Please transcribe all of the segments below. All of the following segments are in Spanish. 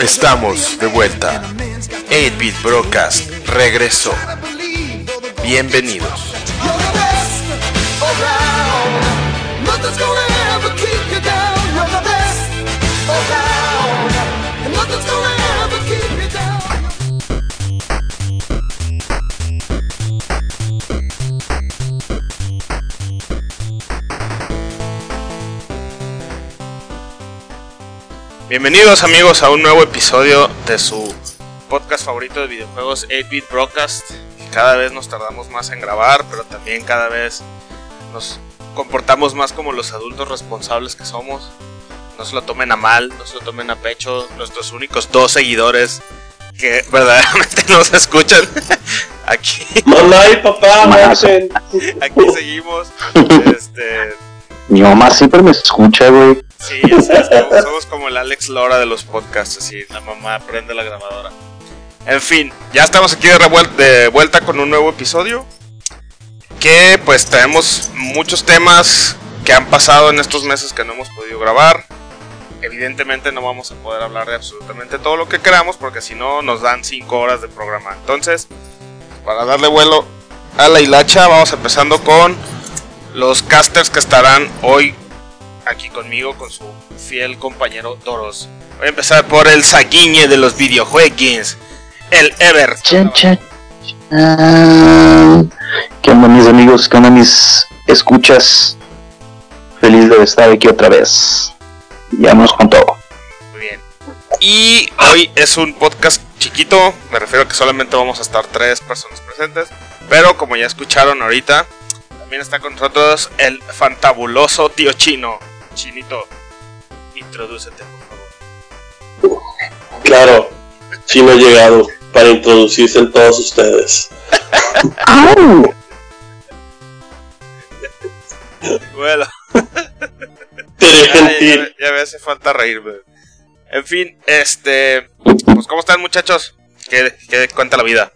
Estamos de vuelta. 8-Bit Broadcast regresó. Bienvenidos. Bienvenidos amigos a un nuevo episodio de su podcast favorito de videojuegos 8-Bit Broadcast. Cada vez nos tardamos más en grabar, pero también cada vez nos comportamos más como los adultos responsables que somos. No se lo tomen a mal, no se lo tomen a pecho. Nuestros únicos dos seguidores que verdaderamente nos escuchan. Aquí. papá, Aquí seguimos. Este. Mi mamá siempre me escucha, güey. Sí, ya sabes, somos como el Alex Lora de los podcasts, así, la mamá prende la grabadora. En fin, ya estamos aquí de, de vuelta con un nuevo episodio. Que pues traemos muchos temas que han pasado en estos meses que no hemos podido grabar. Evidentemente no vamos a poder hablar de absolutamente todo lo que queramos porque si no nos dan 5 horas de programa. Entonces, para darle vuelo a la hilacha, vamos empezando con los casters que estarán hoy aquí conmigo con su fiel compañero Doros. Voy a empezar por el Saguiñe de los videojuegos, el Ever. Chan, chan. ¿Qué onda mis amigos? ¿Qué onda mis escuchas? Feliz de estar aquí otra vez. Ya nos con todo. Muy bien. Y hoy es un podcast chiquito, me refiero a que solamente vamos a estar tres personas presentes. Pero como ya escucharon ahorita, también está con nosotros el fantabuloso tío chino. Chinito, introdúcete, por favor. Claro, Chino ha llegado para introducirse en todos ustedes. bueno. ya, ya, me hace falta reírme. En fin, este. Pues, ¿cómo están, muchachos? ¿Qué, qué cuenta la vida?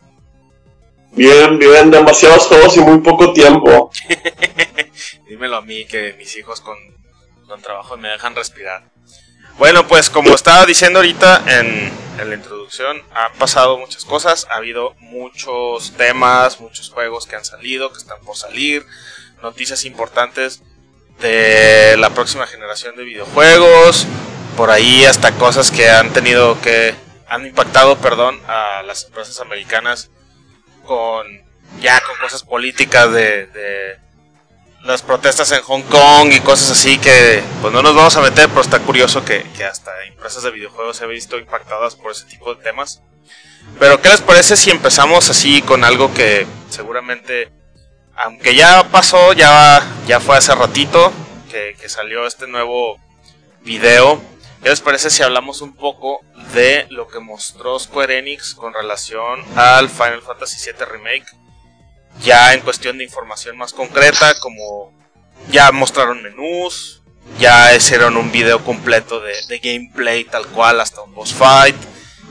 Bien, bien, demasiados juegos y muy poco tiempo. Dímelo a mí, que mis hijos con trabajo me dejan respirar. Bueno, pues como estaba diciendo ahorita en, la introducción, han pasado muchas cosas, ha habido muchos temas, muchos juegos que han salido, que están por salir, noticias importantes de la próxima generación de videojuegos, por ahí hasta cosas que han tenido que, han impactado, perdón, a las empresas americanas con ya con cosas políticas de las protestas en Hong Kong y cosas así que pues no nos vamos a meter, pero está curioso que, hasta empresas de videojuegos se han visto impactadas por ese tipo de temas. Pero ¿qué les parece si empezamos así con algo que seguramente, aunque ya pasó, ya, ya fue hace ratito que, que salió este nuevo video? ¿Qué les parece si hablamos un poco de lo que mostró Square Enix con relación al Final Fantasy VII Remake? Ya en cuestión de información más concreta, como ya mostraron menús, ya hicieron un video completo de, gameplay tal cual hasta un boss fight,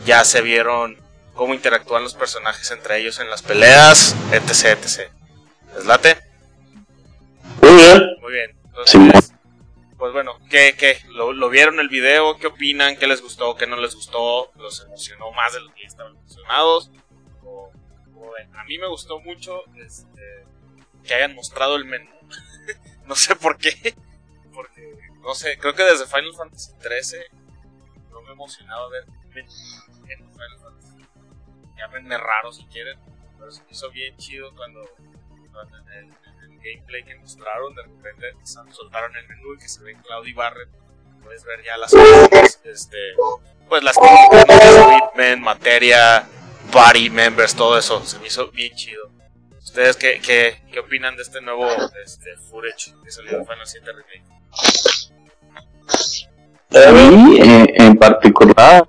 ya se vieron cómo interactúan los personajes entre ellos en las peleas, etc, etc. ¿Les late? Muy bien. Muy bien. Entonces, pues bueno, ¿qué, qué? ¿Lo, ¿Lo, vieron el video? ¿Qué opinan? ¿Qué les gustó? ¿Qué no les gustó? ¿Los emocionó más de lo que estaban emocionados? A mí me gustó mucho este, que hayan mostrado el menú. no sé por qué. Porque, no sé, creo que desde Final Fantasy XIII no me he emocionado ver menú en Final Fantasy. Llámenme raro si quieren, pero se hizo bien chido cuando, en, el, gameplay que mostraron, de repente soltaron el menú y que se ve Cloudy Barret. Puedes ver ya las cosas, este, pues las técnicas, materia, party members, todo eso. Se me hizo bien chido. ¿Ustedes qué, qué, qué opinan de este nuevo este, footage que salió de Final 7 Remake? A mí, eh, en particular,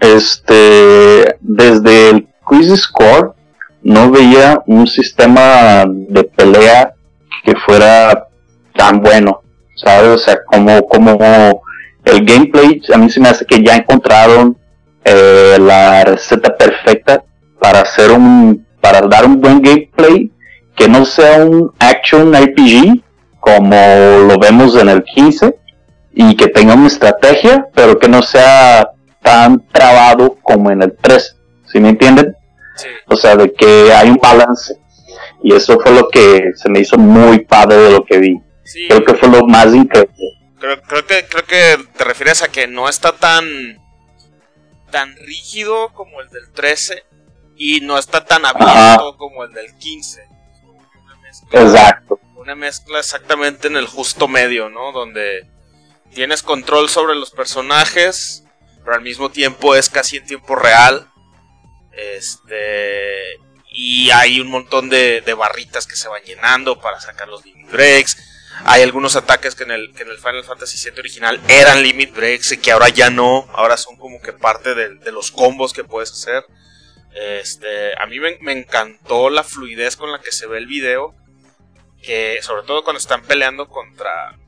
este, desde el Quiz Score, no veía un sistema de pelea que fuera tan bueno, ¿sabes? O sea, como, como el gameplay, a mí se me hace que ya encontraron eh, la receta perfecta para hacer un, para dar un buen gameplay que no sea un action RPG como lo vemos en el 15 y que tenga una estrategia, pero que no sea tan trabado como en el 3. ¿Sí me entienden? O sea, de que hay un balance. Y eso fue lo que se me hizo muy padre de lo que vi. Creo que fue lo más increíble. Creo, creo, que, creo que te refieres a que no está tan, tan rígido como el del 13 y no está tan abierto como el del 15. Exacto. Una mezcla exactamente en el justo medio, ¿no? Donde tienes control sobre los personajes, pero al mismo tiempo es casi en tiempo real. Este. Y hay un montón de, barritas que se van llenando para sacar los limit breaks. Hay algunos ataques que en el, que en el Final Fantasy VII original eran limit breaks y que ahora ya no. Ahora son como que parte de, los combos que puedes hacer. Este, a mí me, encantó la fluidez con la que se ve el video. Que sobre todo cuando están peleando contra,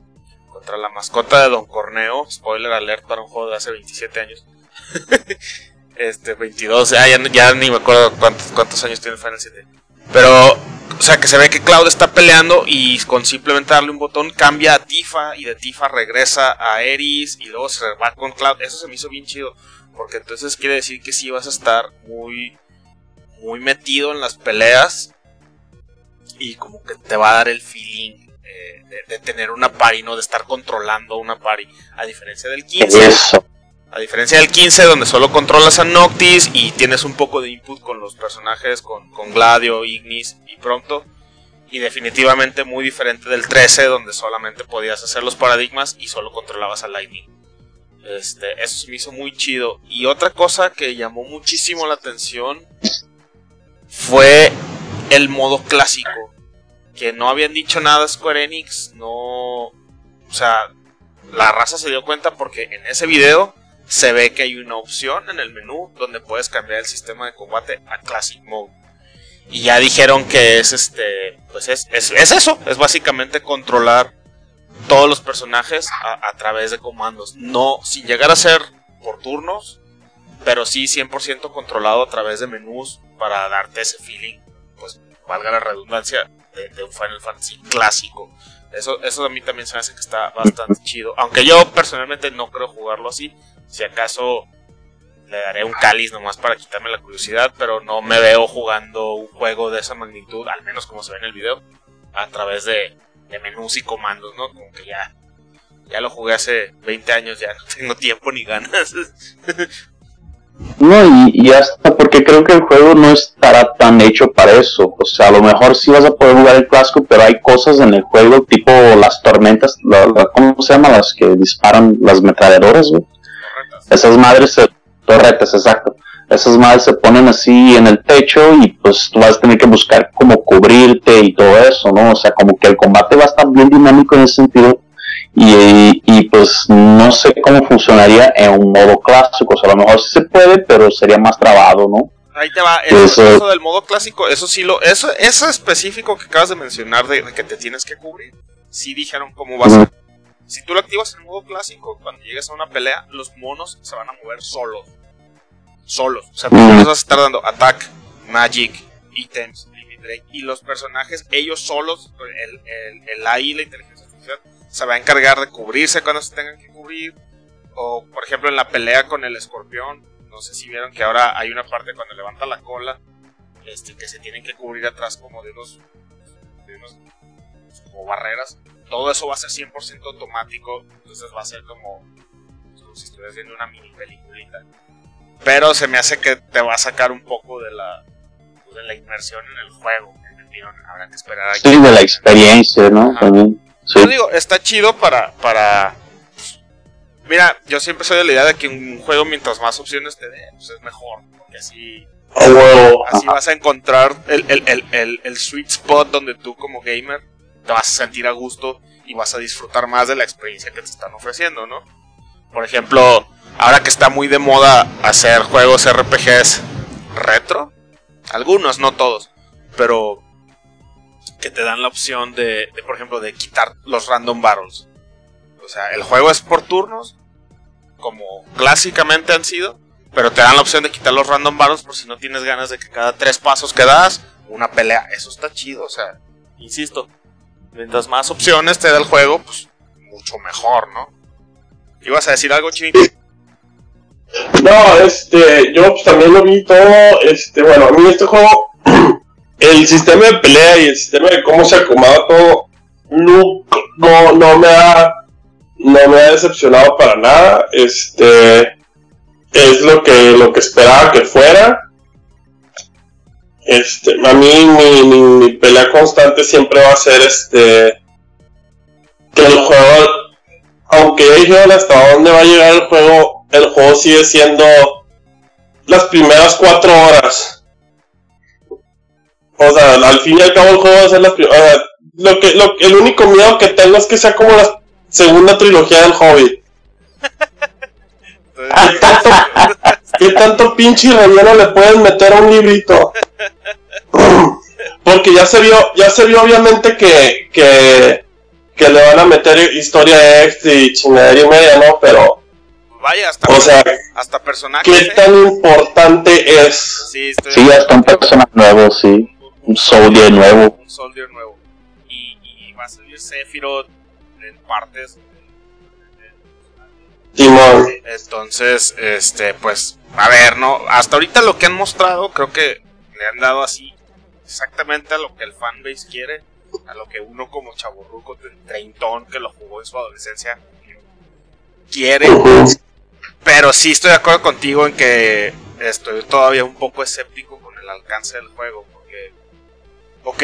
contra la mascota de Don Corneo. Spoiler alert para un juego de hace 27 años. este, 22, ya, ya, ni me acuerdo cuántos, cuántos años tiene Final 7. Pero, o sea, que se ve que Cloud está peleando y con simplemente darle un botón cambia a Tifa y de Tifa regresa a Eris y luego se va con Cloud. Eso se me hizo bien chido. Porque entonces quiere decir que sí vas a estar muy, muy metido en las peleas y como que te va a dar el feeling de, tener una pari, ¿no? De estar controlando una pari. A diferencia del 15. A diferencia del 15, donde solo controlas a Noctis y tienes un poco de input con los personajes, con, con Gladio, Ignis y Pronto. Y definitivamente muy diferente del 13, donde solamente podías hacer los paradigmas y solo controlabas a Lightning. Este, eso se me hizo muy chido. Y otra cosa que llamó muchísimo la atención fue el modo clásico que no habían dicho nada Square Enix, no... O sea, la raza se dio cuenta porque en ese video se ve que hay una opción en el menú donde puedes cambiar el sistema de combate a Classic Mode. Y ya dijeron que es este, pues es, es, eso, es básicamente controlar todos los personajes a, a, través de comandos. No, sin llegar a ser por turnos, pero sí 100% controlado a través de menús para darte ese feeling, pues valga la redundancia, de, un Final Fantasy clásico. Eso, eso a mí también se me hace que está bastante chido. Aunque yo personalmente no creo jugarlo así. Si acaso le daré un cáliz nomás para quitarme la curiosidad, pero no me veo jugando un juego de esa magnitud, al menos como se ve en el video, a través de, menús y comandos, ¿no? Como que ya, ya lo jugué hace 20 años, ya no tengo tiempo ni ganas. No, y, hasta porque creo que el juego no estará tan hecho para eso. O sea, a lo mejor sí vas a poder jugar el clásico, pero hay cosas en el juego, tipo las tormentas, ¿cómo se llama? Las que disparan las metralladoras, güey. Esas madres, se, torretas, exacto. Esas madres se ponen así en el techo y pues tú vas a tener que buscar cómo cubrirte y todo eso, ¿no? O sea, como que el combate va a estar bien dinámico en ese sentido y, pues no sé cómo funcionaría en un modo clásico. O sea, a lo mejor sí se puede, pero sería más trabado, ¿no? Ahí te va, eso, del modo clásico, eso sí lo, eso, eso específico que acabas de mencionar de, que te tienes que cubrir, sí dijeron cómo va a ser. Si tú lo activas en modo clásico, cuando llegues a una pelea, los monos se van a mover solos. Solos. O sea, tú les vas a estar dando attack, magic, break, y los personajes, ellos solos, el, el, el AI, la inteligencia artificial, se va a encargar de cubrirse cuando se tengan que cubrir. O, por ejemplo, en la pelea con el escorpión, no sé si vieron que ahora hay una parte cuando levanta la cola, este, que se tienen que cubrir atrás como de unos, de unos como barreras. Todo eso va a ser 100% automático, entonces va a ser como, como si estuvieras viendo una mini peliculita. Pero se me hace que te va a sacar un poco de la, de la inmersión en el juego. Habrá que esperar Sí, de la experiencia, ¿no? También. Yo digo, está chido para, para... Mira, yo siempre soy de la idea de que un juego mientras más opciones te dé, pues es mejor. Porque así, oh, así vas a encontrar el, el, el, el, sweet spot donde tú como gamer te vas a sentir a gusto y vas a disfrutar más de la experiencia que te están ofreciendo, ¿no? Por ejemplo, ahora que está muy de moda hacer juegos RPGs retro, algunos, no todos, pero que te dan la opción de, por ejemplo, de quitar los random battles. O sea, el juego es por turnos, como clásicamente han sido, pero te dan la opción de quitar los random battles por si no tienes ganas de que cada tres pasos que das, una pelea. Eso está chido, o sea, insisto, mientras más opciones te da el juego, pues mucho mejor, ¿no? ¿Ibas a decir algo, Chinito? no, este, yo pues, también lo vi todo, este, bueno, a mí este juego, el sistema de pelea y el sistema de cómo se acomoda todo, no, no, no me ha, no me ha decepcionado para nada, este, es lo que, lo que esperaba que fuera, este, a mí mi, mi, pelea constante siempre va a ser este que el juego, aunque ya dijeron hasta dónde va a llegar el juego, el juego sigue siendo las primeras cuatro horas. O sea, al fin y al cabo el juego va a ser las primeras. Lo que, lo, el único miedo que tengo es que sea como la segunda trilogía del Hobbit. ¿Qué tanto, ¿Qué tanto pinche relleno le pueden meter a un librito? Porque ya se vio, ya se vio obviamente que, que, que le van a meter historia extra y chingadera y media, ¿no? Pero. Vaya, hasta, o sea, hasta personajes. ¿Qué ¿eh? tan importante es? Sí, sí hasta un personaje nuevo, sí. Un soldier nuevo. Un soldier nuevo. Y, y va a salir Sephiroth en partes. Entonces, este, pues, a ver, ¿no? Hasta ahorita lo que han mostrado, creo que le han dado así exactamente a lo que el fanbase quiere, a lo que uno como chaburruco treintón que lo jugó en su adolescencia quiere. Pero sí estoy de acuerdo contigo en que estoy todavía un poco escéptico con el alcance del juego, porque, ok,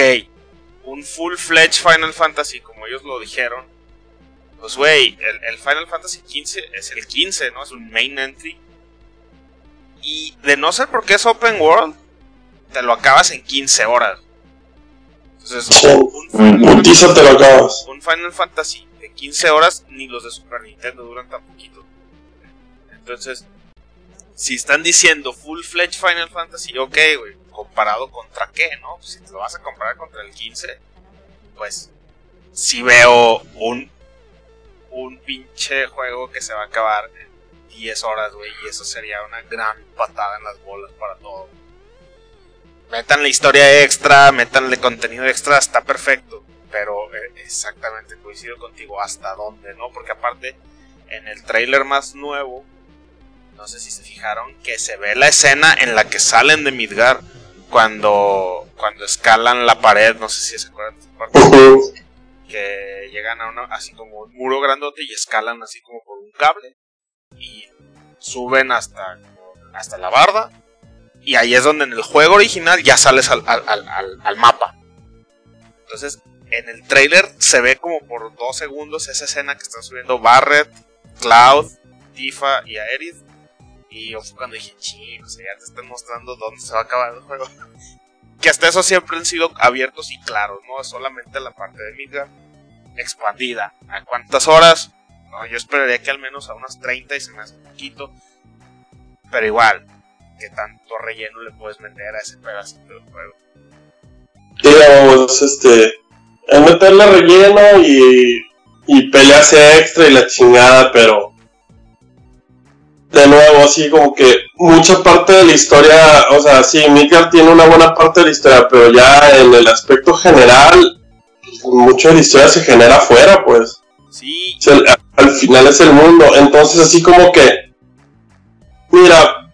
un full-fledged Final Fantasy, como ellos lo dijeron, pues güey, el, el, Final Fantasy XV es el 15, ¿no? Es un main entry. Y de no ser porque es open world, te lo acabas en 15 horas. Entonces, un, un, te lo acabas. un Final Fantasy de 15 horas, ni los de Super Nintendo duran tan poquito. Entonces, si están diciendo full fledged Final Fantasy, ok, güey, comparado contra qué, ¿no? si te lo vas a comparar contra el 15, pues si veo un, un pinche juego que se va a acabar en 10 horas, güey, y eso sería una gran patada en las bolas para todo metanle historia extra, metanle contenido extra, está perfecto. Pero eh, exactamente coincido contigo, hasta dónde, ¿no? Porque aparte, en el trailer más nuevo, no sé si se fijaron, que se ve la escena en la que salen de Midgar cuando, cuando escalan la pared, no sé si se acuerdan. Que llegan a una, así como un muro grandote y escalan así como por un cable y suben hasta, hasta la barda y ahí es donde en el juego original ya sales al, al, al, mapa. Entonces, en el trailer se ve como por dos segundos esa escena que están subiendo Barret, Cloud, Tifa y Aerith. Y yo cuando dije, chicos, ya te están mostrando dónde se va a acabar el juego. que hasta eso siempre han sido abiertos y claros, ¿no? Solamente la parte de Midgar expandida. ¿A cuántas horas? Yo esperaría que al menos a unas 30 y se me hace un poquito. Pero igual, que tanto relleno le puedes meter a ese pedacito del juego. Digamos, este, es meterle relleno y, y peleas extra y la chingada, pero de nuevo, así como que mucha parte de la historia, o sea, sí, Midgard tiene una buena parte de la historia, pero ya en el aspecto general, mucho de la historia se genera afuera, pues. Sí. Al, al final es el mundo, entonces así como que, mira,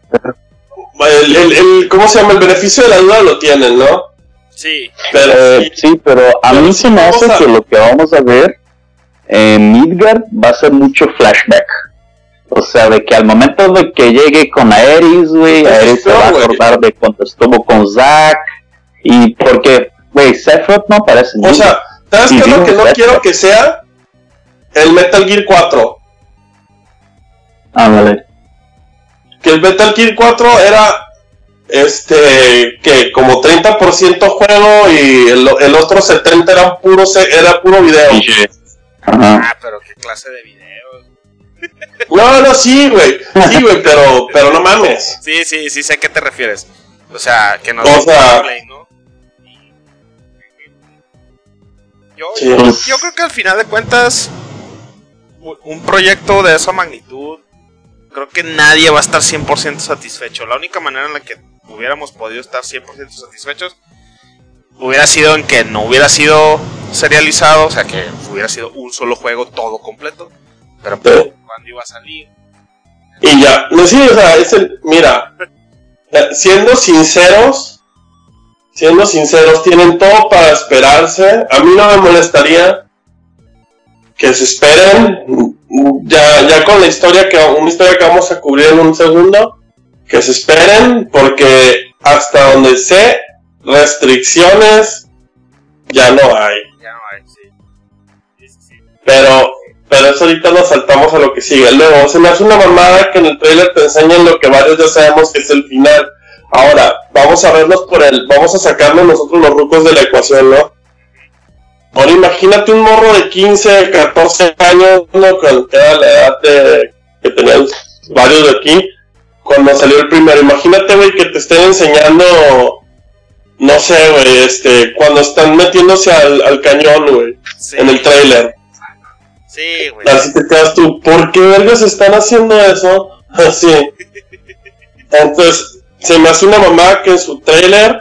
el, el, el, ¿cómo se llama? El beneficio de la duda lo tienen, ¿no? Sí. Pero, eh, sí, pero a mí se me hace que lo que vamos a ver en Midgard va a ser mucho flashback. O sea, de que al momento de que llegue con Aeris, güey, Aeris se va a acordar de cuando estuvo con Zack. Y porque, güey, Sephiroth no parece O sea, ¿sabes qué es lo que no quiero que sea? El Metal Gear 4. Ah, vale que el Metal Gear 4 era este que como 30% juego y el, el, otro 70 era puro era puro video. Ah, pero qué clase de videos. No, no, sí, güey. Sí, güey, pero pero no mames. Sí, sí, sí sé a qué te refieres. O sea, que no o sea, gameplay, Yo, sí. yo, yo creo que al final de cuentas un proyecto de esa magnitud creo que nadie va a estar 100% satisfecho. La única manera en la que hubiéramos podido estar 100% satisfechos hubiera sido en que no hubiera sido serializado, o sea, que hubiera sido un solo juego todo completo. Pero cuando iba a salir, Y ya, no sí, o sea, es el, mira, siendo sinceros, siendo sinceros, tienen todo para esperarse. A mí no me molestaría que se esperen, ya, ya con la historia que, una historia que vamos a cubrir en un segundo, que se esperen, porque hasta donde sé, restricciones ya no hay. Ya no hay, sí. Sí, sí, sí. Pero, pero eso ahorita nos saltamos a lo que sigue. Luego, se me hace una mamada que en el trailer te enseñan lo que varios ya sabemos que es el final. Ahora, vamos a verlos por el, vamos a sacarnos nosotros los rucos de la ecuación, ¿no? Ahora imagínate un morro de 15, 14 años, ¿no? Con que era la edad de, que tenían varios de aquí, cuando salió el primero. Imagínate, güey, que te estén enseñando, no sé, güey, este, cuando están metiéndose al, al cañón, güey, Sí, en el trailer. Sí, güey. Así te quedas tú, ¿por qué vergas están haciendo eso? Así. Entonces, se me hace una mamá que en su trailer,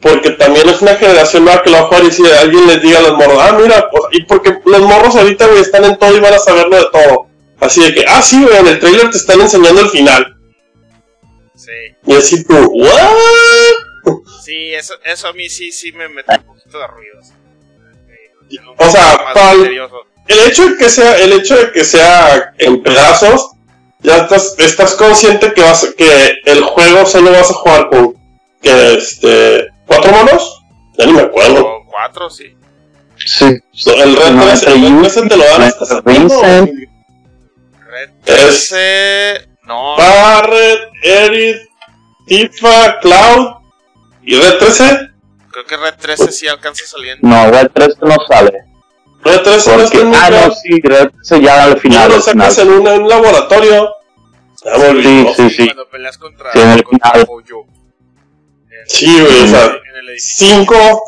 porque también es una generación nueva que lo va a jugar y si alguien les diga a los morros, ah, mira, pues, y porque los morros ahorita, güey, están en todo y van a saberlo de todo. Así de que, ah, sí, güey, en el trailer te están enseñando el final. Sí. Y así tú, ¿what? Sí, eso, eso a mí sí, sí me mete un poquito de ruido. sí. O sea, el hecho de que sea, el hecho de que sea en pedazos, ya estás, estás consciente que vas, que el juego solo vas a jugar con que este cuatro monos, ya ni me acuerdo. O cuatro, sí. Sí. El Red No, 3, el Red 3 te lo dan hasta septiembre. Vincent. Red Es- 13. No. Barret, Eric, Tifa, Cloud y Red 13. Creo que Red 13 sí alcanza saliendo. No, Red 3 no sale. Red 13 no está Porque, en ah, no, sí, Red 13 ya al Ya final. lo al final. sacas en un, en un laboratorio. Ya me olvidó. Sí, sí. Cuando peleas contra, Sí, en el contra final. Pollo. En- Sí, güey, o sea. 5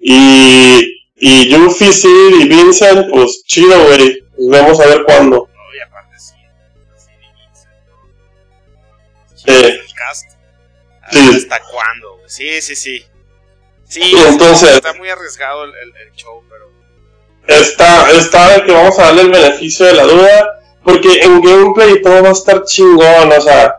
y, y Yuffie, Sid y Vincent, pues chido, güey. Nos vemos a ver cuándo. No, y aparte sí. sí, sí, Eh. el cast. Sí. ¿Hasta cuándo? güey? Sí, sí, sí. Sí, Y entonces- está muy arriesgado el, el- el show, pero. Está, está de que vamos a darle el beneficio de la duda, porque en gameplay todo va a estar chingón, o sea,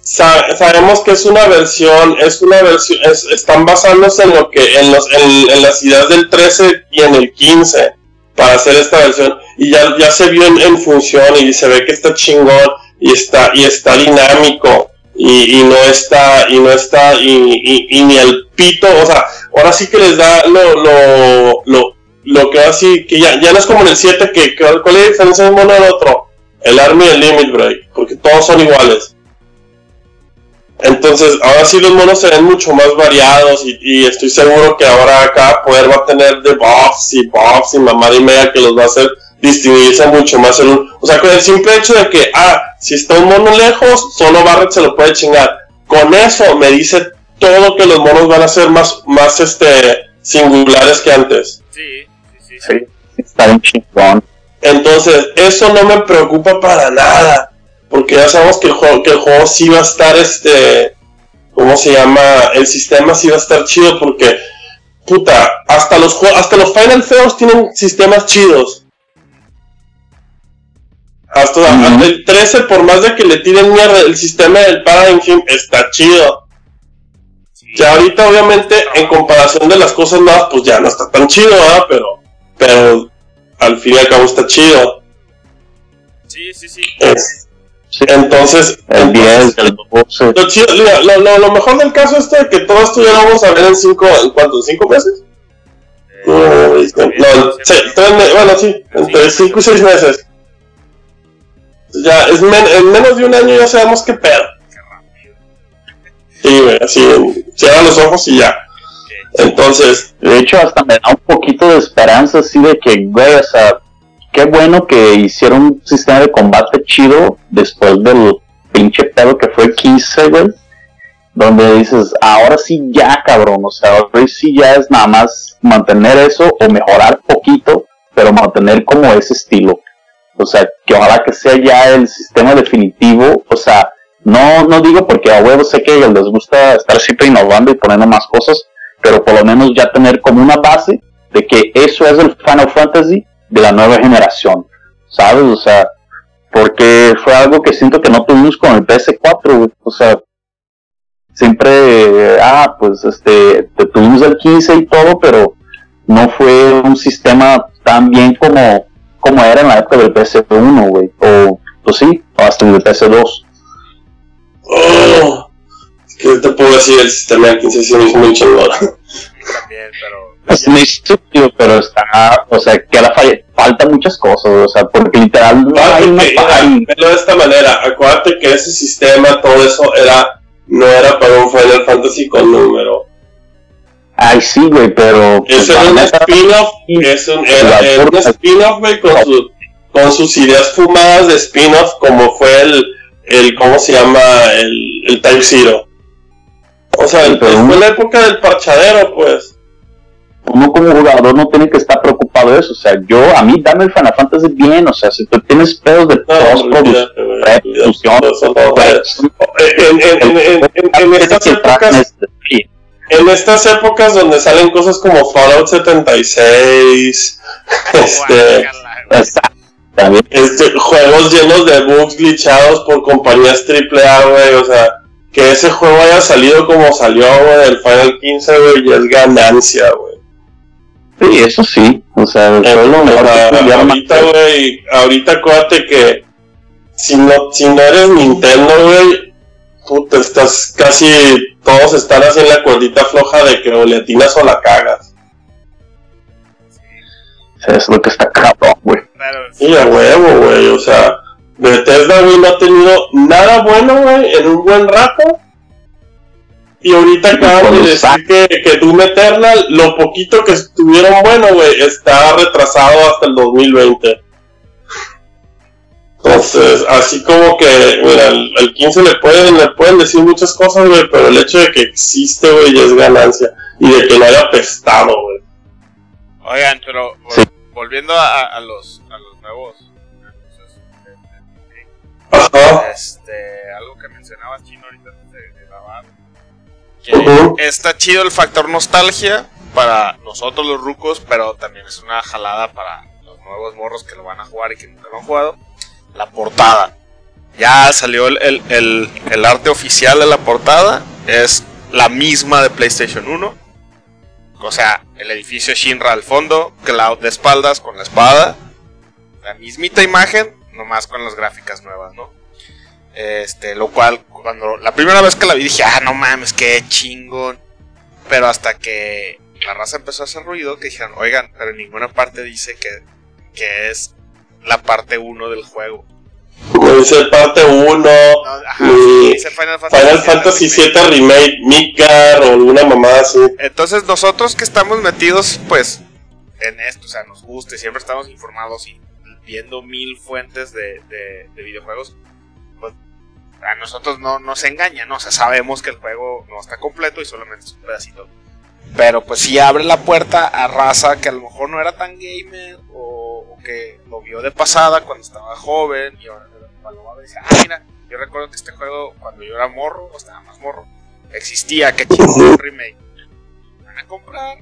sa- sabemos que es una versión, es una versión, es- están basándose en lo que, en los, en, en las ideas del 13 y en el 15 para hacer esta versión, y ya, ya se vio en, función y se ve que está chingón y está, y está dinámico. Y, y no está, y no está, y, y- y ni el pito, o sea, ahora sí que les da lo, lo, lo, lo que así, que ya, ya no es como en el 7, que, que ¿cuál es la diferencia de uno al otro? El Army y el Limit Break, porque todos son iguales. Entonces, ahora sí los monos se ven mucho más variados y, estoy seguro que ahora cada poder va a tener debuffs y buffs y mamada y media que los va a hacer distinguirse mucho más en un... O sea, con el simple hecho de que, ah, si está un mono lejos, solo Barret se lo puede chingar. Con eso me dice todo que los monos van a ser más, más este, singulares que antes. Sí, sí, está bien chingón. Entonces, eso no me preocupa para nada. Porque ya sabemos que el juego, que el juego sí va a estar, este, ¿cómo se llama? El sistema sí va a estar chido porque, puta, hasta los, hasta los Final Feos tienen sistemas chidos. Hasta el 13, por más de que le tiren mierda, el sistema del Paradigm está chido. sí. Ya ahorita, obviamente, en comparación de las cosas nuevas, pues ya no está tan chido, ¿verdad? Pero, pero al fin y al cabo está chido. Sí, sí, sí. Es- Sí. entonces, El 10, el 12. Lo, chido- lo, lo- lo mejor del caso es de que todo esto ya lo vamos a ver en cinco, ¿en cuánto? ¿En cinco meses? Eh, No, sí, tres me- bueno, sí, entre cinco y seis meses. Ya, es men- en menos de un año ya sabemos qué pedo. qué rápido. Sí, güey, así, cierra los ojos y ya. Entonces, De hecho, hasta me da un poquito de esperanza, así de que, güey, o sea, qué bueno que hicieron un sistema de combate chido después del pinche pedo que fue el 15, güey. Donde dices, ahora sí ya, cabrón, o sea, ahora sí ya es nada más mantener eso o mejorar poquito, pero mantener como ese estilo. O sea, que ojalá que sea ya el sistema definitivo, o sea, no, no digo porque a huevo sé que les gusta estar siempre innovando y poniendo más cosas, pero por lo menos ya tener como una base de que eso es el Final Fantasy de la nueva generación, ¿sabes? O sea, porque fue algo que siento que no tuvimos con el PS4, O sea, siempre, ah, pues este, tuvimos el 15 y todo, pero no fue un sistema tan bien como, como era en la época del PS1, güey. O, pues sí, hasta el PS2. Oh, ¿Qué te puedo decir? El sistema del 15 sí es muy chingón. También, pero es muy estúpido, pero está, o sea, que la falta muchas cosas, o sea, porque literal no hay de esta manera, acuérdate que ese sistema, todo eso era, no era para un Final Fantasy con número. Ay, sí, güey, pero... Pues, es un spin-off, es un, era, un spin-off, güey, con, su, con sus ideas fumadas de spin-off, como fue el, el, ¿cómo se llama? El, el Type Zero. O sea, fue la época del parchadero, pues uno como jugador no tiene que estar preocupado de eso. O sea, yo, a mí, dame el Final Fantasy bien. O sea, si tú tienes pedos de en estas épocas. En estas épocas donde salen cosas como Fallout 76, este, este, juegos llenos de bugs glitchados por compañías AAA, güey, o sea, que ese juego haya salido como salió, güey, el Final 15, güey, y es ganancia, güey. Sí, eso sí. O sea, eh, ahorita, güey, ahorita acuérdate que si no, si no eres Nintendo, güey, tú te estás casi, todos están así en la cuerdita floja de que o le atinas o la cagas. Es lo que está cabrón, güey. Sí, a huevo, güey, o sea, Bethesda, güey, no ha tenido nada bueno, güey, en un buen rato y ahorita acabo de decir que, que Doom Eternal, lo poquito que estuvieron bueno, güey, está retrasado hasta el 2020. Entonces, así como que, mira, al, 15 le pueden, le pueden decir muchas cosas, güey, pero el hecho de que existe, güey, ya es ganancia. Y de que no haya apestado, güey. Oigan, pero volviendo a, a, los, a los nuevos. Este, algo que mencionabas, Chino, ahorita está chido el factor nostalgia para nosotros los rucos, pero también es una jalada para los nuevos morros que lo van a jugar y que nunca lo han jugado. La portada. Ya salió el, el, arte oficial de la portada. Es la misma de PlayStation 1. O sea, el edificio Shinra al fondo, Cloud de espaldas con la espada. La mismita imagen, nomás con las gráficas nuevas, ¿no? Este, lo cual, cuando la primera vez que la vi dije, ah, no mames, qué chingón. Pero hasta que la raza empezó a hacer ruido, que dijeron, oigan, pero en ninguna parte dice que, que es la parte 1 del juego. dice parte 1, dice Final Fantasy, 7 Remake, Midgar o alguna mamada así. Entonces nosotros que estamos metidos, pues, en esto, o sea, nos gusta y siempre estamos informados y viendo mil fuentes de, de, de videojuegos, a nosotros no nos engaña, ¿no? O sea, sabemos que el juego no está completo y solamente es un pedacito. Pero pues sí abre la puerta a raza que a lo mejor no era tan gamer o, que lo vio de pasada cuando estaba joven y ahora lo dice, ah, mira, yo recuerdo que este juego cuando yo era morro, o estaba más morro, existía, que chido un remake. Van a comprar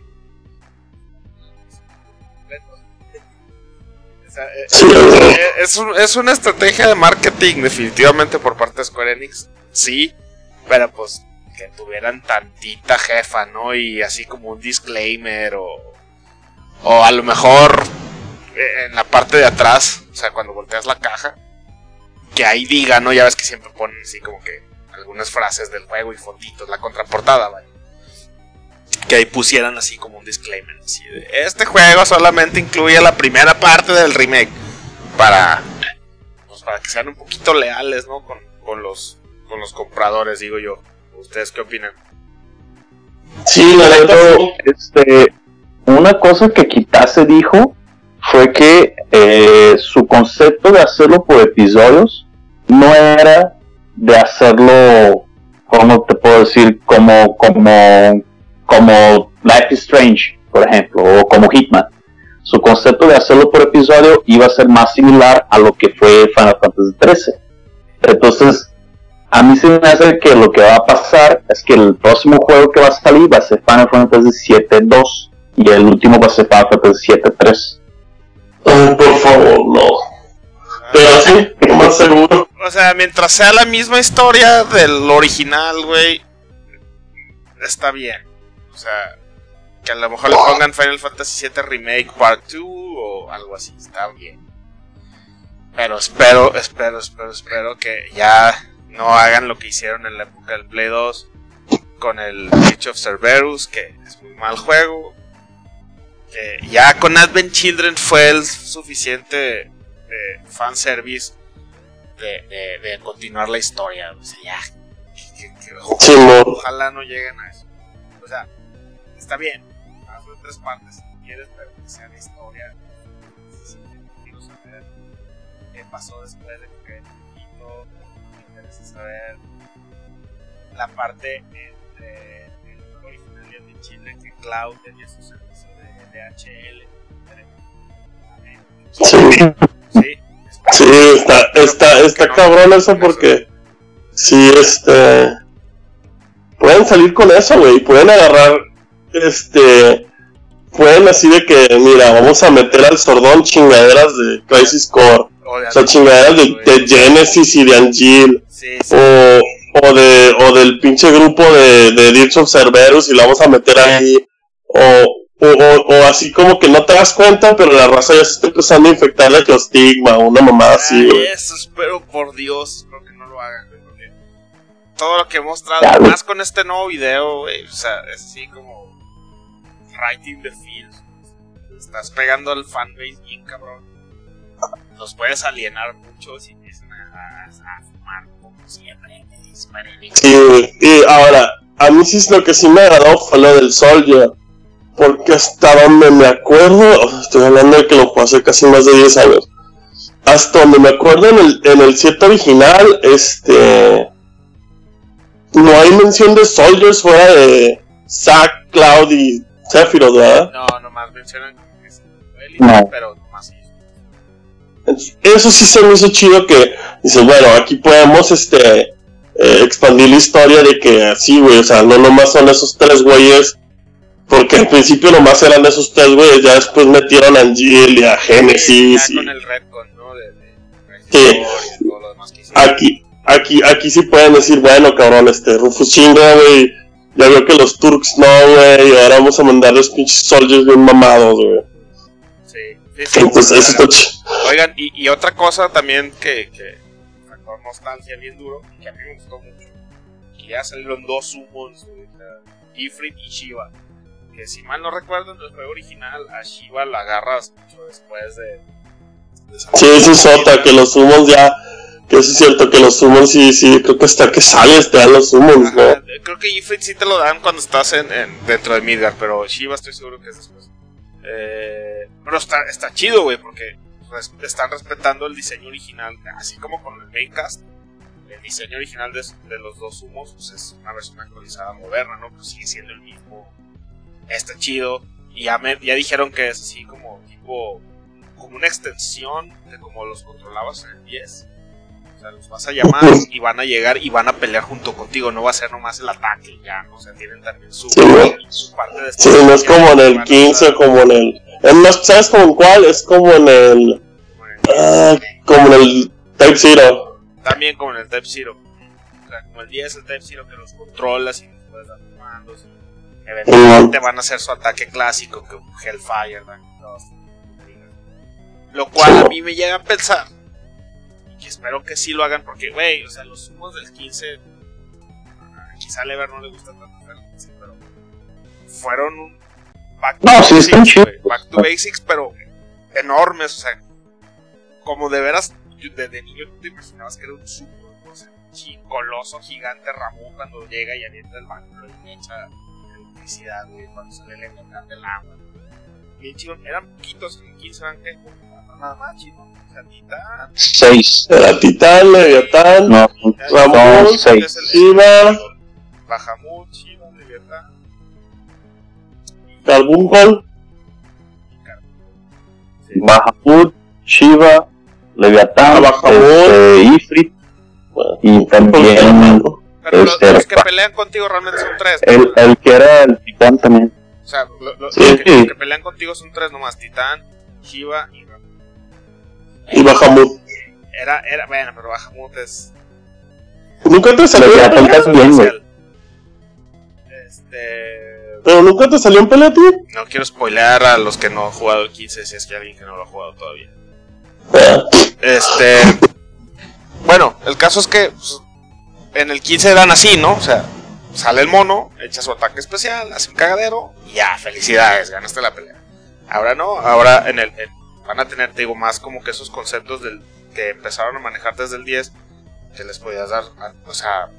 Eh, eh, es, es, una estrategia de marketing definitivamente por parte de Square Enix, sí, pero pues que tuvieran tantita jefa, ¿no? Y así como un disclaimer o, o a lo mejor eh, en la parte de atrás, o sea, cuando volteas la caja, que ahí diga, ¿no? Ya ves que siempre ponen así como que algunas frases del juego y fonditos, la contraportada, ¿vale? Que ahí pusieran así como un disclaimer. este juego solamente incluye la primera parte del remake. Para, pues, para que sean un poquito leales, ¿no? Con, con, los, con los compradores, digo yo. ¿Ustedes qué opinan? Sí, la este, una cosa que quizás dijo fue que eh, su concepto de hacerlo por episodios no era de hacerlo, ¿cómo te puedo decir? Como, como como Life is Strange, por ejemplo, o como Hitman. Su concepto de hacerlo por episodio iba a ser más similar a lo que fue Final Fantasy XIII. Entonces, a mí se me hace que lo que va a pasar es que el próximo juego que va a salir va a ser Final Fantasy VII-2 y el último va a ser Final Fantasy VII-3. por favor, no. Pero sí, como sea, mientras sea la misma historia del original, güey, está bien. O sea, que a lo mejor le pongan Final Fantasy VII Remake Part 2 o algo así, está bien. Pero espero, espero, espero, espero que ya no hagan lo que hicieron en la época del Play 2 con el Age of Cerberus, que es muy mal juego. Que ya con Advent Children fue el suficiente eh, fanservice de, de, continuar la historia. O sea, ya. ojalá, no lleguen a eso. O sea, está bien. Hazlo en tres partes si quieres, pero que sea la historia. quiero saber qué pasó después de que poquito. Me interesa saber la parte entre el original de Chile que Cloud tenía su servicio de DHL. Sí. Sí. Sí, está, está, está cabrón eso porque si este pueden salir con eso, güey, pueden agarrar este pueden así de que, mira, vamos a meter al sordón chingaderas de Crisis Core, o, sea, chingaderas de, Genesis y de Angel, O, o, de, o del pinche grupo de, de Dirge of Cerberus y lo vamos a meter ahí, o, o, o, así como que no te das cuenta, pero la raza ya se está empezando a infectar de clostigma o una mamada así, Eso espero por Dios, espero que no lo hagan, todo lo que he mostrado, más con este nuevo video, o sea, es así como writing the fields. Estás pegando al fanbase bien cabrón. Los puedes alienar mucho si empiezan a, fumar como siempre. Sí, y ahora, a mí sí es lo que sí me agradó fue lo del Soldier porque hasta donde me acuerdo, estoy hablando de que lo jugué hace casi más de 10 años. Hasta donde me acuerdo en el, en el 7 original, este. No hay mención de Soldiers fuera de Zack, Cloud y Sephiroth, ¿verdad? No, nomás mencionan que es no. pero nomás Eso sí se me hizo chido que dice, bueno, aquí podemos este eh, expandir la historia de que así, güey, o sea, no nomás son esos tres güeyes porque al principio nomás eran esos tres güeyes, ya después metieron a Angel y a Genesis. Sí, con el Redcon, ¿no? De, sí. Aquí, aquí, aquí sí pueden decir, bueno, cabrón, este, Rufus chinga, güey. Ya veo que los Turks no, güey, y ahora vamos a mandar los pinches soldiers bien mamados, güey. Sí, sí, Entonces, eso está Oigan, y, y, otra cosa también que, que sacó nostalgia bien duro, que a mí me gustó mucho, que ya salieron dos summons, Ifrit y Shiva que si mal no recuerdo en el juego original a Shiva la agarras mucho después de... sí, eso es otra, que los humos ya... Que eso es cierto, que los humos sí, sí, creo que hasta que sales te dan los humos, ¿no? Creo que Ifrit sí te lo dan cuando estás en, dentro de Midgar, pero Shiva estoy seguro que es después. Eh, pero está, está chido, güey, porque están respetando el diseño original, así como con el Maincast. El diseño original de, de los dos humos pues es una versión actualizada moderna, ¿no? Pero sigue siendo el mismo está chido. Y ya, me, ya dijeron que es así como tipo, como una extensión de como los controlabas en el 10. O sea, los vas a llamar y van a llegar y van a pelear junto contigo. No va a ser nomás el ataque, ya. O sea, tienen también su, parte de Sí, no es como en el 15, como en el. ¿Sabes como cuál? Es como en el. Ah, como en el Type Zero. También como en el Type Zero. O sea, como el 10, el Type Zero que los controlas y los puedes dar comandos. Eventualmente van a hacer su ataque clásico, que Hellfire, Lo cual a mí me llega a pensar, y que espero que sí lo hagan, porque, güey, o sea, los humos del 15, quizá a Lever no le gusta tanto el 15, pero fueron un back to, basics, back to basics, pero enormes, o sea, como de veras, desde niño tú te imaginabas que era un super, o sea, un coloso gigante Ramón cuando llega y avienta el banco y echa electricidad, güey, cuando sale el del agua. Bien chido, eran poquitos en 15 ángeles, nada más chido. O sea, Titán. 6. Era Titán, Leviatán, no, Ramón, Shiva, Bahamut, Shiva, Leviatán. Carbuncle. Bahamut, Shiva, Leviatán, este, Ifrit. y también pero los, que pelean contigo realmente son tres. El, el que era el titán también. O sea, los, que, pelean contigo son tres nomás: Titán, Shiva y Y Bahamut. Era, era, bueno, pero Bahamut es. ¿Nunca te salió Pero ya en pelea? bien. Este. ¿Pero nunca te salió en pelea ti? No quiero spoilear a los que no han jugado el 15 si es que hay alguien que no lo ha jugado todavía. Ah, Este. Bueno, el caso es que pues, en el 15 eran así, ¿no? O sea, sale el mono, echa su ataque especial, hace un cagadero y ya, felicidades, ganaste la pelea. Ahora no, ahora en el, en- van a tener, te digo, más como que esos conceptos del que empezaron a manejar desde el 10, que les podías dar, o sea,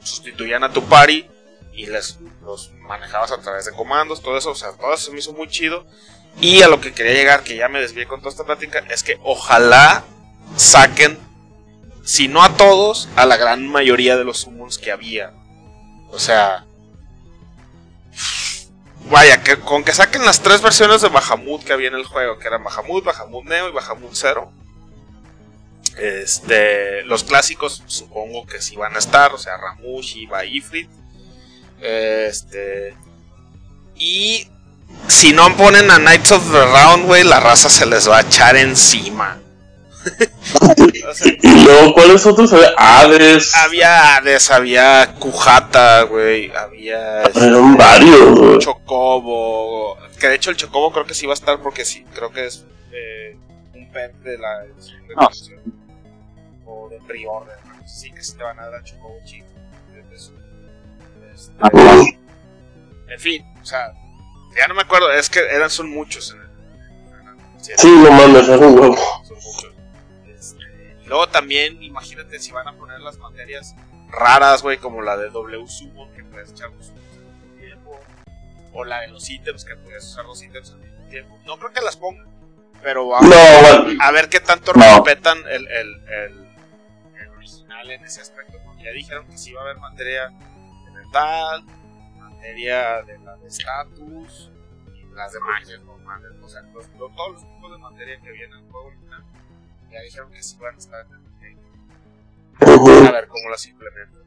sustituían a tu party y les los manejabas a través de comandos, todo eso, o sea, todo eso me hizo muy chido. Y a lo que quería llegar, que ya me desvié con toda esta plática, es que ojalá saquen, si no a todos, a la gran mayoría de los summons que había. O sea, vaya, que con que saquen las tres versiones de Bahamut que había en el juego, que eran Bahamut, Bahamut Neo y Bahamut Zero. Este, los clásicos supongo que sí van a estar, o sea, Ramush y Ifrit. Este, y si no ponen a Knights of the Round, güey, la raza se les va a echar encima. O sea, Y luego, ¿cuáles otros había? Hades. había Hades, había Kujata, güey, había Eran varios, güey. Chocobo. Que de hecho el Chocobo creo que sí va a estar porque sí, creo que es eh, un pet de la edición de Ah. O de pre-order, ¿no? Sí que sí te van a dar Chocobo chico. Este, en fin, o sea, ya no me acuerdo, es que eran son muchos. en el- en el- Sí, no mames, era un huevo. Luego también, imagínate si van a poner las materias raras, güey, como la de W Summon, que puedes echar los al mismo tiempo. O la de los ítems, que puedes usar los ítems al mismo tiempo. No creo que las pongan, pero vamos No, a ver qué tanto No. respetan el, el, el, el original en ese aspecto. Porque ya dijeron que sí va a haber materia elemental, materia de la de status y las de magia normales. O sea, los- los- todos los tipos de materia que vienen en el juego original. Ya dijeron que sí van a estar en. A ver cómo las implementan.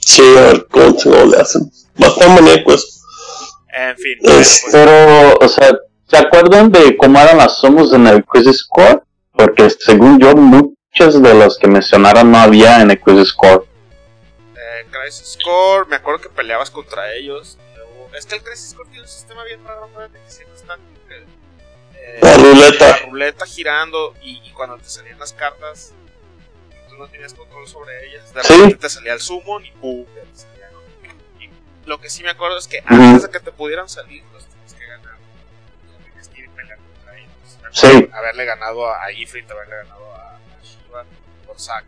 Sí, a ver cómo le hacen. Bastante maníacos. En fin, Es- pues, Pero, o sea, ¿se acuerdan de cómo eran las somos en el Quiz Score? Porque según yo, muchas de las que mencionaron no había en el Quiz Score. eh, Crisis Core, me acuerdo que peleabas contra ellos. Es que el Crisis Core tiene un sistema bien raro, ¿no? De que están como que, eh, La ruleta. la ruleta girando y, y cuando te salían las cartas, tú no tenías control sobre ellas. De Sí. repente te salía el summon y ¡pum! te salía, ¿no? Y lo que sí me acuerdo es que antes de que te pudieran salir, los tienes que ganar. Tienes que ir a pelear contra ellos. Sí. Haberle ganado a, Ifrit, haberle ganado a, Shiva por saco.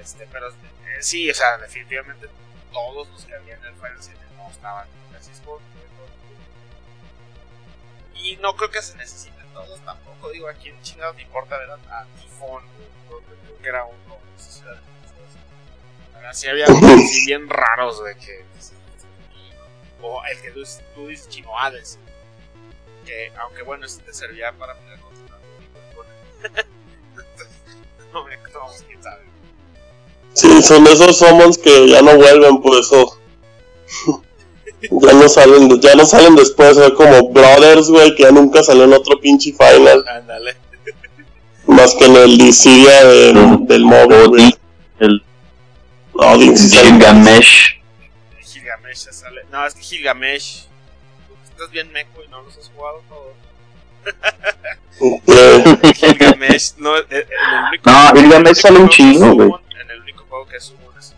Este, pero eh, sí, o sea, definitivamente todos los que había en el Final 7 no estaban Core. Y no creo que se necesiten todos tampoco. Digo, ¿a quién chingado te importa ver a, Tifón? Creo que- era uno de ciudades. Así había unos así bien raros de que. O el que tú, tú dices Chino Hades. Que, aunque bueno, este te servía para pelear contra No me no, quién sabe. Sí, son esos summons que ya no vuelven, por eso. Ya no salen, ya no salen después, como Brothers, güey, que ya nunca salió en otro pinche final, Ándale. más que en el Dissidia del, del móvil, güey. Odi- el sí sale. Gilgamesh. Gilgamesh se sale. No, es que Gilgamesh. Estás bien meco y no los has jugado todos. Eh, Gilgamesh, no, eh, en el único. No, Gilgamesh sale un chingo, güey. En el único juego que es Summon es.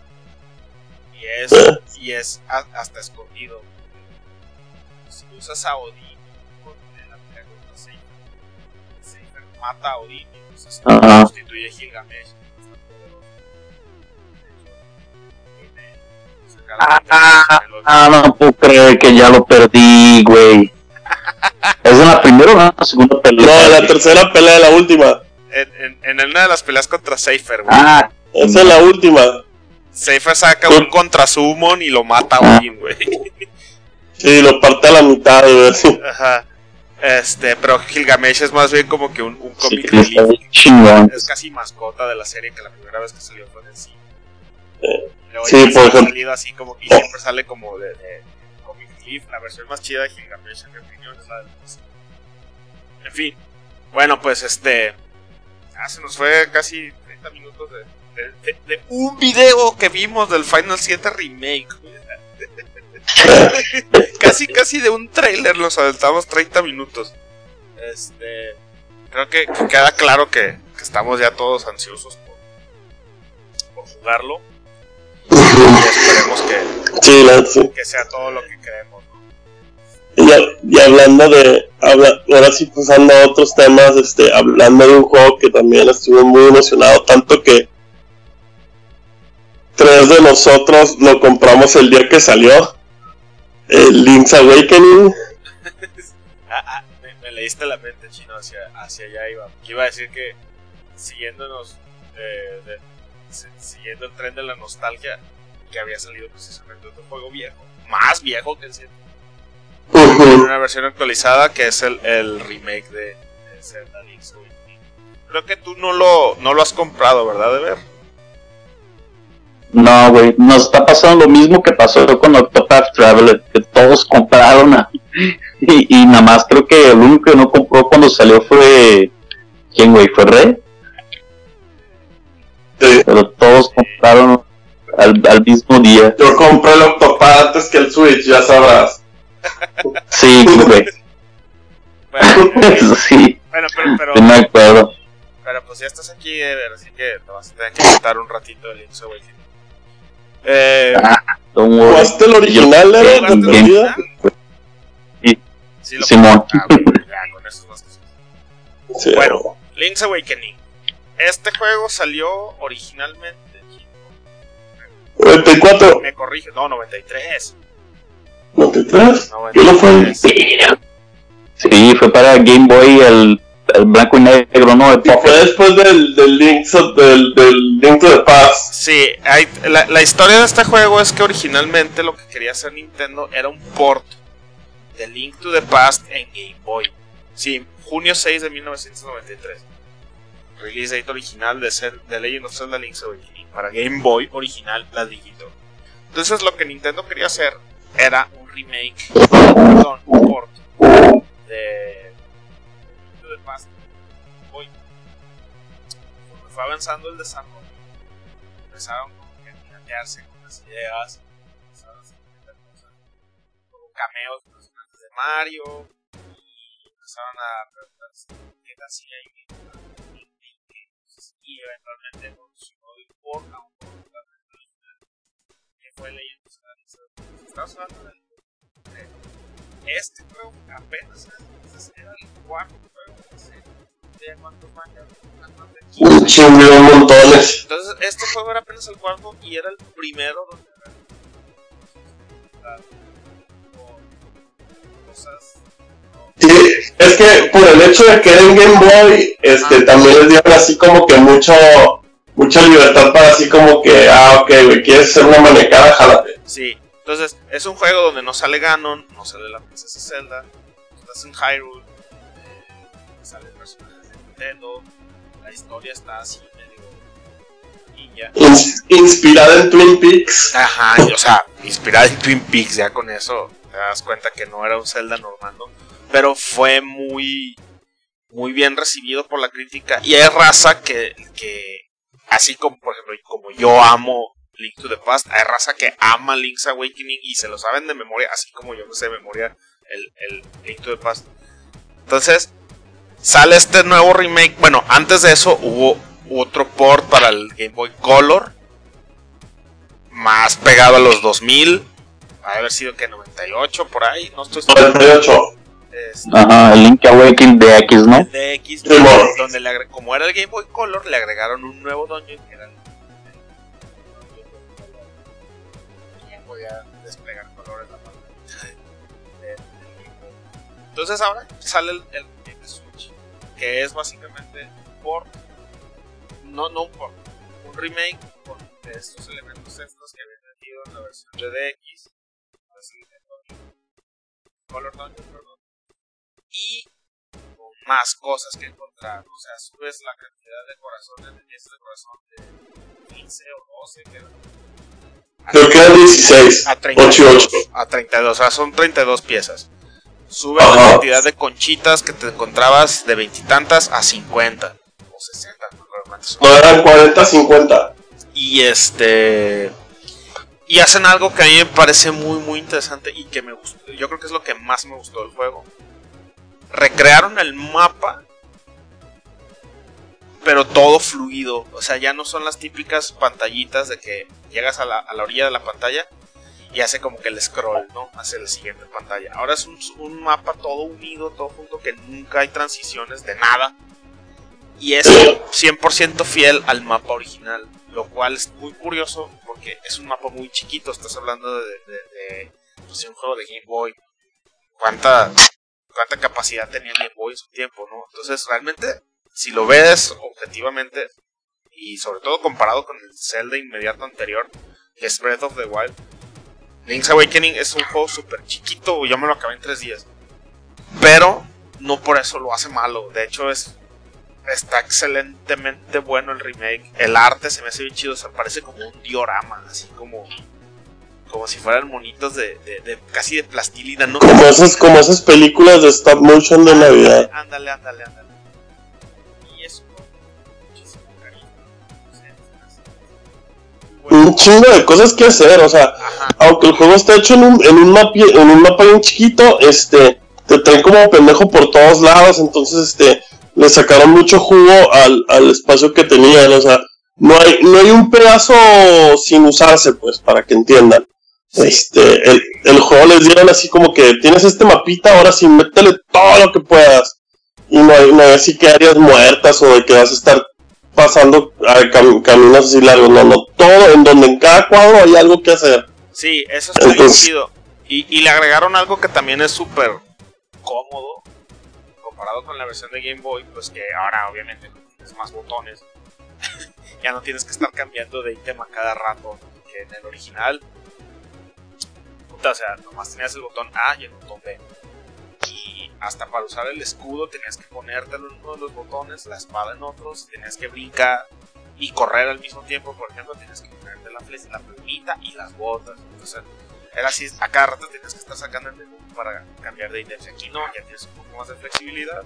Y es, y es a- hasta escondido. Si usas a Odín con el ataque contra Seifer, Seifer mata a Odín y entonces Ajá. sustituye a Gilgamesh. Ah, el Ah, no puedo creer que ya lo perdí, güey. ¿Es en la primera o en la segunda pelea? no, la tercera pelea de la última. En, en, en una de las peleas contra Seifer, güey. Ah, Esa es la última. Seifer saca un contra Summon y lo mata a Odin, güey. Sí, lo parte a la mitad, güey. Ajá. Este, pero Gilgamesh es más bien como que un, un sí, comic está relief. Es casi mascota de la serie que la primera vez que salió fue en el cine. Eh, sí, por ejemplo. salido así como y siempre sale como de, de comic relief. La versión más chida de Gilgamesh, en mi opinión, es la del. En fin. Bueno, pues este. Ah, se nos fue casi 30 minutos de, de, un video que vimos del Final 7 Remake. casi, casi de un trailer nos aventamos 30 minutos. Este, creo que, queda claro que, estamos ya todos ansiosos por, jugarlo. Y esperemos que, que sea todo lo que queremos. Y, hablando de, ahora sí pasando a otros temas, este, hablando de un juego que también estuve muy emocionado, tanto que tres de nosotros lo compramos el día que salió, el Link's Awakening. Ah, ah, me, leíste la mente, chino, hacia, hacia allá iba. Iba a decir que siguiéndonos, siguiendo el tren de la nostalgia, que había salido precisamente otro juego viejo, más viejo que el 7 una versión actualizada que es el, el remake de, Zelda Link's Awakening. Creo que tú no lo, no lo has comprado, ¿verdad, de ver? No, güey, nos está pasando lo mismo que pasó con Octopath Traveler, que todos compraron y, y, nada más creo que el único que no compró cuando salió fue... ¿Quién, güey? ¿Fue Rey? Pero todos compraron al, al mismo día. Yo compré el Octopath antes que el Switch, ya sabrás. Sí, güey. Bueno, sí. Bueno, pero, pero. No me acuerdo. Pero pues ya estás aquí, ver, así que te vas a tener que contar un ratito del Link's Awakening. Eh. Ah, ¿Jugaste el original, era de vida? Sí. Sí, lo Simón. Ah, ya, con eso más sí, Bueno, Link's Awakening. Este juego salió originalmente. 94. Me corrige, no, 93. ¿93? ¿Qué no fue? Sí, fue para Game Boy el, el blanco y negro, ¿no? El fue después del, del, Link, del, del Link to the Past. Sí, hay, la, la historia de este juego es que originalmente lo que quería hacer Nintendo era un port de Link to the Past en Game Boy. Sí, junio 6 de 1993. Release date original de, ser, de Legend of Zelda Link's Awakening para Game Boy original, la digito. Entonces lo que Nintendo quería hacer era un remake, perdón, un port de, Past. Hoy, fue avanzando el desarrollo, empezaron como que a piratearse con las ideas, empezaron a hacer cosas, como cameos de personajes de Mario, y empezaron a dar que hacía y y eventualmente evolucionó de un port a un port que fue leyendo estamos hablando de, este juego apenas era el cuarto juego de serie. ¿De cuántos mangas? Un chingo montones. Entonces, este juego era apenas el cuarto y era el primero donde cosas. Sí, es que por el hecho de que era en Game Boy, este, ah. también les dieron así como que mucho, mucha libertad para así como que, ah, ok, güey, quieres ser una manecada, jálate. Sí, entonces, es un juego donde no sale Ganon, no sale la princesa Zelda, estás en Hyrule, eh, salen personajes de Nintendo, la historia está así medio inspirada en Twin Peaks. Ajá, o sea, inspirada en Twin Peaks, ya con eso te das cuenta que no era un Zelda normal, Pero fue muy, muy bien recibido por la crítica. Y hay raza que, que así como, por ejemplo, como yo amo Link to the Past. Hay raza que ama Link's Awakening y se lo saben de memoria, así como yo me sé de memoria el, el Link to the Past. Entonces, sale este nuevo remake. Bueno, antes de eso hubo otro port para el Game Boy Color. Más pegado a los 2000. Va a haber sido que 98 por ahí. No estoy 98. Este, Ajá, el Link Awakening de X, ¿no? De X, donde, le como era el Game Boy Color, le agregaron un nuevo dungeon que era el Entonces ahora sale el, el, Switch, que es básicamente un port, no, no un port, un remake con estos elementos extras que habían metido en la versión de DX, Color Dungeon, perdón, y con más cosas que encontrar. O sea, subes la cantidad de corazones de piezas de corazón de 15 o 12 que Creo que era 16. A 32. A 32, o sea, son 32 piezas. Sube la cantidad de conchitas que te encontrabas de veintitantas a 50 o 60. ¿Cuántos? No, eran 40, 50. Y este. Y hacen algo que a mí me parece muy, muy interesante y que me gustó. Yo creo que es lo que más me gustó del juego. Recrearon el mapa, pero todo fluido. O sea, ya no son las típicas pantallitas de que llegas a la, a la orilla de la pantalla y hace como que el scroll, ¿no? Hacia la siguiente pantalla. Ahora es un, un mapa todo unido, todo junto, que nunca hay transiciones de nada. Y es 100% fiel al mapa original. Lo cual es muy curioso porque es un mapa muy chiquito. Estás hablando de, de, de, pues, un juego de Game Boy. ¿Cuánta, ¿Cuánta capacidad tenía Game Boy en su tiempo, no? Entonces, realmente, si lo ves objetivamente, y sobre todo comparado con el Zelda inmediato anterior, que es Breath of the Wild, Link's Awakening es un juego súper chiquito, yo me lo acabé en tres días. Pero no por eso lo hace malo. De hecho, es está excelentemente bueno el remake. El arte se me hace bien chido, o sea, parece como un diorama, así como como si fueran monitos de, de, de casi de plastilina, ¿no? Como esas, como esas películas de stop motion de Navidad. Ándale, ándale, ándale. Un chingo de cosas que hacer, o sea, Ajá. aunque el juego está hecho en un, en un mapa en un mapa bien chiquito, este, te traen como pendejo por todos lados, entonces este, le sacaron mucho jugo al, al espacio que tenían, o sea, no hay, no hay un pedazo sin usarse, pues, para que entiendan. Sí. Este, el, el juego les dieron así como que tienes este mapita, ahora sí, métele todo lo que puedas. Y no hay, no hay así que áreas muertas o de que vas a estar pasando a cam- caminos así largos, no, no, todo, en donde en cada cuadro hay algo que hacer. Sí, eso está bien Entonces- chido. Y, y le agregaron algo que también es súper cómodo comparado con la versión de Game Boy, pues que ahora obviamente tienes más botones. ya no tienes que estar cambiando de ítem a cada rato. Que en el original, o sea, nomás tenías el botón A y el botón B. Hasta para usar el escudo tenías que ponértelo en uno de los botones, la espada en otros, tenías que brincar y correr al mismo tiempo, por ejemplo, tienes que ponerte la flecha, la plumita y las botas. Entonces, era así, a cada rato tienes que estar sacando el menú para cambiar de ítems. Aquí no, ya tienes un poco más de flexibilidad.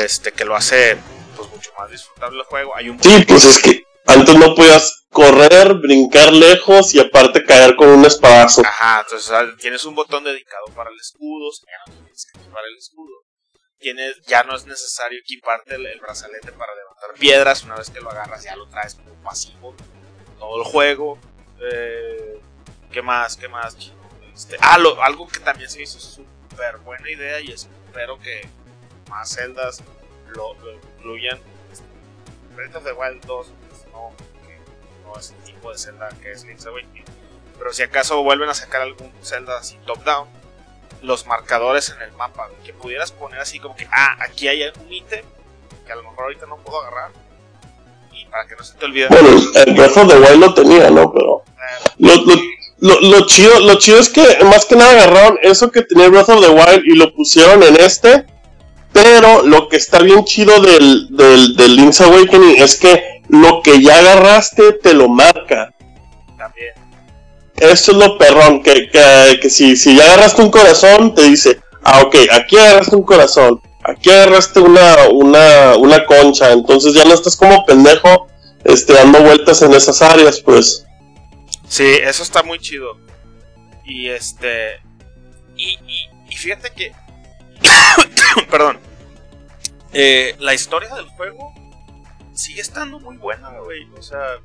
Este, que lo hace pues mucho más disfrutable el juego. Hay un Sí, pues es que antes no podías correr, brincar lejos y aparte caer con un espadazo. Ajá, entonces tienes un botón dedicado para el escudo, ya no tienes que equipar el escudo. Tienes, ya no es necesario equiparte el, brazalete para levantar piedras, una vez que lo agarras ya lo traes como pasivo todo el juego. Eh, ¿Qué más? ¿Qué más? Este, ah, lo- algo que también se hizo súper buena idea y espero que más celdas lo incluyan. Breath of the Wild 2 pues, no, no es el tipo de celda que es Link's Awakening. Pero si acaso vuelven a sacar algún Zelda así top-down, los marcadores en el mapa, que pudieras poner así como que, ah, aquí hay un ítem que a lo mejor ahorita no puedo agarrar. Y para que no se te olvide. Bueno, el Breath of the Wild lo tenía, ¿no? Pero eh, lo, lo, lo, lo chido, lo chido es que más que nada agarraron eso que tenía Breath of the Wild y lo pusieron en este. Pero lo que está bien chido del, del, del Link's Awakening es que lo que ya agarraste te lo marca. también. Eso es lo perrón, que, que, que si, si ya agarraste un corazón, te dice, ah, ok, aquí agarraste un corazón, aquí agarraste una, una, una concha, entonces ya no estás como pendejo este, dando vueltas en esas áreas, pues. Sí, eso está muy chido. Y este. Y, y, y fíjate que. Perdón. Eh, la historia del juego sigue estando muy buena, güey. O sea,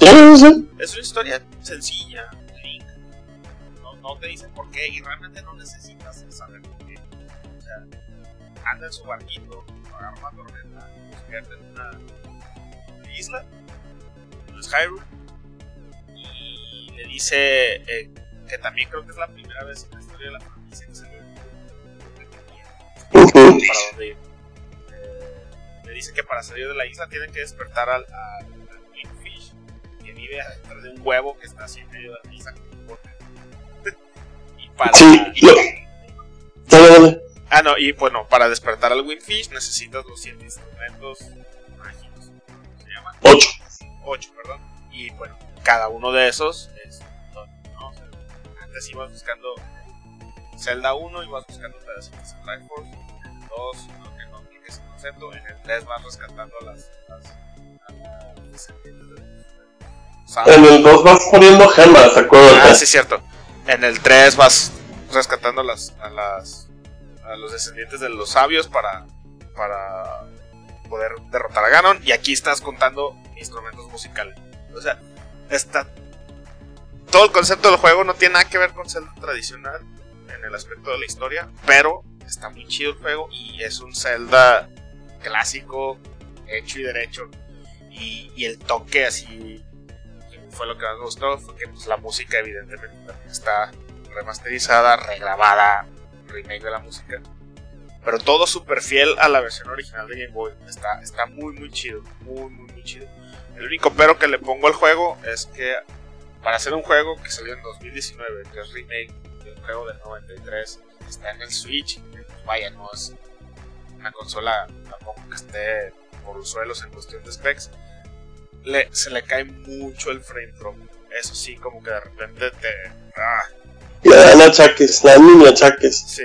es una historia sencilla. Link. No, no te dicen por qué y realmente no necesitas saber por qué. O sea, anda en su barquito, agarra una tormenta, se pierde en una isla, no es Hyrule, y le dice eh, que también creo que es la primera vez en la historia de la para dónde ir. Eh, le dice que para salir de la isla tienen que despertar al, al, al Windfish, que vive adentro de un huevo que está así en medio de la isla. como un bote. y para. Sí, lo- Dale, dale. Ah, no, y bueno, para despertar al Windfish necesitas los 7 instrumentos mágicos. ¿Cómo se llaman? Ocho. 8, perdón. Y bueno, cada uno de esos es. ¿no? O sea, antes ibas buscando Zelda 1 ibas buscando pedacitos de Triforce. En el 2, no, que no apliques el concepto. En el 3 vas rescatando las, las, En el 2 vas poniendo gemas, ¿te acuerdas? Ah, sí, cierto. En el 3 vas rescatando las, a, las, a los descendientes de los sabios para, para poder derrotar a Ganon. Y aquí estás contando instrumentos musicales. O sea, está. Todo el concepto del juego no tiene nada que ver con Zelda tradicional en el aspecto de la historia, pero está muy chido el juego y es un Zelda clásico, hecho y derecho. Y, y el toque así fue lo que más me gustó, fue que pues, la música evidentemente está remasterizada, regrabada, remake de la música. Pero todo súper fiel a la versión original de Game Boy. Está, está muy, muy chido. Muy, muy, muy chido. El único pero que le pongo al juego es que para hacer un juego que salió en 2019, que es remake de un juego del 93, está en el Switch. Vaya, no es una consola tampoco que esté por los suelos en cuestión de specs. Le, se le cae mucho el frame drop. Eso sí, como que de repente te. Ah. Le dan achaques, le dan mini achaques. Sí.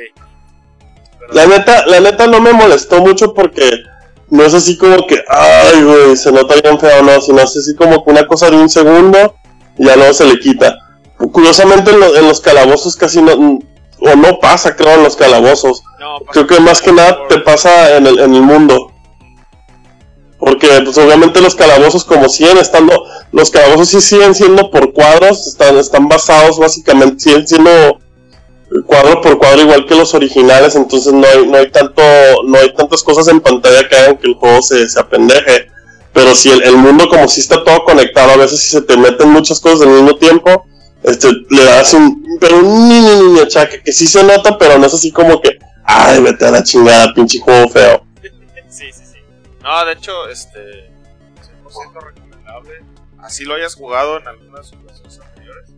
Pero La neta, la neta no me molestó mucho porque no es así como que, ay, güey, se nota bien feo, no, sino es así como que una cosa de un segundo y ya luego se le quita. Curiosamente en, lo- en los calabozos casi no, o no pasa, creo, en los calabozos. no, Creo que más que nada te pasa en el, en el mundo. Porque, pues obviamente los calabozos como siguen estando, los calabozos sí siguen siendo por cuadros, están, están basados básicamente, siguen siendo cuadro por cuadro igual que los originales, entonces no hay, no hay tanto, no hay tantas cosas en pantalla que hagan que el juego se, se apendeje. Pero si el, el mundo como si está todo conectado, a veces si se te meten muchas cosas al mismo tiempo, este, le das un, pero un mini, mini achaque que sí se nota, pero no es así como que, ay, vete a la chingada, pinche juego feo. Sí, sí, sí. No, de hecho, este. 100% recomendable. Así lo hayas jugado en algunas versiones anteriores.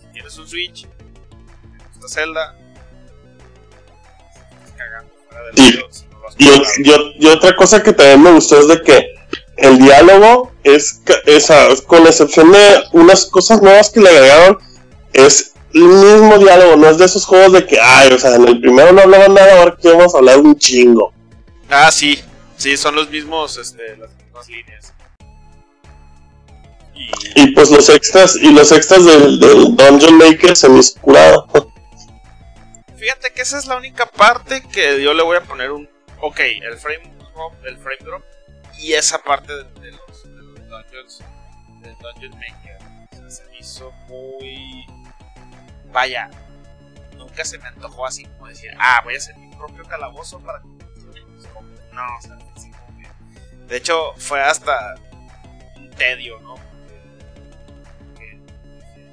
Si tienes un Switch, te gusta Zelda, estás cagando fuera del Sí. video si no lo has Y, jugado. y o- y otra cosa que también me gustó es de que el diálogo es, esa, con excepción de unas cosas nuevas que le agregaron, es el mismo diálogo, no es de esos juegos de que, ay, o sea, en el primero no hablaban nada, ahora que vamos a hablar un chingo. Ah, sí. Sí, son los mismos, este, las mismas líneas. Y. Y pues los extras, y los extras del, del Dungeon Maker se me curado. Fíjate que esa es la única parte que yo le voy a poner un. Ok, el frame drop, el frame drop y esa parte de, de los, de los dungeons, del Dungeon Maker. o sea, se me hizo muy. Vaya, nunca se me antojó así como decir, ah, voy a hacer mi propio calabozo para. No, o sea, así como que- De hecho, fue hasta un tedio, ¿no?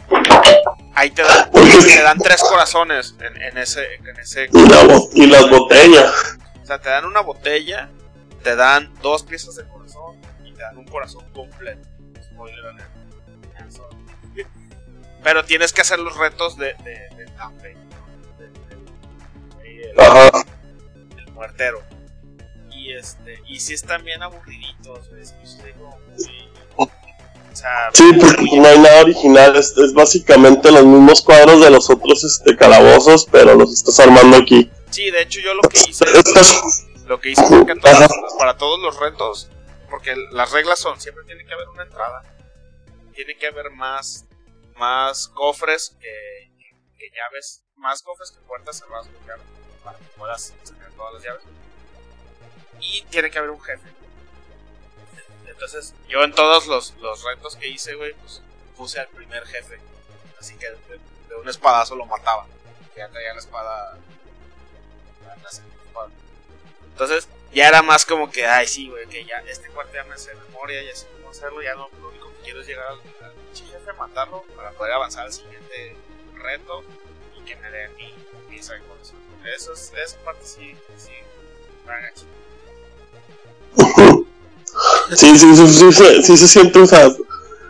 Porque- Ahí te dan, te dan tres corazones en, en ese, en ese Y, la y las botellas. o sea, te dan una botella, te dan dos piezas de corazón y te dan un corazón completo. Spoiler alert. Pero tienes que hacer los retos de, de, de de- el, muertero. Y este, y si están bien aburriditos, es que digo, muy- o sea, Sí, porque no hay nada original, es, es básicamente los mismos cuadros de los otros este, calabozos, pero los estás armando aquí. sí, de hecho yo lo que hice Estás- Lo que hice fue que para todos los retos, porque las reglas son, siempre tiene que haber una entrada, tiene que haber más, más cofres que, que llaves, más cofres que puertas cerradas para que puedas sacar todas las llaves. Y tiene que haber un jefe. Entonces, yo en todos los, los retos que hice, güey, pues puse al primer jefe. Así que de, de un espadazo lo mataba. Ya traía la espada. la- la segunda espada. Entonces, ya era más como que, ay, sí, güey, que ya este cuarto ya me de memoria, ya sé cómo hacerlo, ya no, lo único que quiero es llegar al, jefe, matarlo, para poder avanzar al siguiente reto y que me den mi de corazón. Eso es, esa parte sí, sí. Sí, sí, sí, sí, sí, sí se siente, o sea,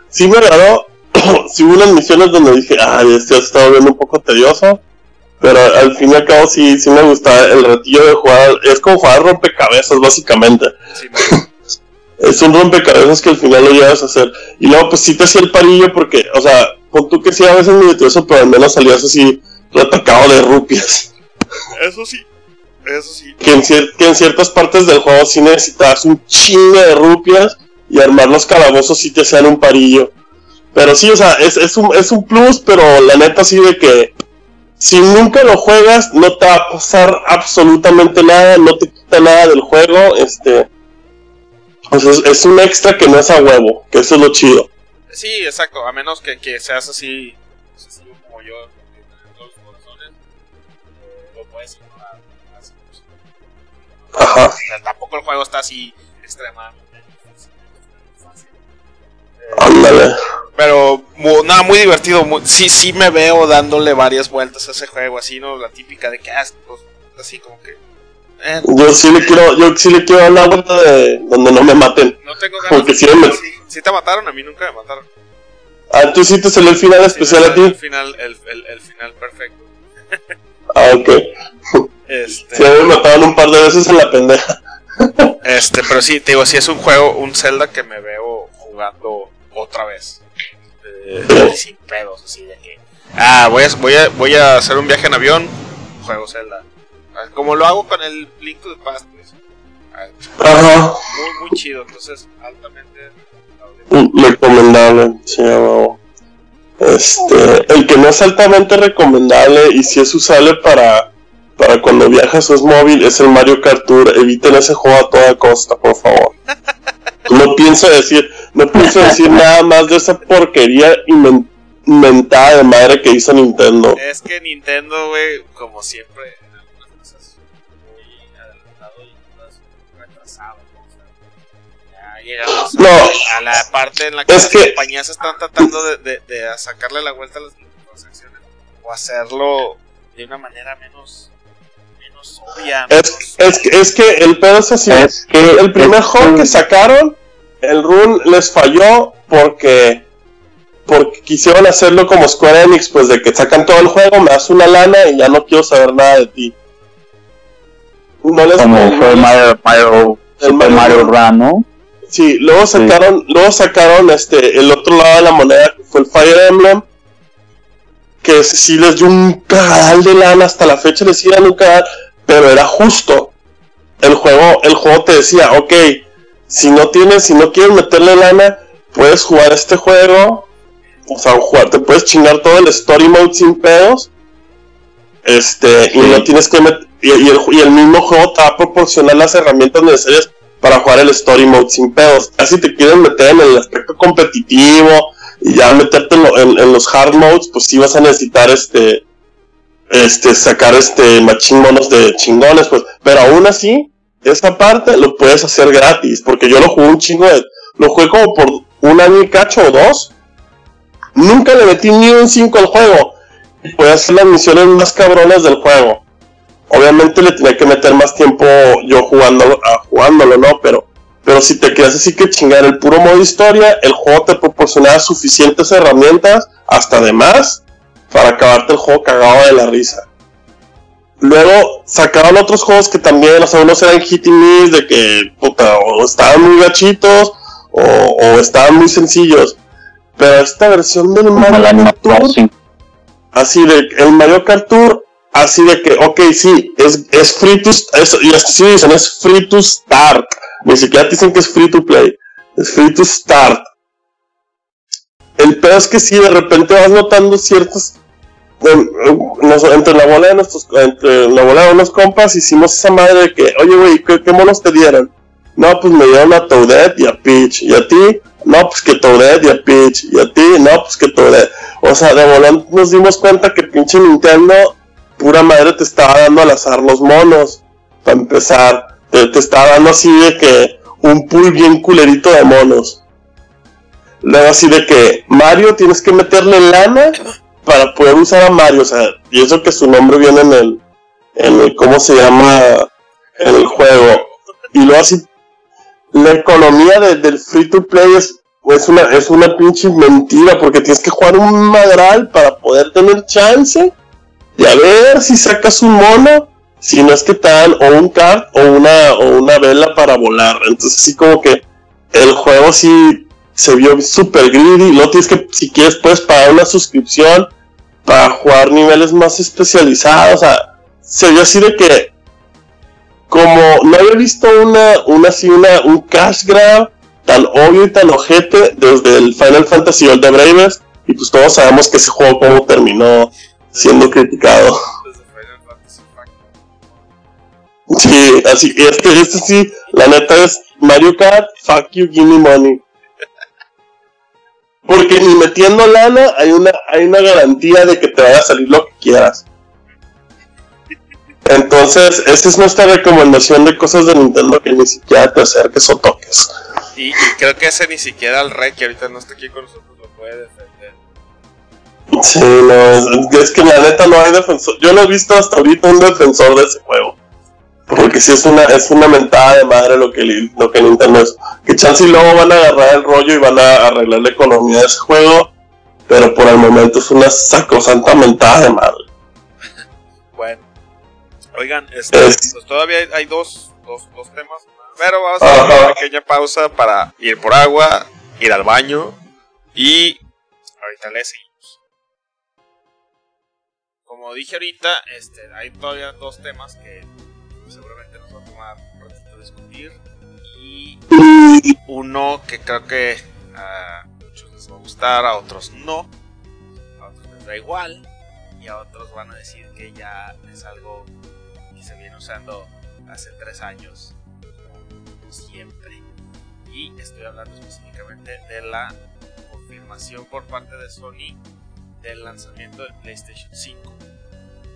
sí me agradó. sí hubo unas misiones donde dije, ay, este ya se estaba viendo un poco tedioso. Pero al fin y al cabo sí, sí me gusta el retillo de jugar. Es como jugar rompecabezas, básicamente. Sí, me- Es un rompecabezas que al final lo llevas a hacer. Y luego, pues sí te hacía el parillo porque, o sea, pon tú que sí a veces medio tedioso, pero al menos salías así retacado de rupias. eso sí, eso sí. Que en, cier- que en ciertas partes del juego sí necesitabas un chingo de rupias. y armar los calabozos si te hacían un parillo. Pero sí, o sea, es, es, un, es un plus, pero la neta sí de que si nunca lo juegas, no te va a pasar absolutamente nada, no te quita nada del juego, este... Es, es un extra que no es a huevo, que eso es lo chido. Sí, exacto, a menos que, que seas así, así como yo, todos los corazones, lo puedes ignorar. así. Ajá. O sea, tampoco el juego está así extremadamente Ándale. Pero nada, muy divertido. muy- sí, sí me veo dándole varias vueltas a ese juego, así, ¿no? La típica de que, ah, pues, así como que... eh, Yo sí le quiero, yo sí le quiero dar la vuelta de donde no me maten. no tengo ganas Porque me- sí, sí te mataron, a mí nunca me mataron. Ah, tú sí te salió el final especial a El ti. final, el, el, el final perfecto. Ah, ok. Este, Sí, me mataron un par de veces en la pendeja. este, pero sí, te digo, sí es un juego, un Zelda que me veo jugando otra vez. Eh, sin pedos, así de que. Ah, voy a, voy, a, voy a hacer un viaje en avión, juego Zelda. Ah, Como lo hago con el Link to the Past, pues. Ah, Ajá. muy, muy chido, entonces altamente recomendable. Mm, Recomendable, sí. Este, el que no es altamente recomendable y si es usable para, para cuando viajas o es móvil es el Mario Kart Tour. Eviten ese juego a toda costa, por favor. No pienso decir, no pienso decir nada más de esa porquería inven- inventada de madre que hizo Nintendo. Es que Nintendo, güey, como siempre, en algunas cosas muy adelantado y otras retrasado. ¿no? O sea, ya llegamos No. a la parte en la que Es las que- compañías están tratando de, de, de sacarle la vuelta a las microtransacciones o hacerlo de una manera menos, Es, es, que- es que el pedo es así. Es que El primer es juego un- que sacaron, el run les falló porque porque quisieron hacerlo como Square Enix, pues de que sacan todo el juego, me das una lana y ya no quiero saber nada de ti. No les como fue les- Mario, Mario, el Super Mario Run. Run, ¿no? Sí, luego sacaron, luego sacaron este el otro lado de la moneda que fue el Fire Emblem. Que sí les dio un cagadal de lana, hasta la fecha les iban un cagadal, pero era justo. El juego, el juego te decía, ok, si no tienes, si no quieres meterle lana, puedes jugar este juego. O sea, jugar, te puedes chingar todo el story mode sin pedos. Este, y no tienes que meter, y, y el, y el mismo juego te va a proporcionar las herramientas necesarias para jugar el story mode sin pedos. Así te quieren meter en el aspecto competitivo y ya meterte en, lo- en- en los hard modes, pues sí vas a necesitar este este sacar este machín monos de chingones, pues, pero aún así, esa parte lo puedes hacer gratis, porque yo lo jugué un chingo de, lo jugué como por un año y cacho o dos. Nunca le metí ni un 5 al juego. Y podía hacer las misiones más cabronas del juego. Obviamente le tenía que meter más tiempo yo jugándolo, a- jugándolo, ¿no? Pero, pero si te quedas así que chingar el puro modo historia, el juego te proporcionaba suficientes herramientas, hasta de más, para acabarte el juego cagado de la risa. Luego sacaron otros juegos que también, o sea, unos eran hit y miss, de que, puta, o estaban muy gachitos, o, o estaban muy sencillos. Pero esta versión del Mario Kart Tour, así de el Mario Kart Tour, así de que, ok, sí, es, es free to, es, y así dicen, es free to start. Ni siquiera dicen que es free to play, es free to start. El peor es que sí, de repente vas notando en- nos- entre la bola de nuestros, entre la bola de unos compas hicimos esa madre de que, oye güey, ¿qué, monos te dieron? No, pues me dieron a Toadette y a Peach, y a ti, no, pues que Toadette y a Peach, y a ti, no, pues que Toadette. O sea, de volante nos dimos cuenta que pinche Nintendo, pura madre, te estaba dando al azar los monos. Para empezar, te, te estaba dando así de que un pool bien culerito de monos. Luego así de que Mario tienes que meterle lana para poder usar a Mario. O sea, y eso que su nombre viene en el, en el ¿cómo se llama? En el juego. Y luego así, la economía de- del free to play es, es una, es una pinche mentira porque tienes que jugar un madral para poder tener chance de a ver si sacas un mono, si no es que te dan o un card o una, o una vela para volar. Entonces sí como que el juego sí se vio super greedy, luego tienes que, si quieres puedes pagar una suscripción para jugar niveles más especializados, o sea, se vio así de que como no había visto una, una así, una, un cash grab tan obvio y tan ojete desde el Final Fantasy el de Bravers, y pues todos sabemos que ese juego como terminó siendo criticado. Sí, así, este, este sí, la neta es Mario Kart, fuck you, give me money. Porque ni metiendo lana hay una, hay una garantía de que te vaya a salir lo que quieras. Entonces, esa es nuestra recomendación de cosas de Nintendo que ni siquiera te acerques o toques. Y, creo que ese ni siquiera el Rey, que ahorita no está aquí con nosotros, lo puede defender. Sí, no, es, que la neta no hay defensor. Yo no he visto hasta ahorita un defensor de ese juego. Porque si es una, es una mentada de madre lo que, lo que Nintendo es. Que chance y luego van a agarrar el rollo y van a arreglar la economía de ese juego. Pero por el momento es una sacrosanta mentada de madre. bueno. Oigan, este, pues todavía hay, dos, dos, dos, temas. Pero vamos a hacer una pequeña pausa para ir por agua, ir al baño. Y ahorita le seguimos. Como dije ahorita, este, hay todavía dos temas que Y uno que creo que a muchos les va a gustar, a otros no. A otros les da igual. Y a otros van a decir que ya es algo que se viene usando hace tres años. siempre. Y estoy hablando específicamente de la confirmación por parte de Sony del lanzamiento del PlayStation 5.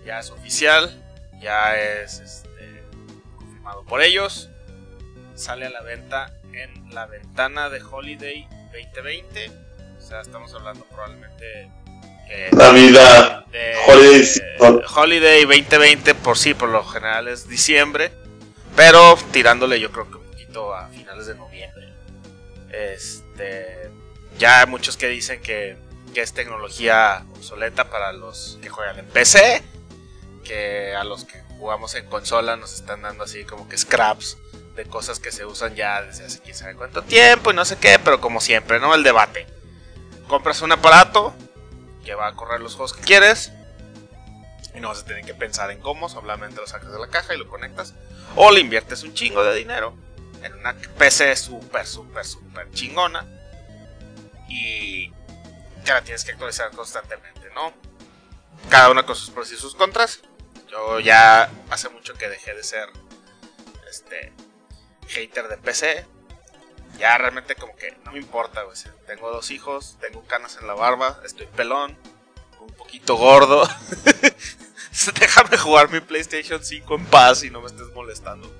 Ya es oficial, ya es este, por ellos. Sale a la venta en la ventana de Holiday 2020. O sea, estamos hablando probablemente Navidad, de, Holiday, Holiday 2020 por sí, por lo general es diciembre, pero tirándole yo creo que un poquito a finales de noviembre. Este, ya hay muchos que dicen que, que es tecnología obsoleta para los que juegan en PC, que a los que jugamos en consola nos están dando así como que scraps de cosas que se usan ya desde hace quién sabe cuánto tiempo y no sé qué, pero como siempre, ¿no? El debate. Compras un aparato que va a correr los juegos que quieres y no vas a tener que pensar en cómo, solamente lo sacas de la caja y lo conectas. O le inviertes un chingo de dinero en una PC súper, súper, súper chingona y que la tienes que actualizar constantemente, ¿no? Cada una con sus pros y sus contras. Yo ya hace mucho que dejé de ser este hater de PC. Ya realmente como que no me importa, Tengo dos hijos, tengo canas en la barba, estoy pelón, un poquito gordo. Déjame jugar mi PlayStation 5 en paz y no me estés molestando.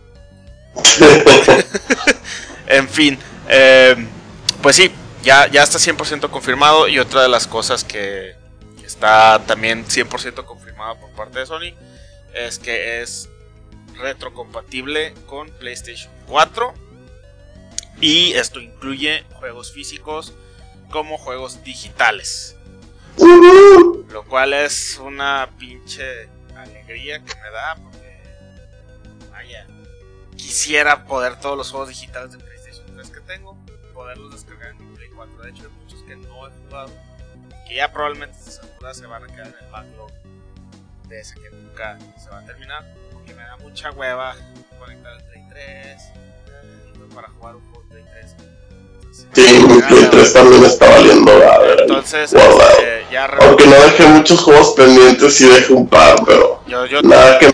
en fin, eh, pues sí, ya, ya está 100% confirmado y otra de las cosas que está también 100% confirmada por parte de Sony es que es retrocompatible con PlayStation 4 y esto incluye juegos físicos como juegos digitales. Lo cual es una pinche alegría que me da porque vaya, quisiera poder todos los juegos digitales de PlayStation 3 que tengo, poderlos descargar en mi Play 4. De hecho, hay muchos que no he jugado, que ya probablemente se van a quedar en el backlog de que nunca se va a terminar, porque me da mucha hueva conectar el Play 3 eh, para jugar un juego Play 3. sí, mi Play 3 también está valiendo ver, Entonces, este, ya Aunque no dejé muchos juegos pendientes, y dejé un par, pero yo, yo nada, que me,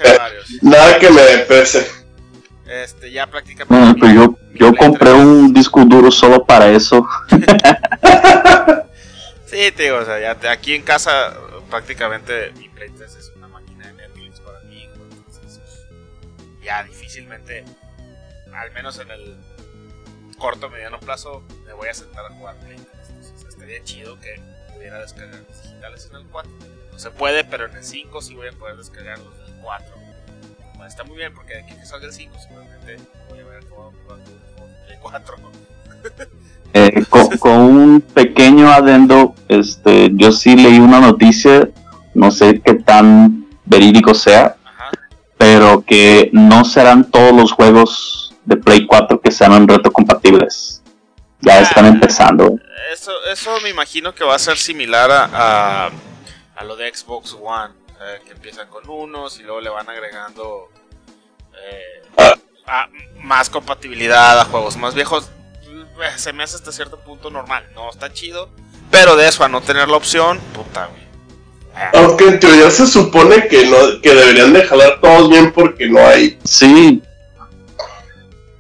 nada que me pese. Este, ya prácticamente. pues yo, yo compré un disco duro solo para eso. sí, te digo, o sea, ya aquí en casa prácticamente mi Play 3 es ya difícilmente, al menos en el corto mediano plazo, me voy a sentar a jugar Play Entonces estaría chido que pudiera descargar los digitales en el 4. No se puede, pero en el 5 sí voy a poder descargar los del 4. Bueno, está muy bien porque de aquí que salga el 5 seguramente voy a ver cómo el 4. Eh, con, con, un pequeño adendo, este, yo sí leí una noticia, no sé qué tan verídico sea, pero que no serán todos los juegos de Play 4 que sean retrocompatibles. Ya ah, están empezando. Eso, eso me imagino que va a ser similar a, a, lo de Xbox One, eh, que empiezan con unos y luego le van agregando eh, más compatibilidad a juegos más viejos. eh, se me hace hasta cierto punto normal. No está chido. Pero de eso a no tener la opción, puta, güey. Aunque en teoría se supone que no que deberían de jalar todos bien porque no hay. Sí,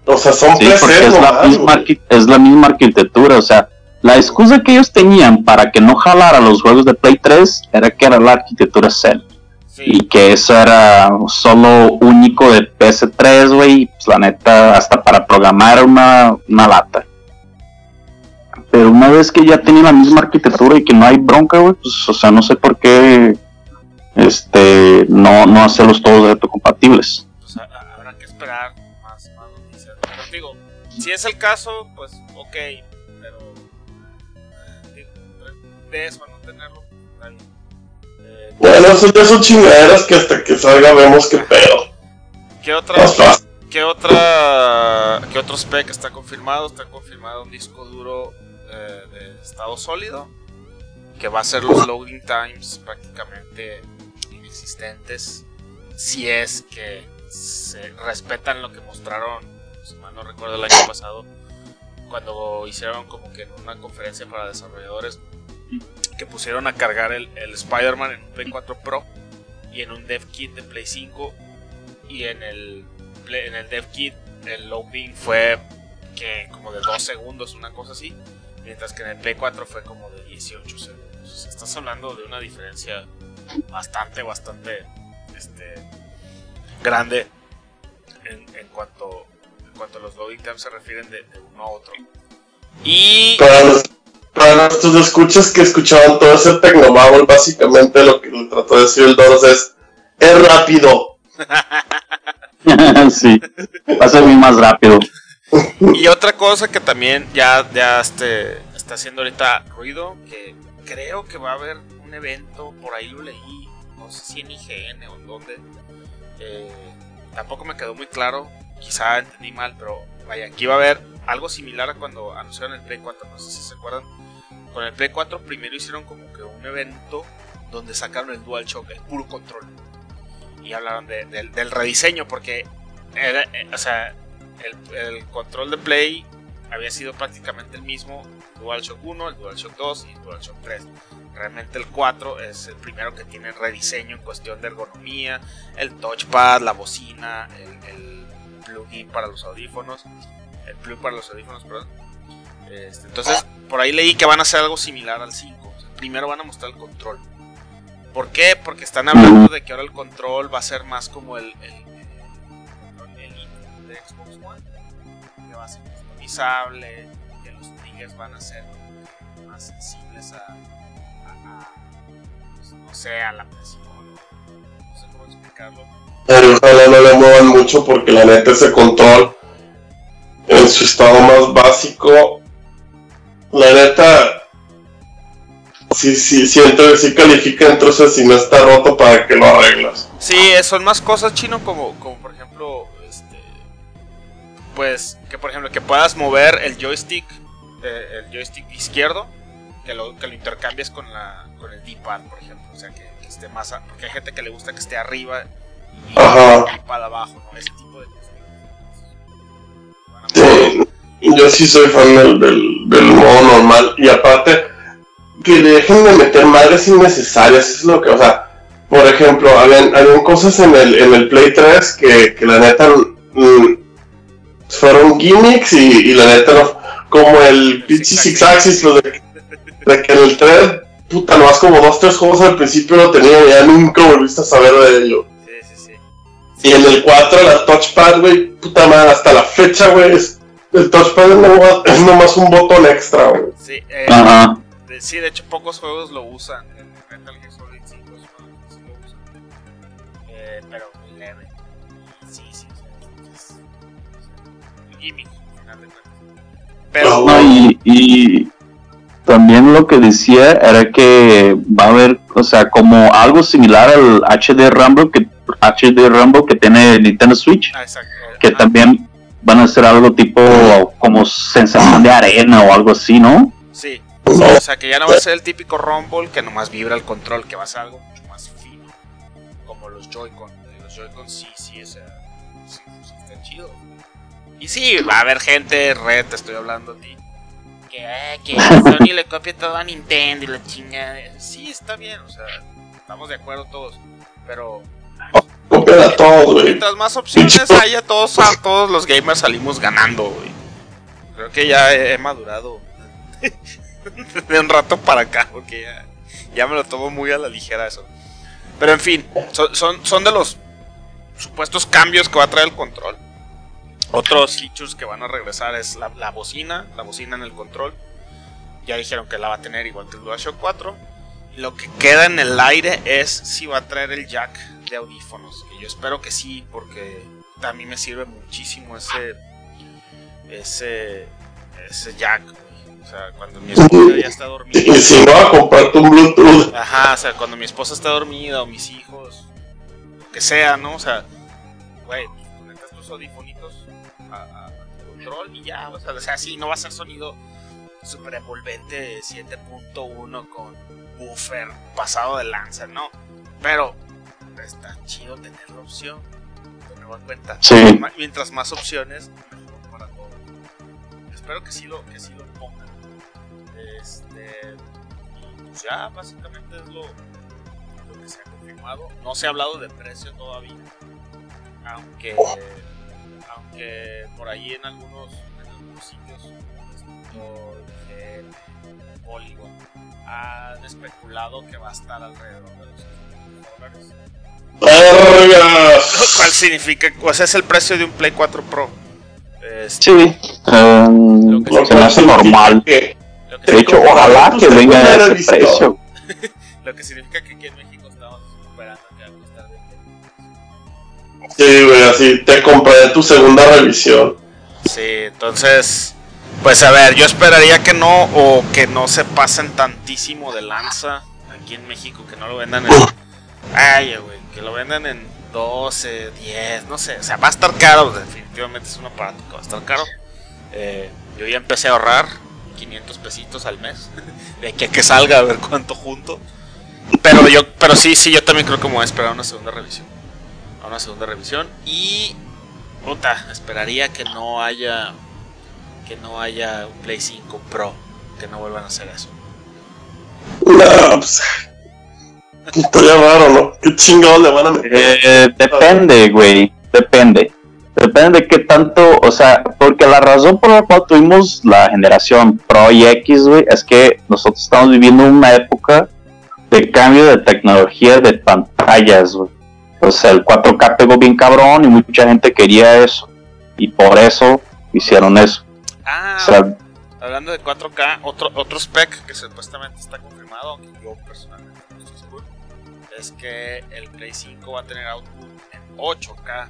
O sea, son sí, es la, misma, güey. arqui- es la misma arquitectura. O sea, la excusa que ellos tenían para que no jalara los juegos de Play 3 era que era la arquitectura Cell. Sí. Y que eso era solo único de PS3, güey. Pues la neta, hasta para programar era una, una lata. Pero una vez que ya tiene la misma arquitectura y que no hay bronca, güey, pues, o sea, no sé por qué este no, no hacerlos todos retrocompatibles. pues, a- a- habrá que esperar más, más noticias. Pero digo, si es el caso, pues ok, pero eh, digo, de eso a no tenerlo. Eh, Bueno, eso ya son chingaderas que hasta que salga vemos qué pedo. ¿Qué otra? ¿Qué otra? ¿Qué otro spec está confirmado? Está confirmado un disco duro eh, de estado sólido que va a ser los loading times prácticamente inexistentes si es que se respetan lo que mostraron, si mal no recuerdo el año pasado, cuando hicieron como que en una conferencia para desarrolladores que pusieron a cargar el, el Spider-Man en un Play 4 Pro y en un dev kit de Play 5 y en el en el dev kit el loading fue que como de 2 segundos una cosa así mientras que en el Play 4 fue como de 18 segundos O sea, estás hablando de una diferencia bastante bastante este grande en, en cuanto en cuanto a los loading times se refieren de, de uno a otro y Para, los- para nuestros escuchas que escuchaban todo ese Tecnomabel, básicamente lo que le trató de decir el Doros es: es rápido. sí, va a ser muy más rápido. Y otra cosa que también ya, ya este, está haciendo ahorita ruido, que creo que va a haber un evento, por ahí lo leí, no sé si en IGN o en dónde, eh, tampoco me quedó muy claro, quizá entendí mal, pero vaya, aquí va a haber algo similar a cuando anunciaron el Play 4, no sé si se acuerdan, con el Play 4 primero hicieron como que un evento donde sacaron el DualShock, el puro control, y hablaron de- del- del rediseño, porque era, eh, o sea, el, control de Play había sido prácticamente el mismo DualShock 1, el DualShock 2 y el DualShock 3. Realmente el 4 es el primero que tiene rediseño en cuestión de ergonomía, el touchpad, la bocina, el, el plugin para los audífonos, el plug para los audífonos, perdón. Este, entonces, por ahí leí que van a hacer algo similar al 5. O sea, primero van a mostrar el control. ¿Por qué? Porque están hablando de que ahora el control va a ser más como el, de Xbox One, que va a ser customizable, que los triggers van a ser más sensibles a, a- a, pues, no sé, a la presión, no sé cómo explicarlo. Pero ojalá no le muevan mucho porque la neta ese control en su estado más básico, la neta sí, sí, siento sí califica entonces si no está roto para que lo arreglas. Sí, eh, son más cosas chino como, como pues que por ejemplo que puedas mover el joystick, eh, el joystick izquierdo, que lo, que lo intercambies con la, con el D-pad, por ejemplo, o sea que, que esté más, a- porque hay gente que le gusta que esté arriba y el D-pad abajo, ¿no? Ese tipo de cosas. Sí, yo sí soy fan del, del, del modo normal y aparte que dejen de meter madres innecesarias, es lo que, o sea, por ejemplo, habían, habían cosas en el, en el Play 3 que, que la neta mm, fueron gimmicks y, y la neta no, como el pinche Six Axis, lo de, de que en el 3, puta, nomás como dos, tres juegos al principio lo tenía y ya nunca volviste a saber de ello. Sí, sí, sí. Y en el 4 la touchpad, güey, puta madre, hasta la fecha, güey, es- el touchpad es nomás, es nomás un botón extra, güey. Sí, eh, Ajá. de, sí, de hecho pocos juegos lo usan. En Metal Gear Solid 5 es uno de los que lo usan. Eh, pero gimmick. Pero, No, y, y también lo que decía era que va a haber, o sea, como algo similar al HD Rumble que HD Rumble que tiene Nintendo Switch, ah, que ah, también van a hacer algo tipo como sensación de arena o algo así, ¿no? Sí, sí, o sea que ya no va a ser el típico Rumble que nomás vibra el control, que va a ser algo mucho más fino. Como los Joy-Con. Los Joy-Con sí, Y sí, va a haber gente, Red, te estoy hablando a ti, que, eh, que Sony le copie todo a Nintendo y la chingada. Sí, está bien, o sea, estamos de acuerdo todos. Pero Copian a todos, güey. mientras más opciones haya, todos, a todos los gamers salimos ganando, güey. Creo que ya he, he madurado de un rato para acá, porque ya, ya me lo tomo muy a la ligera eso. Pero en fin, son, son, son de los supuestos cambios que va a traer el control. Otros features que van a regresar es la, la bocina, la bocina en el control. Ya dijeron que la va a tener igual que el DualShock 4. Lo que queda en el aire es si va a traer el jack de audífonos. Que yo espero que sí, porque a mí me sirve muchísimo ese ese ese jack. O sea, cuando mi esposa ya está dormida. Y si no, a comprarte un Bluetooth. Ajá, o sea, cuando mi esposa está dormida o mis hijos, lo que sea, ¿no? O sea, güey, conectas tus audifonitos a, a- al control y ya, o sea, o sea, sí, no va a ser sonido super envolvente 7.1 con buffer pasado de lanza, no. Pero está chido tener la opción, tenerlo en cuenta. Sí. Mientras más opciones, mejor para todos. Espero que sí lo, que sí lo pongan. Este, y pues ya, básicamente es lo, lo que se ha confirmado. No se ha hablado de precio todavía. Aunque, aunque por ahí en algunos, en algunos sitios, IGN, Polygon, han especulado que va a estar alrededor de los 500 dólares. Lo cual significa, o sea, es el precio de un Play 4 Pro. Este, Sí, em, Lo que Lo se me hace normal. que- lo que De hecho, ojalá que venga a ese precio. Lo que significa que aquí en México Sí, güey, así te compré tu segunda revisión. Sí, entonces, pues a ver, yo esperaría que no, o que no se pasen tantísimo de lanza aquí en México, que no lo vendan en. Ay, güey, que lo vendan en 12, 10, no sé, o sea, va a estar caro, definitivamente es un aparato que va a estar caro. Eh, yo ya empecé a ahorrar 500 pesitos al mes, de aquí a que salga a ver cuánto junto. Pero yo, pero sí, sí, yo también creo que me voy a esperar una segunda revisión. A una segunda revisión. Y puta, esperaría que no haya que no haya un Play 5 Pro, que no vuelvan a hacer eso. No, pues. Estaría raro, ¿no? ¿Qué chingados le van a meter? Eh, depende, güey. Depende. Depende de qué tanto, o sea, porque la razón por la cual tuvimos la generación Pro y X, güey, es que nosotros estamos viviendo una época de cambio de tecnología de pantallas, güey. O sea, el 4K pegó bien cabrón y mucha gente quería eso. Y por eso hicieron eso. Ah, O sea, hablando de 4K, otro, otro spec que supuestamente está confirmado, aunque yo personalmente no estoy seguro, es que el Play 5 va a tener output en 8K.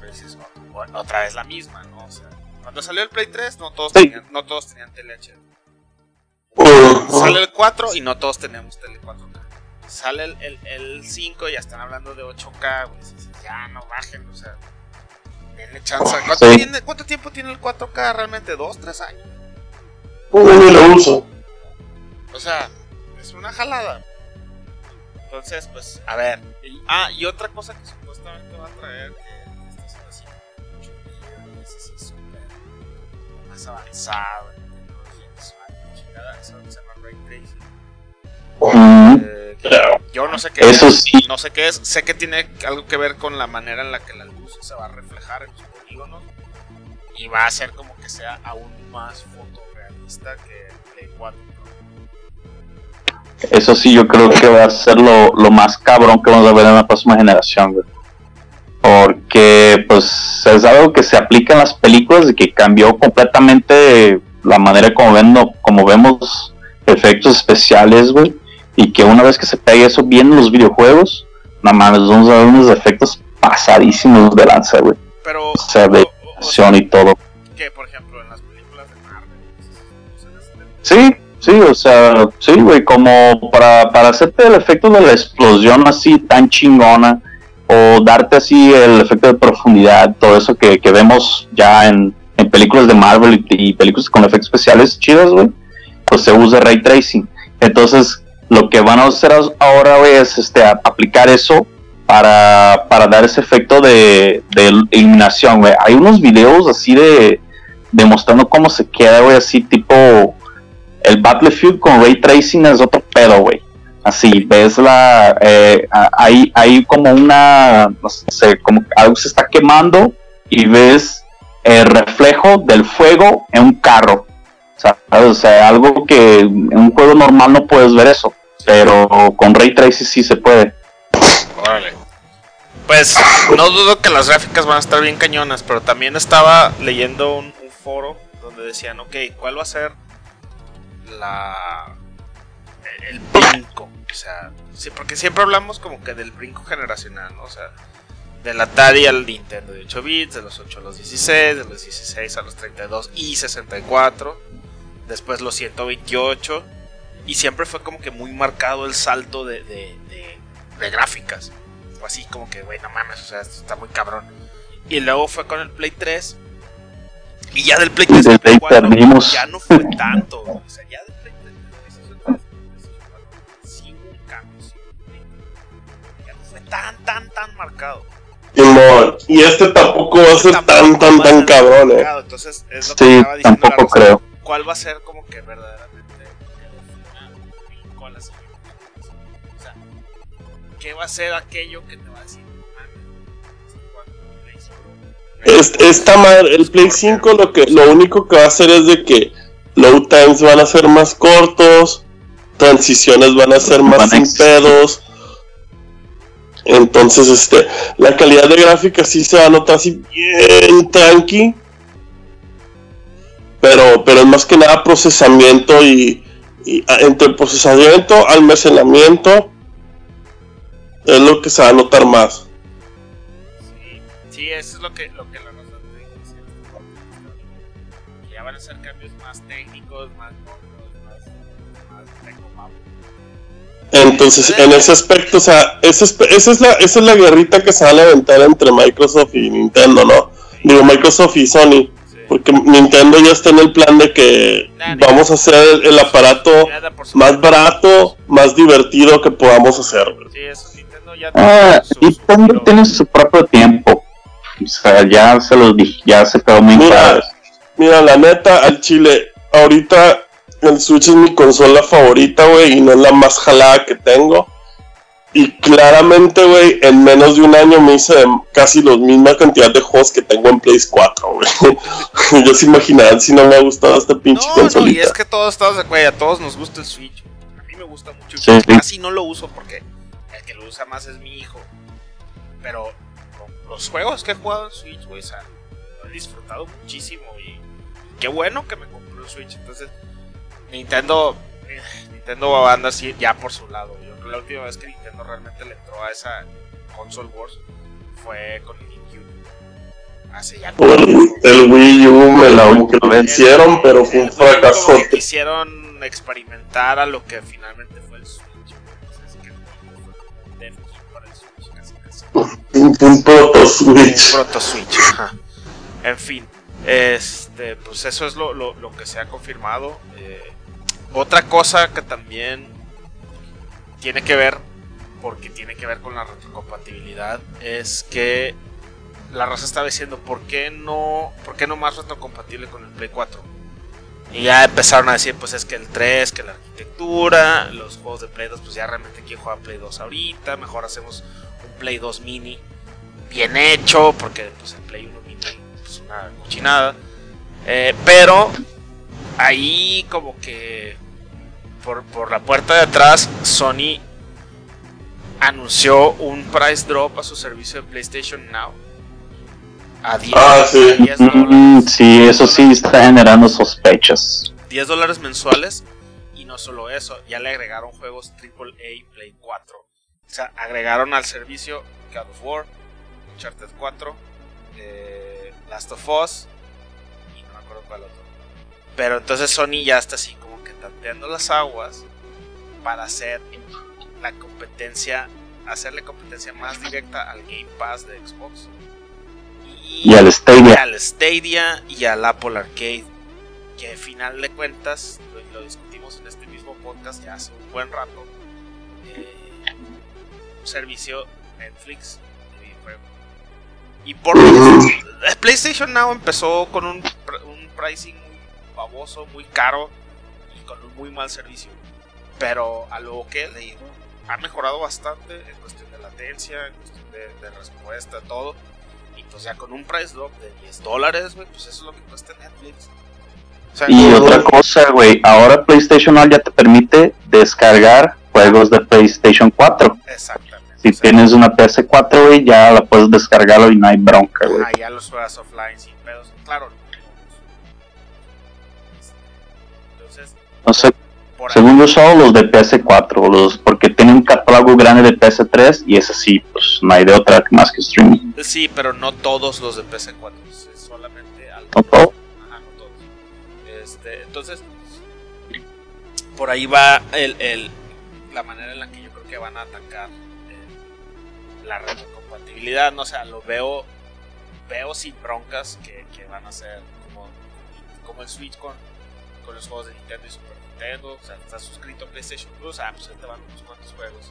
Pero dices, o- otra vez la misma, ¿no? O sea, cuando salió el Play 3, no todos, Sí. tenían, no todos tenían tele HD. Uh, Sale el 4 y no todos tenemos tele 4K. Sale el, el, el 5 y ya están hablando de 8K, güey. Ya no bajen, o sea, denle chance. ¿Cuánto, Sí. tiene- cuánto tiempo tiene el 4K realmente? ¿Dos, tres años? uh, ni lo uso. O sea, es una jalada. Entonces, pues, a ver. Y- ah, y otra cosa que supuestamente va a traer, que está haciendo así mucho es así súper más avanzado en tecnología visual, chingada, eso se llama Ray Tracing. Yo no sé qué Eso es, sí. no sé qué es, sé que tiene algo que ver con la manera en la que la luz se va a reflejar en los polígonos y va a hacer como que sea aún más fotorrealista que el Play 4 Pro. Eso sí, yo creo que va a ser lo, lo más cabrón que vamos a ver en la próxima generación, güey. Porque, pues, es algo que se aplica en las películas y que cambió completamente la manera como, ven, como vemos efectos especiales, güey. Y que una vez que se pegue eso bien en los videojuegos, nada más vamos a ver unos efectos pasadísimos de lanza, güey. Pero, O sea, de o- y todo. que por ejemplo en las películas de Marvel Sí, sí, o sea, sí, güey, como para, para hacerte el efecto de la explosión así tan chingona, o darte así el efecto de profundidad, todo eso que, que vemos ya en, en películas de Marvel y, y películas con efectos especiales chidos, güey, pues se usa ray tracing. Entonces, lo que van a hacer ahora, es este, aplicar eso para, para dar ese efecto de, de iluminación, güey. Hay unos videos así de, demostrando cómo se queda, güey, así tipo el Battlefield con Ray Tracing es otro pedo, güey. Así, ves la, eh, hay, hay como una, no sé, como algo se está quemando y ves el reflejo del fuego en un carro. O sea, algo que en un juego normal no puedes ver eso, pero con Ray Tracing sí se puede. Órale. Pues no dudo que las gráficas van a estar bien cañonas, pero también estaba leyendo un, foro donde decían, ok, ¿cuál va a ser la el brinco? O sea, sí, porque siempre hablamos como que del brinco generacional. O sea, del Atari al Nintendo de 8 bits, de los 8 a los 16, de los 16 a los 32 y 64, después los 128, y siempre fue como que muy marcado el salto de, de, de gráficas así como que, güey, no mames, o sea, esto está muy cabrón. Y luego fue con el Play 3. Y ya del Play 3 ya no fue tanto. O sea, ya del Play 3 sí hubo un cambio, sí Ya no fue tan, tan, tan marcado. Y, y este tampoco va a ser tan, tan, tan cabrón, eh. Entonces, es lo que sí, estaba diciendo tampoco creo. ¿Cuál va a ser como que verdaderamente ¿qué va a ser aquello que te va a decir? Esta madre, el Play 5 lo que lo único que va a hacer es de que low times van a ser más cortos, transiciones van a ser más sin pedos. Entonces, este, la calidad de gráfica sí se va a notar así bien tranqui. Pero, pero es más que nada procesamiento y, y entre procesamiento, almacenamiento es lo que se va a notar más. Sí, sí eso es lo que, lo que razón que ya van a ser cambios más técnicos, más más, más Entonces, en ese aspecto, o sea, esa es, esa, es la, esa es la guerrita que se va a levantar entre Microsoft y Nintendo, ¿no? Digo, Microsoft y Sony. Porque Nintendo ya está en el plan de que vamos a hacer el, aparato más barato, más divertido que podamos hacer. Sí, eso ah, y también tiene su propio tiempo. O sea, ya se los dije, ya se quedó muy mira, Mira, la neta, al chile, ahorita el Switch es mi consola favorita, güey, y no es la más jalada que tengo. Y claramente, güey, en menos de un año me hice casi la misma cantidad de juegos que tengo en Play 4, güey. Yo se imaginarán si no me ha gustado este pinche no, No, y es que todos estamos, güey, a todos nos gusta el Switch. A mí me gusta mucho el Switch. Casi no lo uso porque usa más es mi hijo. Pero los juegos que he jugado en Switch, güey, lo he disfrutado muchísimo y qué bueno que me compró el Switch. Entonces, Nintendo, eh, Nintendo anda así ya por su lado. Yo creo que la última vez que Nintendo realmente le entró a esa console wars fue con el GameCube. Hace ya el, Wii U me la vencieron, pero fue un fracaso. Quisieron experimentar a lo que finalmente fue el Switch. Un, proto Switch. Un proto Switch, En fin, este, pues eso es lo, lo, que se ha confirmado. Eh, otra cosa que también tiene que ver, porque tiene que ver con la retrocompatibilidad, es que la raza estaba diciendo, ¿por qué no, por qué no más retrocompatible con el Play 4? Y ya empezaron a decir, pues es que el 3, que la arquitectura, los juegos de Play 2, pues ya realmente quién juega Play 2 ahorita, mejor hacemos Play 2 mini bien hecho, porque pues, el Play 1 mini es pues, una cochinada. Eh, pero ahí como que por, por, la puerta de atrás Sony anunció un price drop a su servicio de PlayStation Now. A 10, ah, mm, sí. eso sí está generando sospechas. 10 dólares mensuales y no solo eso, ya le agregaron juegos AAA Play 4 o sea, agregaron al servicio God of War, Uncharted 4, eh, Last of Us y no me acuerdo cuál otro. Pero entonces Sony ya está así como que tanteando las aguas para hacer la competencia, hacerle competencia más directa al Game Pass de Xbox. Y, al Stadia. Y al Stadia y al Apple Arcade. Que al final de cuentas, lo, lo discutimos en este mismo podcast ya hace un buen rato servicio Netflix Y por PlayStation Now empezó con un, un pricing muy baboso, muy caro y con un muy mal servicio. Pero a lo que he leído, ha mejorado bastante en cuestión de latencia, en cuestión de, respuesta, todo. Y pues ya con un price drop de 10 dólares, güey, pues eso es lo que cuesta Netflix. y otra cosa, güey, ahora PlayStation Now ya te permite descargar juegos de PlayStation 4. Exactamente. Si tienes una PS4, güey, ya la puedes descargarlo y no hay bronca, güey. Ah, ya los juegas offline sin pedos. Claro. Entonces. No sé. Según yo, solo los de PS4, los, porque tienen un catálogo grande de PS3 y ese sí, pues no hay de otra más que streaming. Sí, pero no todos los de PS4, solamente algo. ¿No todos? Ajá, no todos. Este, entonces, por ahí va el, el, la manera en la que yo creo que van a atacar la retrocompatibilidad, no o sea, lo veo veo sin broncas que, van a ser como, como el Switch con, con los juegos de Nintendo y Super Nintendo, o sea, estás suscrito a PlayStation Plus, ah, pues ahí te van unos cuantos juegos.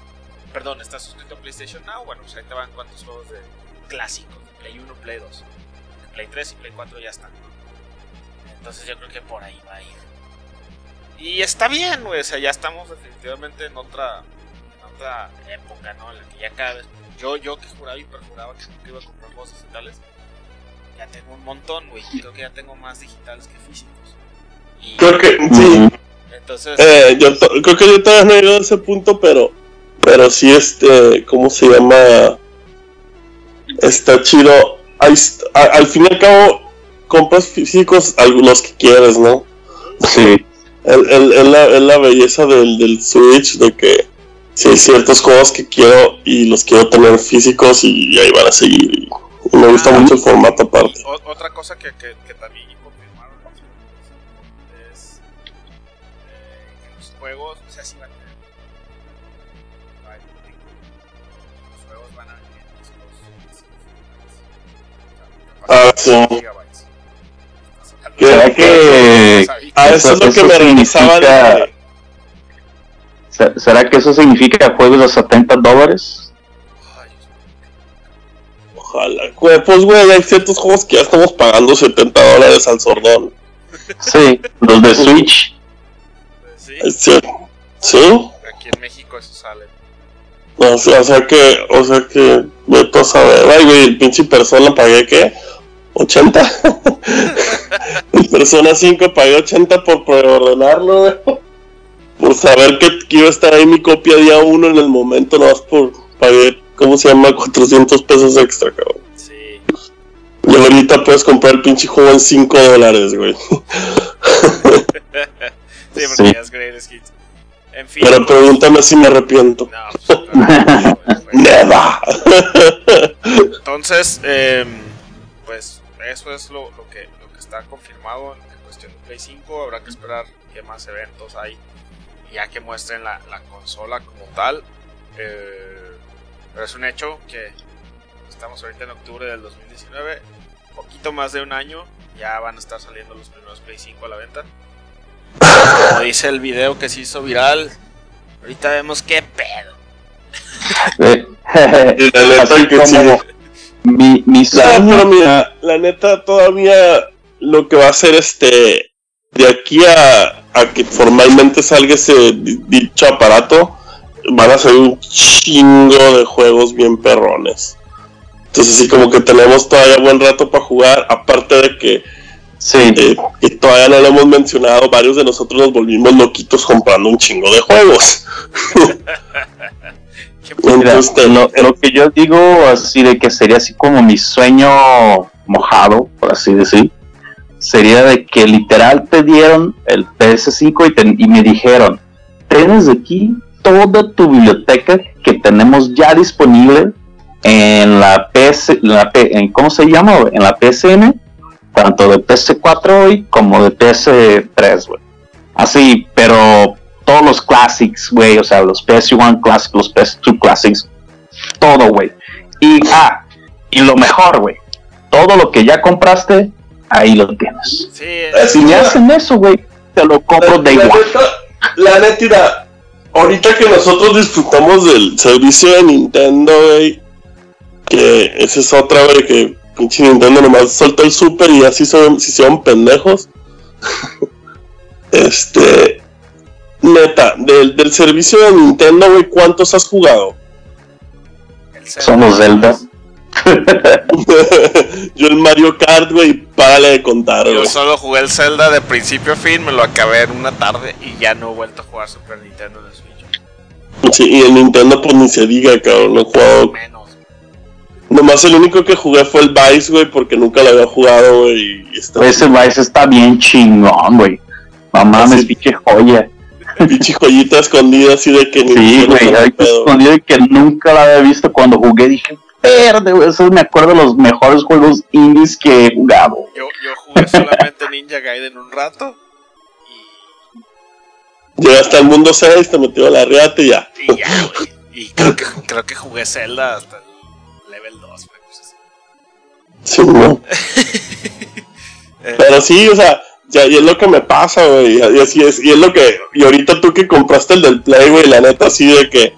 Perdón, estás suscrito a PlayStation Now, bueno, pues ahí te van cuantos juegos de clásicos, Play 1, Play 2, Play 3 y Play 4 ya están. Entonces yo creo que por ahí va a ir. Y está bien, güey, o sea, ya estamos definitivamente en otra, en otra época, ¿no? En la que ya cada vez yo, yo que juraba y perjuraba que nunca iba a comprar juegos digitales, ya tengo un montón, güey. Creo que ya tengo más digitales que físicos. creo que, sí. Entonces. Eh, yo creo que yo todavía no he llegado a ese punto, pero. Pero sí, este. ¿Cómo se llama? Está chido. al fin y al cabo, compras físicos los que quieres, ¿no? Sí. Es la, la, belleza del, del Switch, de que si hay ciertos juegos que quiero y los quiero tener físicos y, ahí van a seguir. Y, me gusta ah, mucho el formato aparte. otra cosa que, que, que también confirmaron es eh, que los juegos, o sea, si van a tener. Los juegos van a venir Ah, sí. ¿Será que a eso es lo que me regresaba de ¿Será que eso significa juegos de 70 dólares? Ojalá. Pues, güey, hay ciertos juegos que ya estamos pagando 70 dólares al sordón. Sí, los de Switch. Sí. ¿Sí? Aquí en México eso sale. o sea que, o sea que, me a saber. Ay, güey, el pinche persona pagué, ¿qué? 80. el persona 5 pagué 80 por preordenarlo, güey por saber que, iba a estar ahí mi copia día uno en el momento, no más por pagar, ¿cómo se llama? 400 pesos extra, cabrón. Sí. Y ahorita puedes comprar el pinche juego en 5 dólares, güey. sí, porque ya es Hits. En fin. Pero pregúntame si me arrepiento. No, pues, Neva. Entonces, eh, pues eso es lo, lo, que, lo que está confirmado en cuestión de Play 5. Habrá que esperar qué más eventos hay ya que muestren la, consola como tal. Eh, pero es un hecho que estamos ahorita en octubre del 2019, poquito más de un año, ya van a estar saliendo los primeros Play 5 a la venta. Como dice el video que se hizo viral, ahorita vemos qué pedo. mi, mi la neta todavía lo que va a ser este de aquí a a que formalmente salga ese dicho aparato, van a ser un chingo de juegos bien perrones. Entonces sí como que tenemos todavía buen rato para jugar, aparte de que, sí. Eh, todavía no lo hemos mencionado, varios de nosotros nos volvimos loquitos comprando un chingo de juegos. lo, que yo digo así de que sería así como mi sueño mojado, por así decir, sería de que literal te dieron el PS5 y, me dijeron, tienes aquí toda tu biblioteca que tenemos ya disponible en la PS, la en, ¿cómo se llama? En la PSN, tanto de PS4 hoy como de PS3, güey. Así, pero todos los classics, güey, o sea, los PS1 Classics, los PS2 Classics, todo, güey. Y, ah, y lo mejor, güey, todo lo que ya compraste ahí lo tienes. Sí, si me hacen eso, güey, te lo compro de igual. la neta, ahorita que nosotros disfrutamos del servicio de Nintendo, güey, que esa es otra, güey, que pinche Nintendo nomás soltó el super y así son, si son pendejos. este. Neta, del, del servicio de Nintendo, güey, ¿cuántos has jugado? Zelda. Somos Zelda. Yo el Mario Kart, güey, párale de contar, Yo solo jugué el Zelda de principio a fin, me lo acabé en una tarde y ya no he vuelto a jugar Super Nintendo en el Switch. Sí, y el Nintendo, pues ni se diga, cabrón. No he jugado. Menos. Nomás el único que jugué fue el Vice, güey, porque nunca lo había jugado, güey. está Ese Vice está bien chingón, güey. No mames, Sí. pinche joya. pinche joyita escondida así de que Sí, güey, escondido y que nunca la había visto cuando jugué. Dije, verde, güey, eso me acuerdo de los mejores juegos indies que he jugado. Yo, yo jugué solamente Ninja Gaiden un rato y, Llegaste al mundo 6, te metió a la riata y ya. y ya, güey. Y creo que, creo que jugué Zelda hasta el level 2, güey. pues así. Sí, ¿no? Pero sí, o sea, ya, y es lo que me pasa, güey. Y así es, y es lo que. Y ahorita tú que compraste el del Play, güey, la neta, así de que.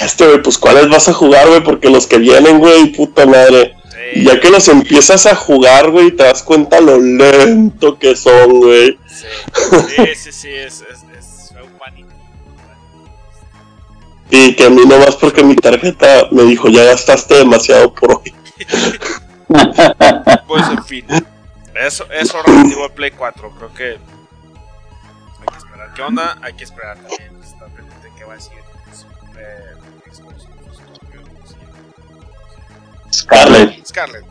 Este, güey, pues cuáles vas a jugar, güey, porque los que vienen, güey, puta madre. sí, Y ya que los empiezas a jugar, güey, te das cuenta lo lento que son, güey. Sí, sí, sí, sí, es, es, es fue un vanity. Y que a mí nomás porque mi tarjeta me dijo, ya gastaste demasiado por hoy. Pues en fin, eso, eso relativo al Play 4, creo que hay que esperar. ¿Qué onda? Hay que esperar también. Está pendiente qué va a decir eh, Scarlett. Scarlett.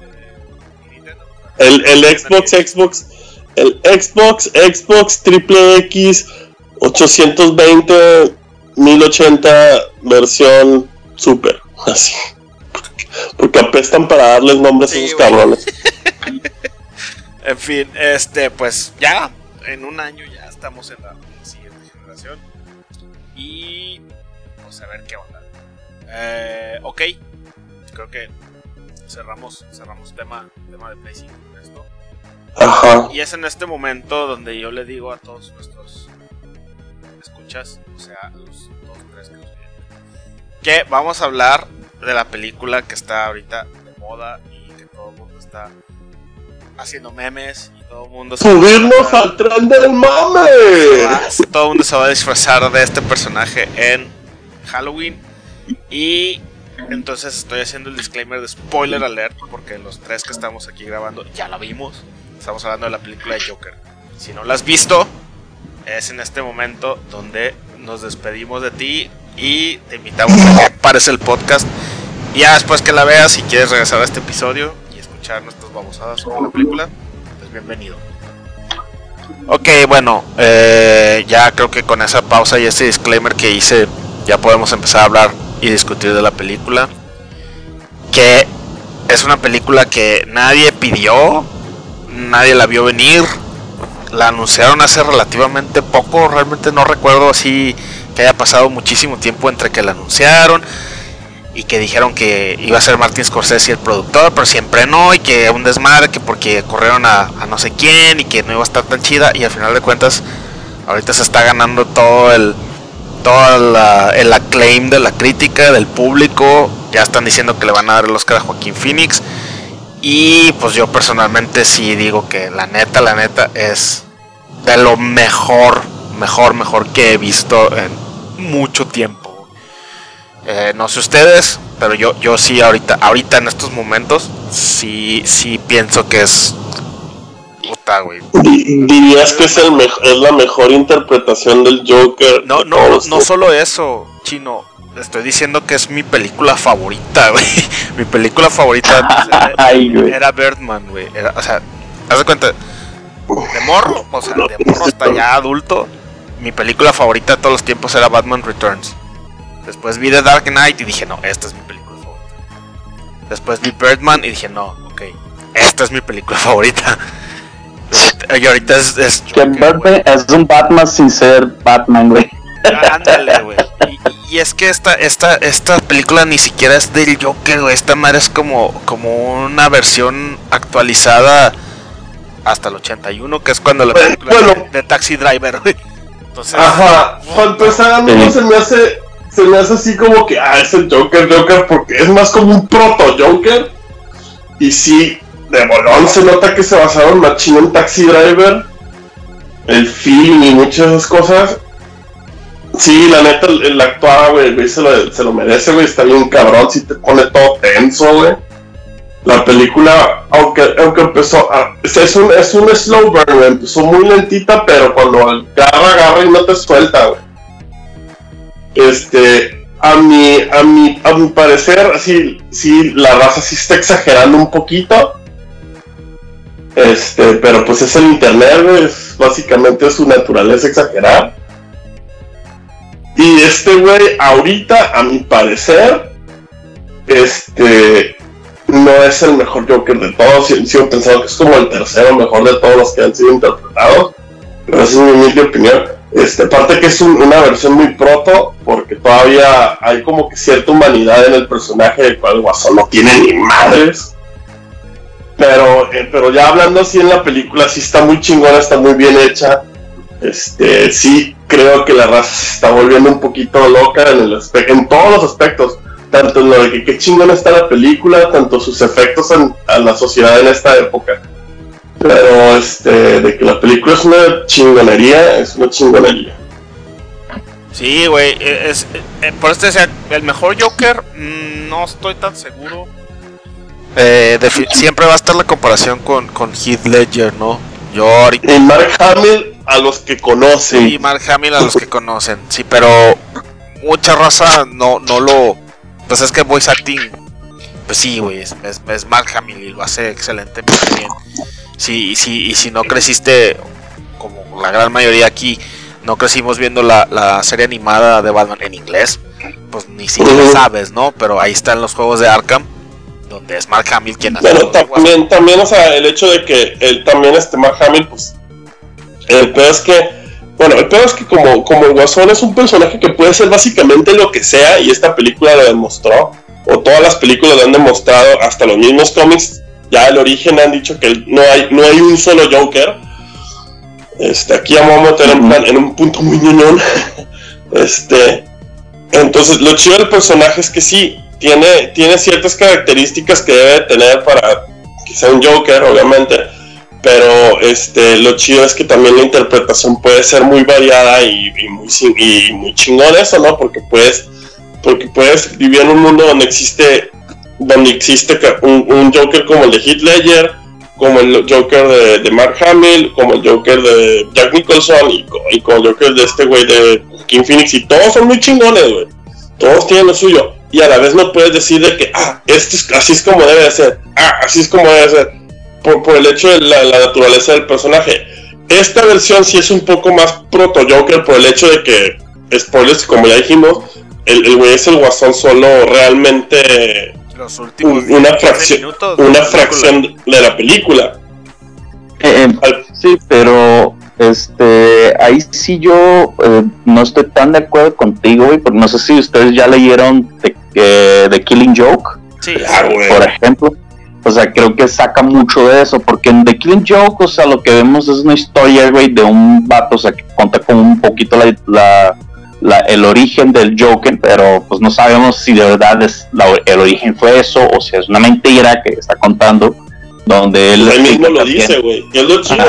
Eh. El, el Xbox, Xbox, el Xbox, Xbox Triple X 820 1080 versión super, así. Porque apestan para darles nombres a esos güey. cabrones. En fin, este, pues ya, en un año ya estamos en la siguiente generación. Y pues a ver qué onda. Eh, ok, creo que cerramos, cerramos tema, tema de Play 5 con esto. Ajá. Y es en este momento donde yo le digo a todos nuestros escuchas, o sea, los dos, tres que nos vienen, que vamos a hablar de la película que está ahorita de moda y que todo el mundo está haciendo memes y todo el mundo se Subirnos al tren del mame. todo el mundo se va a disfrazar de este personaje en Halloween y entonces estoy haciendo el disclaimer de spoiler alert porque los tres que estamos aquí grabando ya la vimos. Estamos hablando de la película de Joker. Si no la has visto, es en este momento donde nos despedimos de ti y te invitamos a que pares el podcast. Ya después que la veas, si quieres regresar a este episodio y escuchar nuestras babosadas sobre la película, pues bienvenido. Ok, bueno, eh, ya creo que con esa pausa y ese disclaimer que hice, ya podemos empezar a hablar y discutir de la película. Que es una película que nadie pidió, nadie la vio venir. La anunciaron hace relativamente poco, realmente no recuerdo así que haya pasado muchísimo tiempo entre que la anunciaron y que dijeron que iba a ser Martin Scorsese el productor, pero siempre no, y que un desmadre, que porque corrieron a, a no sé quién y que no iba a estar tan chida, y al final de cuentas, ahorita se está ganando todo el todo la- el acclaim de la crítica, del público, ya están diciendo que le van a dar el Oscar a Joaquín Phoenix, y pues yo personalmente sí digo que la neta, la neta es de lo mejor, mejor, mejor que he visto en mucho tiempo. Eh, no sé ustedes, pero yo, yo sí ahorita, ahorita en estos momentos, sí, sí pienso que es puta, güey. Di- Dirías que es, el es la mejor interpretación del Joker. No, no, no solo eso, chino. Estoy diciendo que es mi película favorita, güey. Mi película favorita Ay, güey. era Birdman, güey. Era- O sea, haz de cuenta, de morro, o sea, de morro hasta ya adulto, mi película favorita de todos los tiempos era Batman Returns. Después vi The Dark Knight y dije, no, esta es mi película favorita. Después vi Birdman y dije, no, ok, esta es mi película favorita. Y ahorita es, es Que Joker. Batman es un Batman sin ser Batman, güey. Ándale, güey. Y, y es que esta, esta, esta película ni siquiera es del Joker, güey. Esta madre es como, como una versión actualizada hasta el 81, que es cuando la Bueno, película bueno. de, de Taxi Driver, güey. Entonces, Ajá, para empezar, no Sí. se me hace, se me hace así como que, ah, es el Joker, Joker, porque es más como un proto-Joker. Y sí, de bolón se nota que se basaron machín en Taxi Driver. el film y muchas esas cosas. Sí, la neta, el, el actuado, güey, se lo, se lo merece, güey, está bien cabrón, si te pone todo tenso, güey. La película, aunque, aunque empezó, es, un, es un slow burn, empezó muy lentita, pero cuando agarra, agarra y no te suelta, güey. Este, a mi, a mi, a mi parecer, sí, sí, la raza sí está exagerando un poquito. Este, pero pues es el internet, es, básicamente su naturaleza exagerar. Y este güey, ahorita, a mi parecer, este, no es el mejor Joker de todos. Sigo pensando que es como el tercero mejor de todos los que han sido interpretados. Pero esa es mi humilde opinión. Este, aparte que es una versión muy proto, porque todavía hay como que cierta humanidad en el personaje, del cual Guasón no tiene ni madres. Pero, eh, pero ya hablando así en la película, sí está muy chingona, está muy bien hecha. Este, sí creo que la raza se está volviendo un poquito loca en, el en todos los aspectos. Tanto en lo de que qué chingona está la película, tanto sus efectos a la sociedad en esta época. Pero este, de que la película es una chingonería, es una chingonería. Sí, güey, e, es, eh, por este decía, el mejor Joker, mm, no estoy tan seguro. Eh, siempre va a estar la comparación con, con Heath Ledger, ¿no? Yo ahorita... Y Mark Hamill a los que conocen. Sí, Mark Hamill a los que conocen, sí, pero mucha raza no, no lo... Pues es que voice acting, pues sí, güey, es, es, Mark Hamill y lo hace excelentemente bien. Sí, sí, y si no creciste, como la gran mayoría aquí, no crecimos viendo la, la serie animada de Batman en inglés, pues ni siquiera sabes, ¿no? Pero ahí están los juegos de Arkham, donde es Mark Hamill quien hace. Bueno, también, también, o sea, el hecho de que él también, este Mark Hamill, pues, el peor es que, bueno, el peor es que como, como el Guasón es un personaje que puede ser básicamente lo que sea, y esta película lo demostró, o todas las películas lo han demostrado, hasta los mismos cómics, ya el origen han dicho que no hay, no hay un solo Joker. Este, aquí vamos a meter en, en un punto muy ñoñón. este, entonces, lo chido del personaje es que sí, tiene, tiene ciertas características que debe tener para que sea un Joker, obviamente. Pero este, lo chido es que también la interpretación puede ser muy variada y, muy, y muy chingón eso, ¿no? Porque puedes porque puedes vivir en un mundo donde existe donde existe un, Joker como el de Heath Ledger, como el Joker de, Mark Hamill, como el Joker de Jack Nicholson y, y como el Joker de este güey de King Phoenix y todos son muy chingones, güey. Todos tienen lo suyo y a la vez no puedes decir de que, ah, este es, así es como debe de ser, ah, así es como debe de ser, por, por el hecho de la, la, naturaleza del personaje. Esta versión sí es un poco más proto Joker por el hecho de que, spoilers, como ya dijimos, el güey es el guasón solo realmente los últimos una fracción una fracción de la película eh, eh, sí pero este ahí sí yo eh, no estoy tan de acuerdo contigo güey porque no sé si ustedes ya leyeron The, Killing Joke. Sí, ah, por ejemplo. O sea, creo que saca mucho de eso, porque en The Killing Joke, o sea, lo que vemos es una historia, güey, de un vato, o sea, que cuenta con un poquito la el origen del Joker, pero pues no sabemos si de verdad es el origen fue eso o si es una mentira que está contando, donde él... Él mismo lo dice, güey, es lo chido.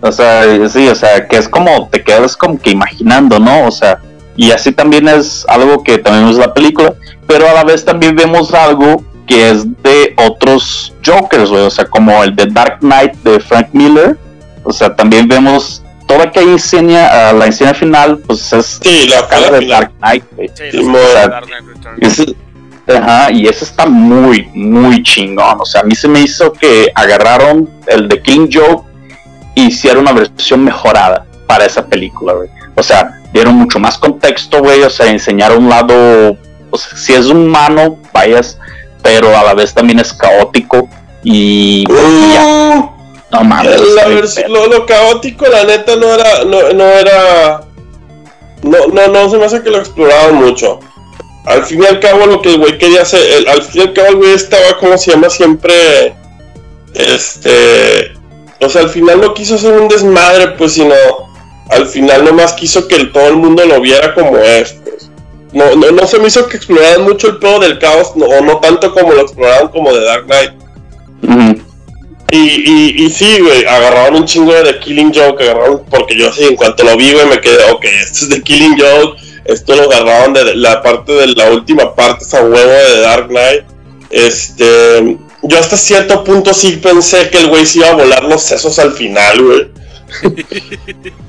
O sea, sí, o sea, que es como, te quedas como que imaginando, ¿no? O sea, y así también es algo que también es la película, pero a la vez también vemos algo que es de otros Jokers, güey, o sea, como el de Dark Knight de Frank Miller, o sea, también vemos toda que enseña, la escena final, pues es sí, la, cara de Dark Knight, ajá, y eso está muy, muy chingón. O sea, a mí se me hizo que agarraron el de King Joe e hicieron una versión mejorada para esa película, güey. O sea, dieron mucho más contexto, güey. O sea, enseñaron un lado, o sea, si es humano, vayas, pero a la vez también es caótico y, uh. No mames. lo, caótico, la neta, no era. No, no era. No, no, no se me hace que lo exploraban mucho. Al fin y al cabo, lo que el güey quería hacer. al fin y al cabo, el güey estaba, como se llama, siempre. Este. O sea, al final no quiso hacer un desmadre, pues, sino. Al final nomás quiso que todo el mundo lo viera como es, pues. No, no, no se me hizo que exploraran mucho el pedo del caos, o no tanto como lo exploraban como de Dark Knight. Y, y, y sí, güey, agarraron un chingo de The Killing Joke, agarraron, porque yo así, en cuanto lo vi, güey, me quedé, ok, esto es The Killing Joke, esto lo agarraron de la parte de la última parte, esa huevo de Dark Knight. Este, yo hasta cierto punto sí pensé que el güey se iba a volar los sesos al final, güey.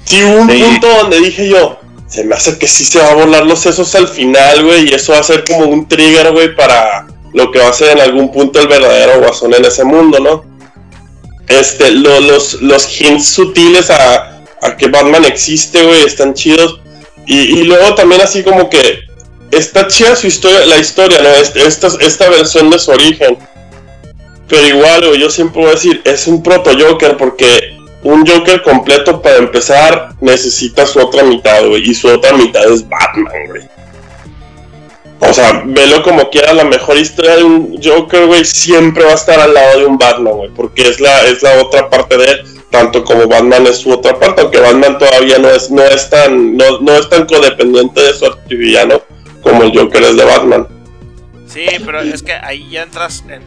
Sí, hubo un punto donde dije yo, se me hace que sí se va a volar los sesos al final, güey, y eso va a ser como un trigger, güey, para lo que va a ser en algún punto el verdadero guasón en ese mundo, ¿no? Este, los, los hints sutiles a, a que Batman existe, güey, están chidos. Y, luego también así como que está chida su historia, la historia, ¿no? Este, esta, esta versión de su origen. Pero igual, güey, yo siempre voy a decir, es un proto Joker porque un Joker completo para empezar necesita su otra mitad, güey. Y su otra mitad es Batman, güey. O sea, velo como quiera, la mejor historia de un Joker, güey, siempre va a estar al lado de un Batman, güey. Porque es la, es la otra parte de él tanto como Batman es su otra parte, aunque Batman todavía no es, no es tan, no, no es tan codependiente de su artivillano como el Joker es de Batman. Sí, pero es que ahí ya entras en,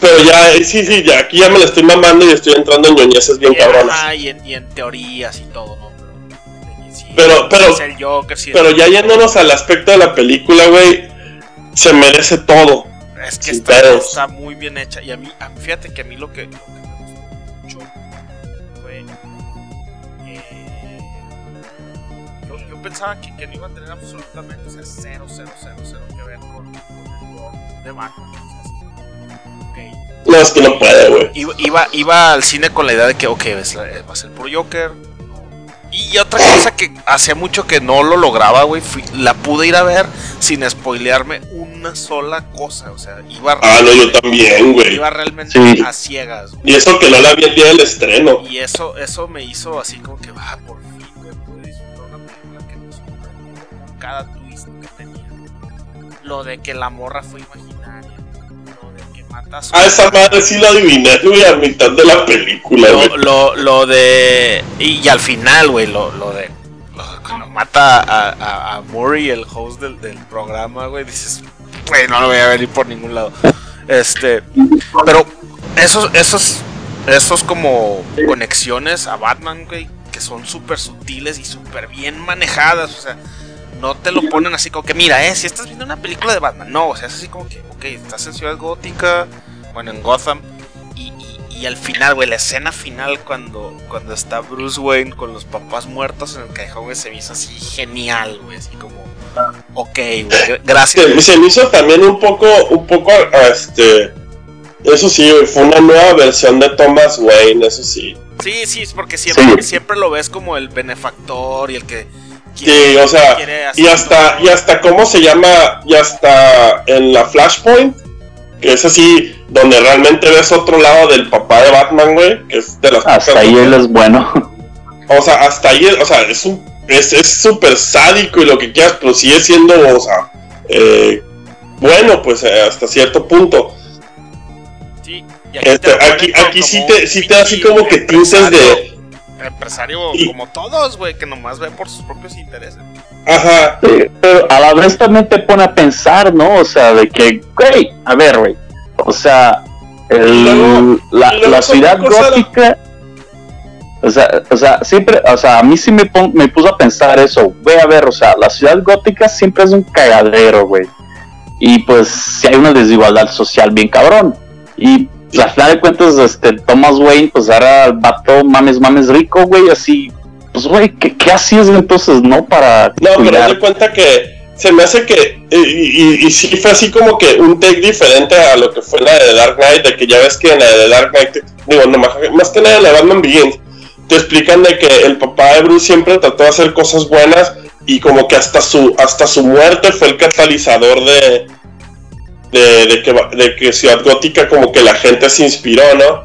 Pero ya, eh, sí, sí, ya aquí ya me lo estoy mamando y estoy entrando en ñoñeces bien cabronas. y en, y en teorías y todo, ¿no? Pero, pero, pero ya yéndonos al aspecto de la película, güey, se merece todo. Es que está, está, muy bien hecha. Y a mí, fíjate que a mí lo que, pensaba que, que, no iba a tener absolutamente, o sea, cero, cero, cero, cero que ver con, el gol de Batman. Okay. No, es que no puede, güey. Iba, iba, al cine con la idea de que, ok, va a ser por Joker. Y otra cosa que hacía mucho que no lo lograba, güey, la pude ir a ver sin spoilearme una sola cosa. O sea, iba Ah, no, yo también, güey. Iba realmente a ciegas. Y eso que no la vi el día del estreno. Y eso, eso me hizo así como que, va, ah, por cada twist que tenía. Lo de que la morra fue imaginaria. Lo matas. Ah, esa madre sí lo adiviné, güey, a mitad de la película, Lo, lo, lo, de. Y, al final, güey, lo, lo de. cuando mata a, a, Murray, el host del, del programa, güey, dices, güey, no lo voy a venir por ningún lado. Este. Pero esos, esos, esos como conexiones a Batman, güey, que son súper sutiles y súper bien manejadas, o sea no te lo ponen así como que, mira, eh, si estás viendo una película de Batman, no, o sea, es así como que, ok, estás en Ciudad Gótica, bueno, en Gotham, y, y, al final, güey, la escena final cuando, cuando está Bruce Wayne con los papás muertos en el callejón, güey, se me hizo así genial, güey, así como, ok, güey, gracias. Se, me hizo también un poco, un poco, este, eso sí, fue una nueva versión de Thomas Wayne, eso sí. Sí, sí, es porque siempre, siempre lo ves como el benefactor y el que Sí, o sea, y hasta, y hasta cómo se llama, y hasta en la Flashpoint, que es así, donde realmente ves otro lado del papá de Batman, güey, que es de las Hasta ahí él es bueno. O sea, hasta ahí, o sea, es un, es súper sádico y lo que quieras, pero sigue siendo, o sea, eh, bueno, pues eh, hasta cierto punto. Sí, aquí, este, aquí, aquí sí te, sí te da así como que tintes de empresario como todos, güey, que nomás ve por sus propios intereses. Ajá. pero a la vez también te pone a pensar, ¿no? O sea, de que, güey, a ver, güey. O sea, el, la, ciudad gótica. O sea, o sea, siempre, o sea, a mí sí me, me puso a pensar eso. Güey, a ver, o sea, la ciudad gótica siempre es un cagadero, güey. Y pues si hay una desigualdad social bien cabrón. Y al final de cuentas, este, Thomas Wayne, pues ahora el vato mames, mames rico, güey, así. Pues, güey, ¿qué, ¿qué hacías entonces, no? Para. No, pero de cuenta que se me hace que. Y, y, sí fue así como que un take diferente a lo que fue la de Dark Knight, de que ya ves que en la de Dark Knight, digo, no, más que nada de la Batman Begins, te explican de que el papá de Bruce siempre trató de hacer cosas buenas y como que hasta su, hasta su muerte fue el catalizador de, de, que, de que Ciudad Gótica como que la gente se inspiró, ¿no?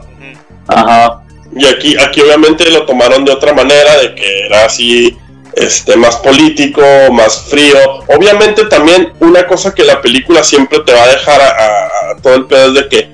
Ajá. Y aquí, aquí obviamente lo tomaron de otra manera, de que era así, este, más político, más frío. Obviamente también una cosa que la película siempre te va a dejar a, todo el pedo es de que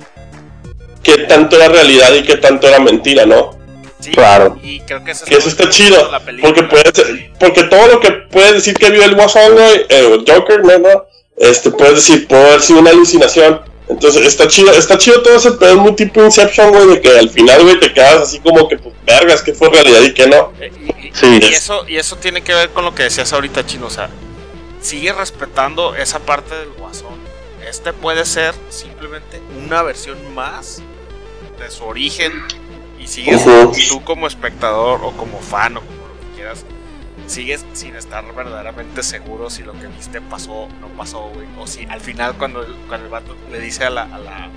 qué tanto era realidad y qué tanto era mentira, ¿no? Sí, claro. Y creo que eso, está chido. Porque, puede porque todo lo que puedes decir que vio el Guasón, eh, el Joker, ¿no? Este, puedes decir, puede haber sido una alucinación, Entonces está chido, está chido todo ese pedo, es muy tipo Inception, güey, de que al final, güey, te quedas así como que, pues, vergas, que fue realidad y que no. Eh, y, y- Sí. y eso, y eso tiene que ver con lo que decías ahorita, Chino. O sea, sigue respetando esa parte del guasón. Este puede ser simplemente una versión más de su origen. Y sigues tú como espectador o como fan o como lo que quieras. Sigues sin estar verdaderamente seguro si lo que viste pasó o no pasó, güey. O si al final cuando el, cuando el vato le dice a la, a la,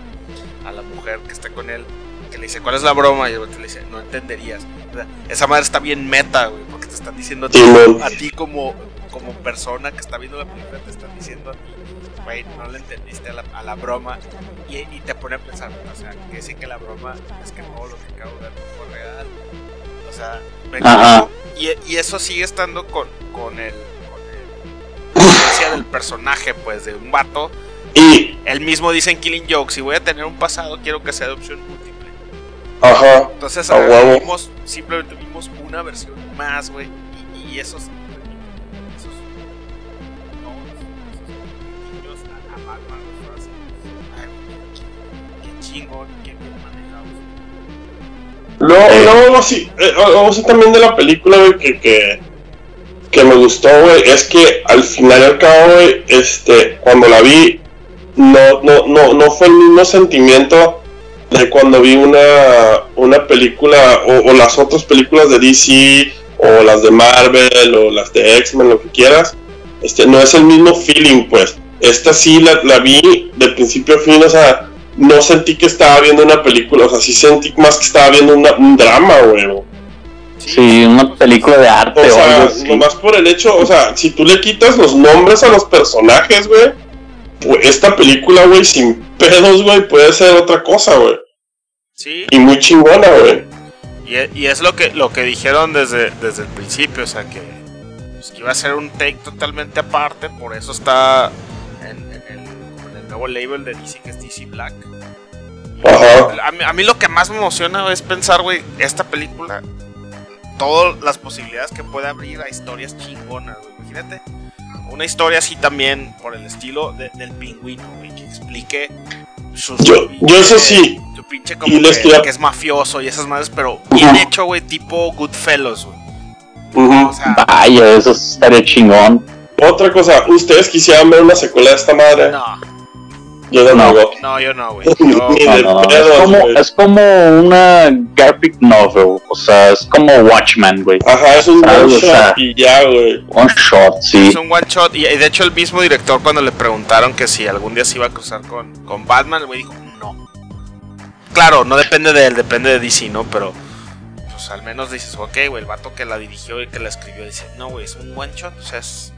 a la mujer que está con él, que le dice, ¿cuál es la broma? Y el vato le dice, no entenderías. O sea, esa madre está bien meta, güey, porque te están diciendo a ti, a ti como, como persona que está viendo la película, te están diciendo a ti, güey, no le entendiste a la, a la broma. Y, y te pone a pensar, o sea, que decir que la broma es que todo lo que acabo de ver fue real. Sea, y, y eso sigue estando con, con el. Con el del personaje, pues, de un vato. Y, Él mismo dice en Killing Joke: si voy a tener un pasado, quiero que sea de opción múltiple. ajá, Entonces, A ahora vimos, simplemente vimos una versión más, güey. Y, y esos. Esos. No, esos niños a, a Batman qué- Qué chingón. Luego, Eh. algo así, eh, algo así también de la película, güey, que, que, que me gustó, güey, es que al final y al cabo, güey, este, cuando la vi, no, no, no, no fue el mismo sentimiento de cuando vi una, una película, o, o las otras películas de DC, o las de Marvel, o las de X-Men, lo que quieras, este, no es el mismo feeling, pues. Esta sí la, la vi de principio a fin, o sea, no sentí que estaba viendo una película, o sea, sí sentí más que estaba viendo una- un drama, güey. Sí, una película de arte O o, sea, algo así. nomás por el hecho, o sea, si tú le quitas los nombres a los personajes, güey, pues esta película, güey, sin pedos, güey, puede ser otra cosa, güey. Sí, Y muy chingona, güey. y, e- y es lo que, lo que dijeron desde, desde el principio, o sea, que, pues, que iba a ser un take totalmente aparte, por eso está nuevo label de DC, que es DC Black. Ajá. A mí, a mí lo que más me emociona es pensar, güey, esta película, todas las posibilidades que puede abrir a historias chingonas, güey. Imagínate una historia así también, por el estilo de- del pingüino, güey, que explique sus. Yo- yo eso sí. Su pinche como Y que, quería- que es mafioso y esas madres, pero bien Ujú. hecho, güey, tipo Goodfellas, güey. Ujú. O sea, Vaya, eso estaría chingón. Otra cosa, ¿ustedes quisieran ver una secuela de esta madre? no, Yo no, No. no. no, yo no, güey. Yo- No, no, es, como, es como una graphic novel, o sea, es como Watchmen, güey. Ajá, es un one o sea. shot y ya, güey. One shot, sí. Es un one shot. Y y de hecho, el mismo director, cuando le preguntaron que si algún día se iba a cruzar con, con Batman, el güey dijo no. Claro, no depende de él, depende de DC, ¿no? Pero, pues al menos dices, ok, güey, el vato que la dirigió y que la escribió dice, no, güey, es un one shot. O sea, es,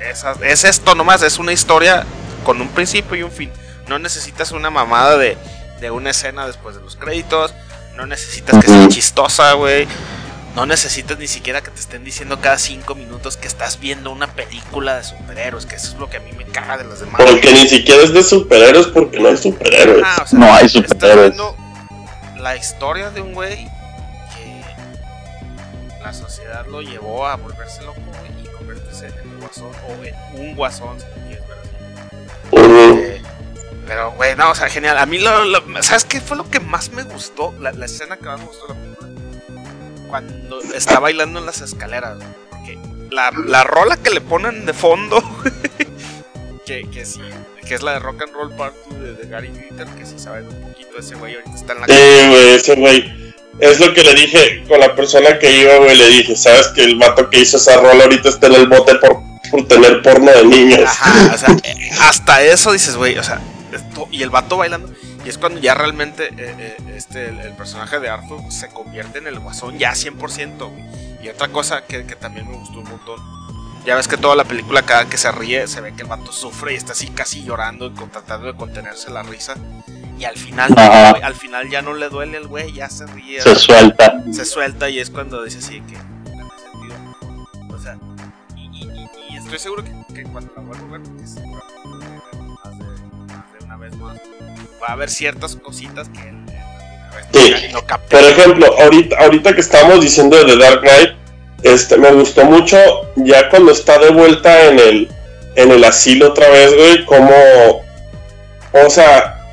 es, es esto nomás, es una historia con un principio y un fin. No necesitas una mamada de, de una escena después de los créditos. No necesitas que sea chistosa, güey. No necesitas ni siquiera que te estén diciendo cada cinco minutos que estás viendo una película de superhéroes, que eso es lo que a mí me caga de las demás. Porque ni siquiera es de superhéroes porque no hay superhéroes. Ah, o sea, No hay estás superhéroes. viendo la historia de un güey que la sociedad lo llevó a volverse loco güey, y convertirse en guasón o en un guasón, si. Eh, pero, güey, no, o sea, genial. A mí, lo, lo- ¿sabes qué fue lo que más me gustó? La, la escena que más me gustó la película. Cuando está bailando en las escaleras. Porque la, la rola que le ponen de fondo, que, que sí, que es la de Rock and Roll Part 2 de, de Gary Glitter, que si saben un poquito ese güey ahorita está en la Eh, güey, ese güey. Es lo que le dije con la persona que iba, güey. Le dije, ¿sabes que el vato que hizo esa rola ahorita está en el bote por, por tener porno de niños? Ajá, o sea, eh, hasta eso dices, güey, o sea, esto- y el vato bailando. Y es cuando ya realmente eh, eh, este, el, el personaje de Arthur se convierte en el guasón ya 100%, güey. Y otra cosa que, que también me gustó un montón. Ya ves que toda la película, cada que se ríe, se ve que el vato sufre y está así casi llorando y con- tratando de contenerse la risa. Y al final, güey, al final ya no le duele el güey, ya se ríe. Se suelta. se suelta y es cuando dice así que estoy seguro que, que cuando la vuelvo a ver, porque más de, más de una vez más, va a haber ciertas cositas que él, Sí. no, no capté. Por ejemplo, ahorita, ahorita que estamos diciendo de The Dark Knight, este, me gustó mucho ya cuando está de vuelta en el, en el asilo otra vez, güey, como o sea,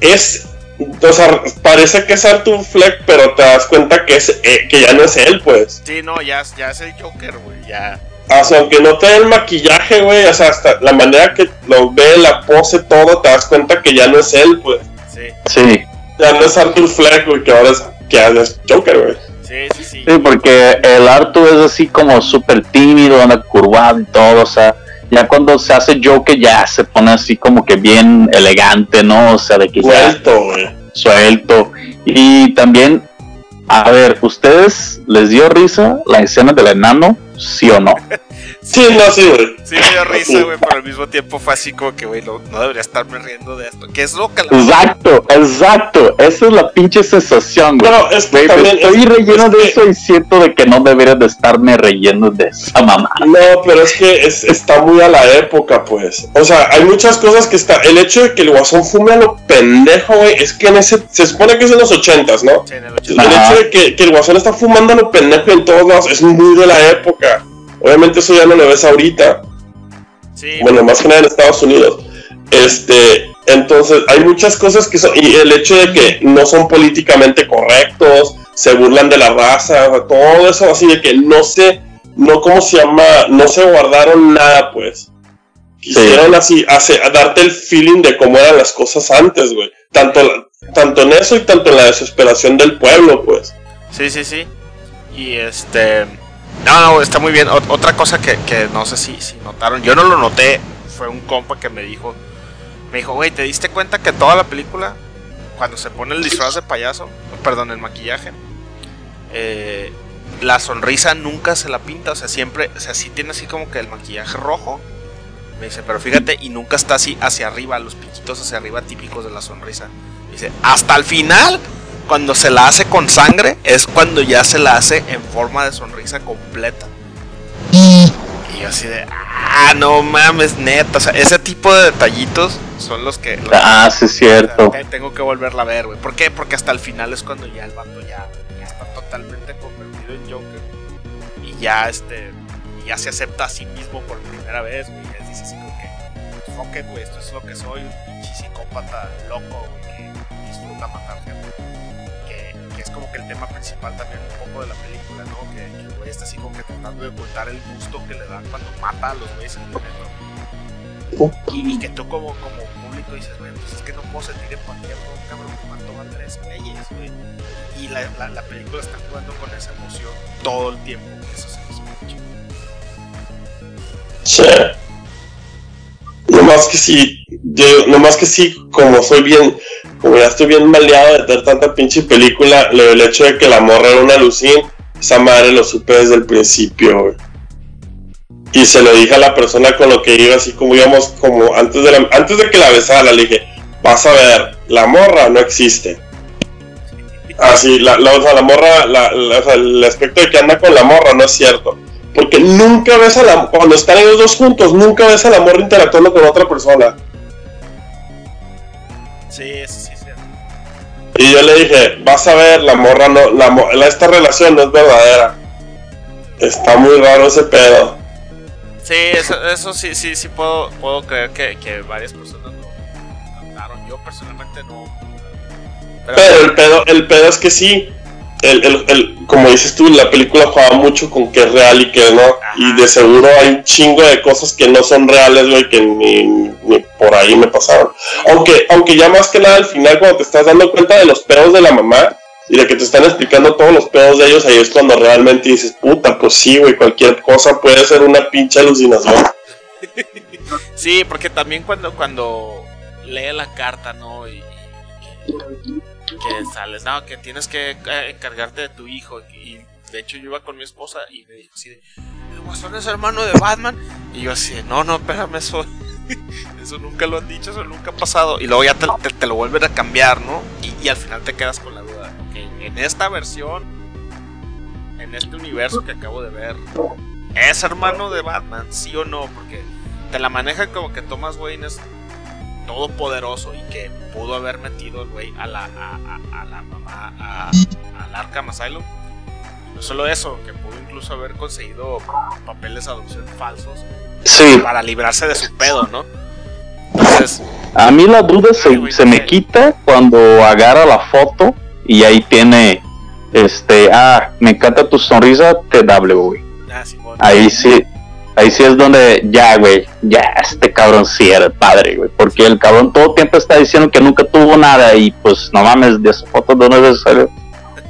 es, o sea, parece que es Arthur Fleck, pero te das cuenta que es eh, que ya no es él, pues. Sí, no, ya, ya es el Joker, güey, ya. O sea, aunque no te dé el maquillaje, güey, o sea, hasta la manera que lo ve, la pose, todo, te das cuenta que ya no es él, pues. Sí. Sí. Ya no es Arthur Fleck, güey, que ahora es, que ahora es Joker, güey. Sí, sí, sí. Sí, porque el Arthur es así como súper tímido, anda curvado y todo, o sea, ya cuando se hace Joker ya se pone así como que bien elegante, ¿no? O sea, de que Suelto, güey. suelto. Y también, a ver, ¿ustedes les dio risa la escena del enano? ¿Sí o no? Sí, no, sí, güey. Sí me dio risa, güey, pero al mismo tiempo fue así como que, güey, no, no debería estarme riendo de esto. Que es lo que la... Exacto, exacto. Esa es la pinche sensación, güey. Pero es que también. estoy es- relleno es de que- eso y siento de que no debería de estarme relleno de esa mamá. No, pero es que es- está muy a la época, pues. O sea, hay muchas cosas que está. El hecho de que el guasón fume a lo pendejo, güey, es que en ese. Se supone que es en los ochentas, ¿no? Sí, en el El 80. Ajá. hecho de que, que el guasón está fumando a lo pendejo en todos lados es muy de la época. Obviamente eso ya no lo ves ahorita. Sí, Bueno, más que nada en Estados Unidos. Este, entonces hay muchas cosas que son, y el hecho de que no son políticamente correctos, se burlan de la raza, o sea, todo eso así de que no se, no como se llama, no se guardaron nada, pues. Quisieron así, hace, darte el feeling de cómo eran las cosas antes, güey. Tanto, tanto en eso y tanto en la desesperación del pueblo, pues. Sí, sí, sí. Y este. No, no, está muy bien. Ot- otra cosa que, no sé si, si notaron, yo no lo noté, fue un compa que me dijo: Me dijo, güey, ¿te diste cuenta que toda la película, cuando se pone el disfraz de payaso, perdón, el maquillaje, eh, la sonrisa nunca se la pinta? O sea, siempre, o sea, sí tiene así como que el maquillaje rojo. Me dice, pero fíjate, y nunca está así hacia arriba, los piquitos hacia arriba típicos de la sonrisa. Dice, hasta el final cuando se la hace con sangre es cuando ya se la hace en forma de sonrisa completa. Y yo así de, ah, no mames, neta. O sea, ese tipo de detallitos son los que... los que- Ah, sí, es cierto. tengo que volverla a ver, güey. ¿Por qué? Porque hasta el final es cuando ya el vato ya, ya está totalmente convertido en Joker. Y ya, este, y ya se acepta a sí mismo por primera vez, güey. Ya dice así como que, fuck it, güey, esto es lo que soy, un pinche psicópata loco, güey, que disfruta matar gente. Como que el tema principal también un poco de la película, ¿no? Que, que el güey está así como que tratando de ocultar el gusto que le dan cuando mata a los güeyes en el metro. Y, que tú como, como público dices, güey, pues es que no puedo sentir empatía por un cabrón que mató a tres güeyes, güey. Y la, la, la película está jugando con esa emoción todo el tiempo. Eso se muy chido. Sí. No más que sí, yo, no más que sí, como soy bien, como ya estoy bien maleado de ver tanta pinche película, lo del hecho de que la morra era una lucín, esa madre lo supe desde el principio. Y se lo dije a la persona con lo que iba, así como íbamos, como antes de, la- antes de que la besara, le dije, vas a ver, la morra no existe. Así, la, la, o sea, la morra, la, la- o sea, el aspecto de que anda con la morra no es cierto. Porque nunca ves a la. Cuando están ellos dos juntos, nunca ves a la morra interactuando con otra persona. Sí, eso. Y yo le dije, vas a ver, la morra no. La, la- esta relación no es verdadera. Está muy raro ese pedo. Sí, eso, eso sí, sí, sí puedo, puedo creer que, que varias personas lo. Yo personalmente no. Pero el pedo, el pedo es que sí. El, el, el- como dices tú, la película juega mucho con que es real y que no. Y de seguro hay un chingo de cosas que no son reales, güey, que ni, ni por ahí me pasaron. Aunque, aunque ya más que nada al final, cuando te estás dando cuenta de los pedos de la mamá y de que te están explicando todos los pedos de ellos, ahí es cuando realmente dices, puta, pues sí, güey, cualquier cosa puede ser una pinche alucinación. Sí, porque también cuando, cuando lee la carta, ¿no? Y, y que sales, no, que tienes que eh, encargarte de tu hijo. Y de hecho yo iba con mi esposa y me dijo así el guasón es hermano de Batman. Y yo así no, no, espérame, eso, eso nunca lo han dicho, eso nunca ha pasado. Y luego ya te, lo vuelven a cambiar, ¿no? Y, al final te quedas con la duda. ok, en esta versión, en este universo que acabo de ver, ¿es hermano de Batman? ¿Sí o no? Porque te la manejan como que Thomas Wayne es todopoderoso y que pudo haber metido el güey a la, a, a- a la mamá, a, al Arkham Asylum. No solo eso, que pudo incluso haber conseguido papeles de adopción falsos Sí, para librarse de su pedo, ¿no? Entonces, A mí la duda Ay, se, güey, se me quita cuando agarra la foto y ahí tiene, este, ah, me encanta tu sonrisa, TW, güey. ah. Ahí sí, ahí sí es donde ya, güey, ya, este cabrón sí era el padre, güey. Porque el cabrón todo el tiempo está diciendo que nunca tuvo nada y pues no mames, de esa foto de dónde salió.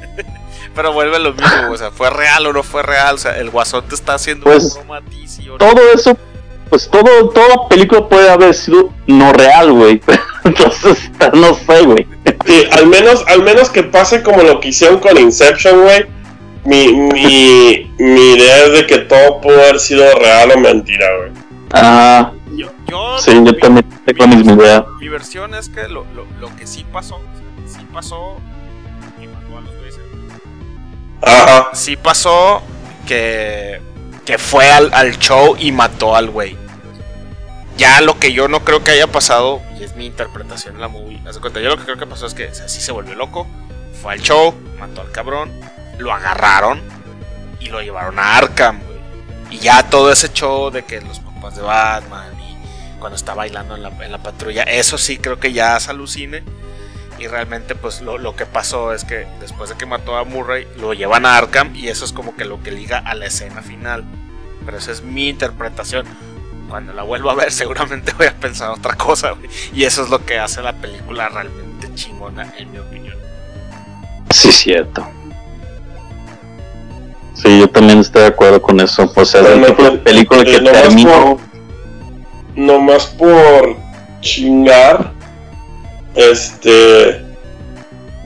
Pero vuelve lo mismo, o sea, ¿fue real o no fue real? O sea, el guasón te está haciendo Pues. Todo eso, pues todo, toda película puede haber sido no real, güey. Entonces, no sé, güey. Sí, al menos, al menos que pase como lo que hicieron con Inception, güey. Mi, mi, mi idea es de que todo pudo haber sido real o mentira, güey. Ah, Yo, yo, sí, yo mi- también tengo la misma idea. Mi versión es que lo, lo, lo que sí pasó, o sea, sí pasó y mató a los güeyes. Ajá. Sí pasó que, que fue al, al show y mató al güey. Ya lo que yo no creo que haya pasado, y es mi interpretación en la movie, haz de cuenta, yo lo que creo que pasó es que o sea, sí se volvió loco, fue al show, mató al cabrón, lo agarraron y lo llevaron a Arkham. Y ya todo ese show de que los papás de Batman y cuando está bailando en la, en la patrulla, eso sí creo que ya se alucine. Y realmente pues lo, lo que pasó es que después de que mató a Murray, lo llevan a Arkham y eso es como que lo que liga a la escena final. Pero esa es mi interpretación. Cuando la vuelva a ver seguramente voy a pensar otra cosa. Y eso es lo que hace la película realmente chingona en mi opinión. Sí, cierto. Sí, yo también estoy de acuerdo con eso. O sea, es el Bueno, tipo de película que eh, nomás terminó. Nomás por chingar. Este.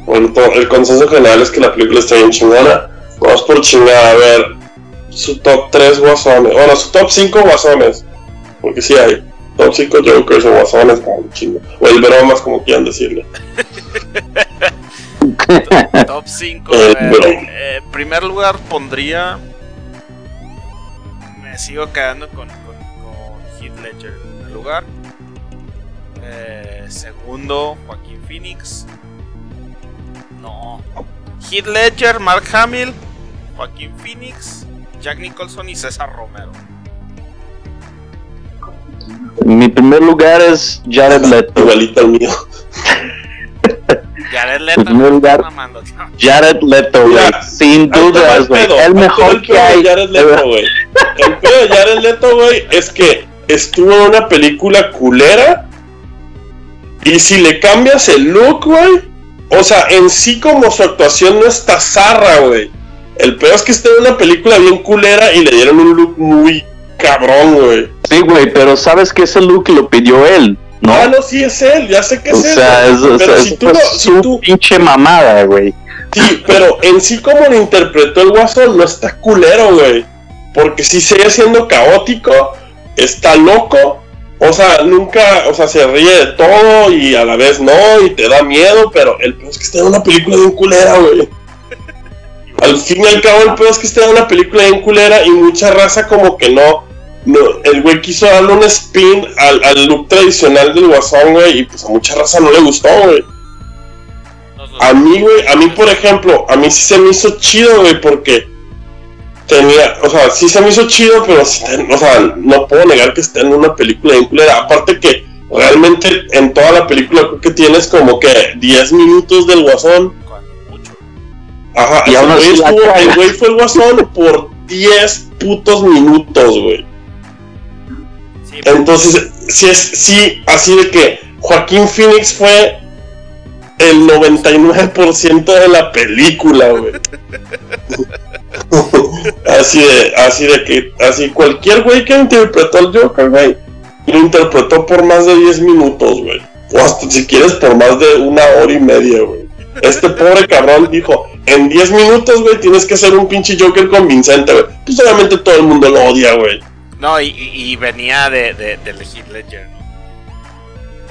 Bueno, el consenso general es que la película está bien chingona. Nomás por chingar, a ver. Su top 3 guasones. Bueno, su top 5 guasones. Porque sí hay. Top 5 Jokers o guasones, como chingo. O el bromas, como quieran decirle. Top 5. Eh, en primer lugar pondría. Me sigo quedando con, con, con Heath Ledger en primer lugar. Eh, segundo, Joaquín Phoenix. No. Heath Ledger, Mark Hamill, Joaquín Phoenix, Jack Nicholson y César Romero. Mi primer lugar es Jared Leto. Igualito al mío. Jared Leto. Lugar, tío. Jared Leto, güey. Sin dudas, el güey. El mejor el que hay. Jared Leto, güey. El pedo de Jared Leto, güey, es que estuvo en una película culera. Y si le cambias el look, güey. O sea, en sí como su actuación no está zarra, güey. El peor es que está en una película bien culera y le dieron un look muy cabrón, güey. Sí, güey, pero sabes que ese look lo pidió él, ¿no? Ah, no, sí es él, ya sé que o es él. sea, o pero sea, si tú, pues si tú, pinche mamada, güey. Sí, pero en sí como lo interpretó el guasón no está culero, güey. Porque sí sigue siendo caótico, está loco, o sea, nunca, o sea, se ríe de todo y a la vez no, y te da miedo, pero el peor es que está en una película bien culera, güey. Al fin y al cabo, el peor es que está en una película bien culera y mucha raza como que no, no el güey quiso darle un spin al, al look tradicional del guasón, güey, y pues a mucha raza no le gustó, güey. A mí, güey, a mí, por ejemplo, a mí sí se me hizo chido, güey, porque tenía, o sea, sí se me hizo chido, pero, sí ten- o sea, no puedo negar que esté en una película culera. Aparte que realmente en toda la película creo que tienes como que 10 minutos del guasón. Ajá, Y el güey estuvo- el güey fue el guasón por 10 putos minutos, güey. Entonces, sí es, sí, así de que Joaquín Phoenix fue el 99% de la película, güey. así de, así de que, así cualquier güey que interpretó al Joker, güey, lo interpretó por más de 10 minutos, güey. O hasta si quieres por más de una hora y media, güey. Este pobre cabrón dijo, en 10 minutos, güey, tienes que ser un pinche Joker convincente, güey. Pues obviamente todo el mundo lo odia, güey. No, y, y- venía de, de, del Heath Ledger.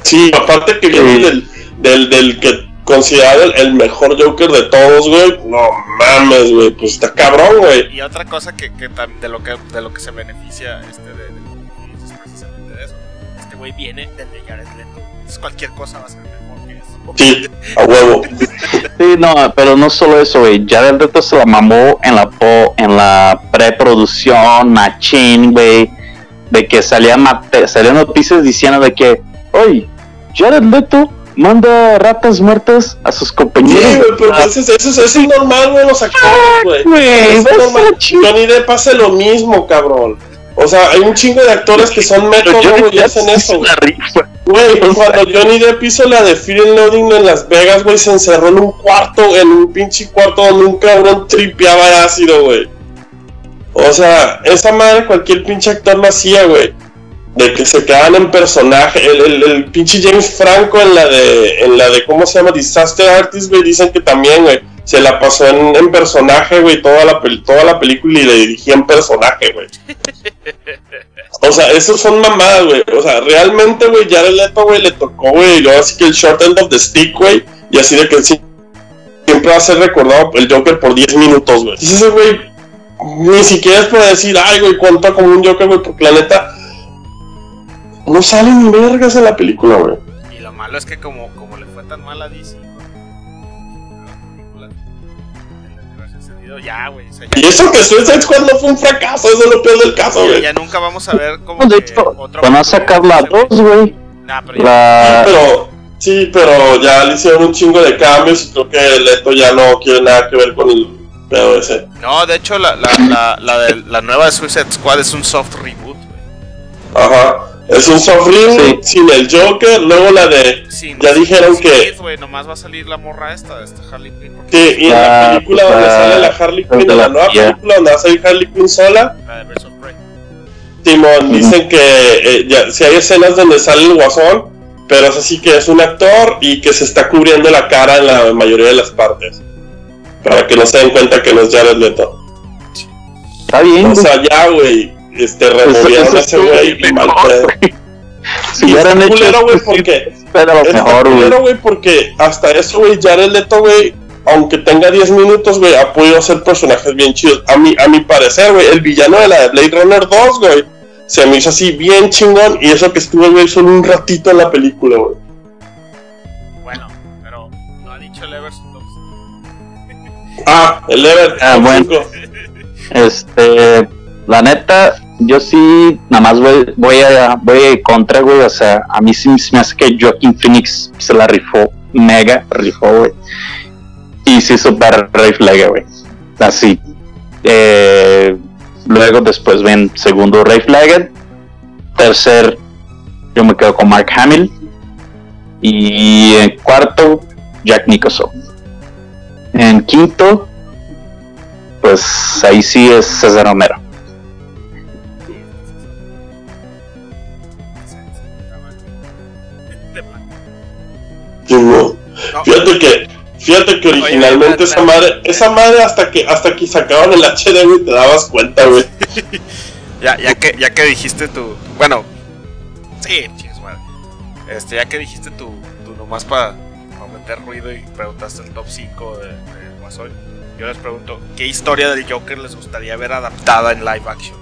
Sí, aparte que viene del, del, del que considerado el, el mejor Joker de todos, güey. No mames, güey. Pues está cabrón, güey. Y otra cosa que, que de lo que de lo que se beneficia este de, de- es precisamente de eso. Este güey viene del de Jared Leto. Entonces cualquier cosa va a ser mejor que eso. Sí, a huevo. Sí, no, pero no solo eso, güey. Jared Leto se la mamó en la po, en la preproducción, machín, güey. De que salían, salían noticias diciendo de que oye, Jared Leto manda ratas muertas a sus Sí, compañeros. güey, pero eso, es- eso, es- eso es normal, güey, los actores, güey. Güey, Es vas a normal. Johnny Depp hace lo mismo, cabrón. O sea, hay un chingo de actores que son Johnny güey, y hacen eso, güey. cuando Johnny Depp hizo la de Fear and Loading en Las Vegas, güey, se encerró en un cuarto, en un pinche cuarto donde un cabrón tripeaba ácido, güey. O sea, esa madre cualquier pinche actor lo hacía, güey. De que se quedaban en personaje. El, el, el pinche James Franco en la de, en la de, ¿cómo se llama? Disaster Artist, güey, dicen que también, güey. Se la pasó en, en personaje, güey, toda la, toda la película y le dirigía en personaje, güey. O sea, esos son mamadas, güey. O sea, realmente, güey, Jared Leto, güey, le tocó, güey, y luego así que el short end of the stick, güey, y así de que sí, siempre va a ser recordado el Joker por 10 minutos, güey. Ese güey, ni siquiera es para decir, ay, güey, cuenta como un Joker, güey, porque la neta, no sale ni vergas en la película, güey. Y lo malo es que como, como le fue tan mal a DC, universo extendido, ya, güey. O sea, ya, Y eso que Suicide Squad no fue un fracaso, eso es lo peor del caso, ya- güey. ya nunca vamos a ver De hecho, otro van a sacar la 2, güey. Nah, pero ya- La... Pero, sí, pero ya le hicieron un chingo de cambios y creo que Leto ya no quiere nada que ver con el pedo ese. No, de hecho, la, la, la, la, de, la nueva de Suicide Squad es un soft reboot, güey. Ajá. Es un soft reboot sin el Joker, luego la de... Sin- Ya dijeron sin que- güey, nomás va a salir la morra esta, esta Harley Quinn. porque Sí, y en la Ah, película donde ah, sale la Harley Quinn, la la nueva película donde va a salir Harley Quinn sola, La de Birds of Prey. Simón, dicen que eh, ya, si hay escenas donde sale el guasón, pero es así que es un actor y que se está cubriendo la cara en la mayoría de las partes. Para que no se den cuenta que no es Jared Leto. Está bien, O sea, ya, güey, este, removieron a ese güey y mal pedo. Si Y hubieran hecho culero, güey, porque Pero mejor, güey. culero, güey, porque hasta eso, güey, Jared Leto, güey, aunque tenga 10 minutos, güey, ha podido hacer personajes bien chidos. A mi, a mi parecer, güey, el villano de la de Blade Runner 2, güey, se me hizo así bien chingón y eso que estuvo, güey, solo un ratito en la película, güey. Bueno, pero no ha dicho el Evers Ah, el Ever. Ah, bueno. Este, la neta, yo sí, nada más voy, voy a voy contra, güey. O sea, a mí sí me hace que Joaquin Phoenix se la rifó, mega rifó, güey. Y sí super Flag, güey. Así. Eh, luego después ven segundo Ray Flag. Tercer, yo me quedo con Mark Hamill. Y en cuarto, Jack Nicholson. En quinto, pues ahí sí es César Romero. No, Fíjate que, fíjate que originalmente Oye, esa madre, esa madre hasta que, hasta que sacaban el HD, güey, te dabas cuenta, güey. ya, ya, que, ya que dijiste tu. Bueno, sí, chicos, madre. Este, ya que dijiste tu, tu nomás para meter ruido y preguntaste el top 5 de, de Guasón, yo les pregunto: ¿qué historia del Joker les gustaría ver adaptada en live action?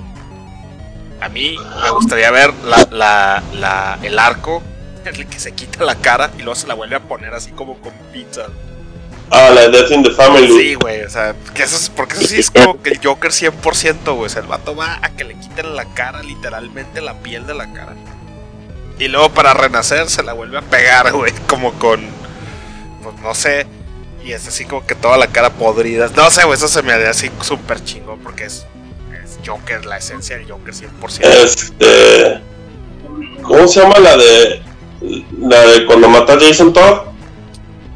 A mí me gustaría ver la, la, la, el arco en el que se quita la cara y luego se la vuelve a poner así como con pizza. Ah, la de Death in the Family. Sí, güey, o sea, que eso es, porque eso sí es como que el Joker 100%, güey. O sea, el vato va a que le quiten la cara, literalmente la piel de la cara. Y luego para renacer se la vuelve a pegar, güey, como con, pues no sé. Y es así como que toda la cara podrida. No sé, güey, eso se me haría así súper chingón porque es, es Joker, la esencia del Joker 100%. Este. ¿Cómo se llama la de. La de cuando mata a Jason Todd?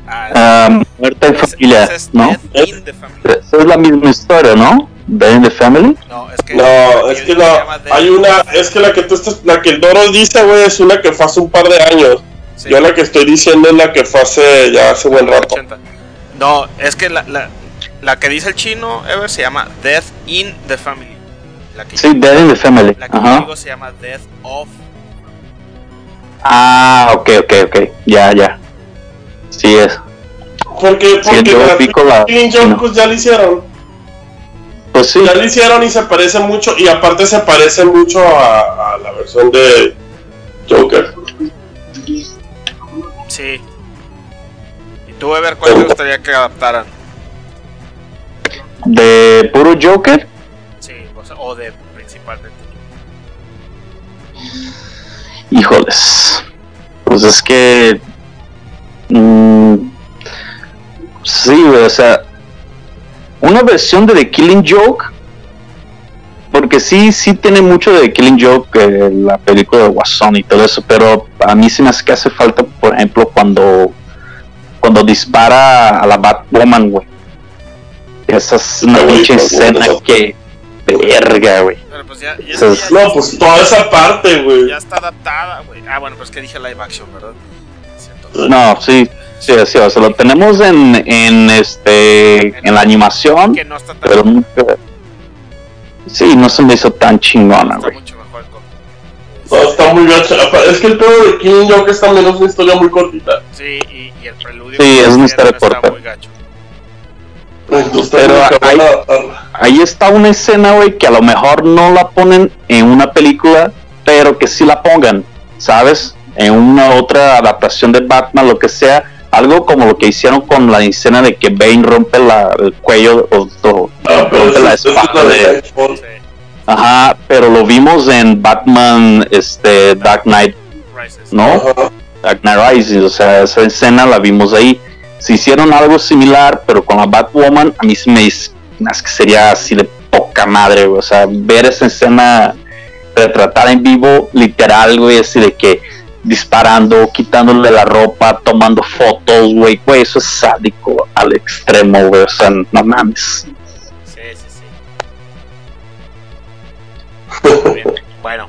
Ah, Ah, muerta en familia, es ¿no? Death in the Family. Esa es la misma historia, ¿no? Dead in the Family. No, es que. No, la es que Death Hay una. Es que la que tú estás. La que el Doro dice, güey, es una que fue hace un par de años. Sí. Yo la que estoy diciendo es la que fue hace ya hace buen rato. 80. No, es que la, la, la que dice el chino, Ever, se llama Death in the Family. La que, Sí, Dead in the Family. la que Ajá. digo se llama Death of. Ah, ok, ok, ok. Ya, ya. Sí es. Porque, porque yo la pico la- Joke, pues ya lo hicieron. Pues sí. Ya lo hicieron y se parece mucho. Y aparte se parece mucho a, a la versión de Joker. Sí. ¿Y tú, Ever, cuál te gustaría que adaptaran? De puro Joker. Sí, o, sea, o de principalmente. Híjoles. Pues es que. mm, sí, o sea. Una versión de The Killing Joke. Porque sí, sí tiene mucho de The Killing Joke, eh, la película de Guasón y todo eso, pero a mí se me hace que hace falta, por ejemplo, cuando cuando dispara a la Batwoman, güey. Esa es una Sí, pinche escena que verga, güey. Pero pues ya, ya, ya- No, pues toda esa parte, güey. ya está adaptada, güey. Ah, bueno, pues que dije live action, ¿verdad? Siento. No, sí, sí, sí, o sea, lo tenemos en, en este en la animación, Que no está tan pero nunca sí, no se me hizo tan chingona, está güey. mucho mejor con. No, está muy gacha. Es que el pedo de Killing Joke es también es una historia muy cortita. Sí, y, y el preludio. Sí, es una historia está corta. muy gacho. Entonces, Pero adaptarla. Ahí está una escena, güey, que a lo mejor no la ponen en una película, pero que sí la pongan, ¿sabes? En una otra adaptación de Batman, lo que sea, algo como lo que hicieron con la escena de que Bane rompe la, el cuello o, o Ah, pero rompe la esa- esa es espada la de, Ajá, pero lo vimos en Batman, este, Dark Knight, Rises. ¿no? Dark Knight Rises, o sea, esa escena la vimos ahí. Si hicieron algo similar, pero con la Batwoman, a mí me que sería así de poca madre, güey. O sea, ver esa escena retratada en vivo, literal, güey, así de que disparando, quitándole la ropa, tomando fotos, güey, güey, eso es sádico al extremo, güey, o sea, no mames. Sí, sí, sí. Muy bien. Bueno.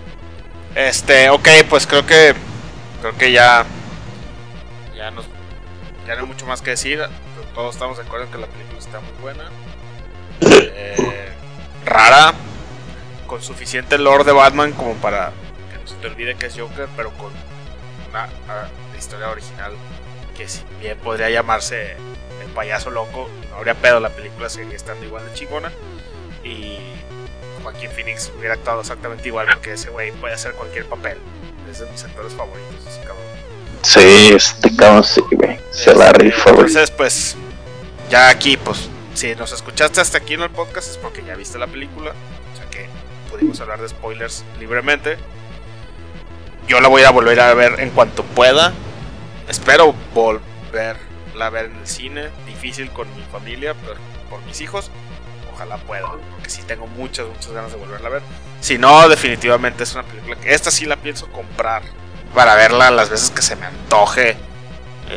Este, ok, pues creo que. Creo que ya. Ya nos. Ya no hay mucho más que decir. Todos estamos de acuerdo en que la película está muy buena. Eh, rara. Con suficiente lore de Batman como para que no se te olvide que es Joker, pero con una, ah, historia original que si bien podría llamarse El payaso loco, no habría pedo, la película seguiría estando igual de chingona. Y Joaquín Phoenix hubiera actuado exactamente igual, porque ese güey puede hacer cualquier papel. Es de mis actores favoritos, ese cabrón. Sí, este cabrón sí, güey, se la rifa, güey. Entonces, pues, ya aquí, pues, si nos escuchaste hasta aquí en el podcast es porque ya viste la película. O sea que pudimos hablar de spoilers libremente. Yo la voy a volver a ver en cuanto pueda. Espero volverla a ver en el cine. Difícil con mi familia, pero por mis hijos. Ojalá pueda, porque sí tengo muchas, muchas ganas de volverla a ver. Si no, definitivamente es una película que esta sí la pienso comprar para verla las veces que se me antoje.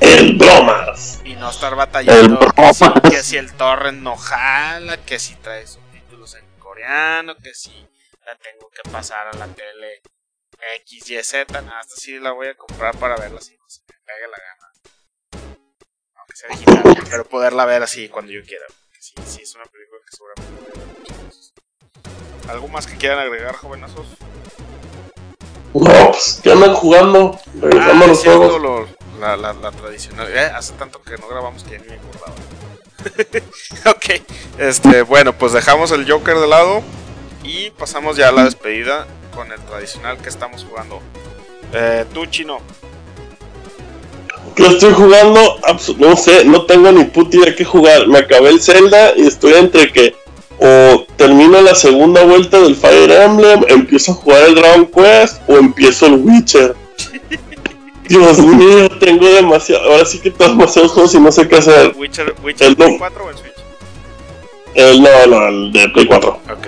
El bromas. Y no estar batallando El que, si, que si el torrent no jala, que si trae subtítulos en coreano, que si la tengo que pasar a la tele X, Y, Z. Nada, esta sí la voy a comprar para verla así, no se me pegue la gana. Aunque sea digital, pero poderla ver así cuando yo quiera. Sí, sí, es una película que seguramente voy a ver muchas veces. ¿Algo más que quieran agregar, jovenazos? No, pues, ¿qué andan jugando? Regresando Ah, los juegos. lo- la, la, la tradicional. Eh, hace tanto que no grabamos que ni me acordaba. ok, este, bueno, pues dejamos el Joker de lado y pasamos ya a la despedida con el tradicional que estamos jugando. Eh, tú, chino. que estoy jugando, no sé, no tengo ni puta idea qué jugar. Me acabé el Zelda y estoy entre que o termino la segunda vuelta del Fire Emblem, empiezo a jugar el Dragon Quest o empiezo el Witcher. Dios mío, tengo demasiado, ahora sí que tengo demasiados juegos y no sé qué hacer. Witcher, Witcher El. Play 4 o en Switch. El no, no, el de Play 4. Ok.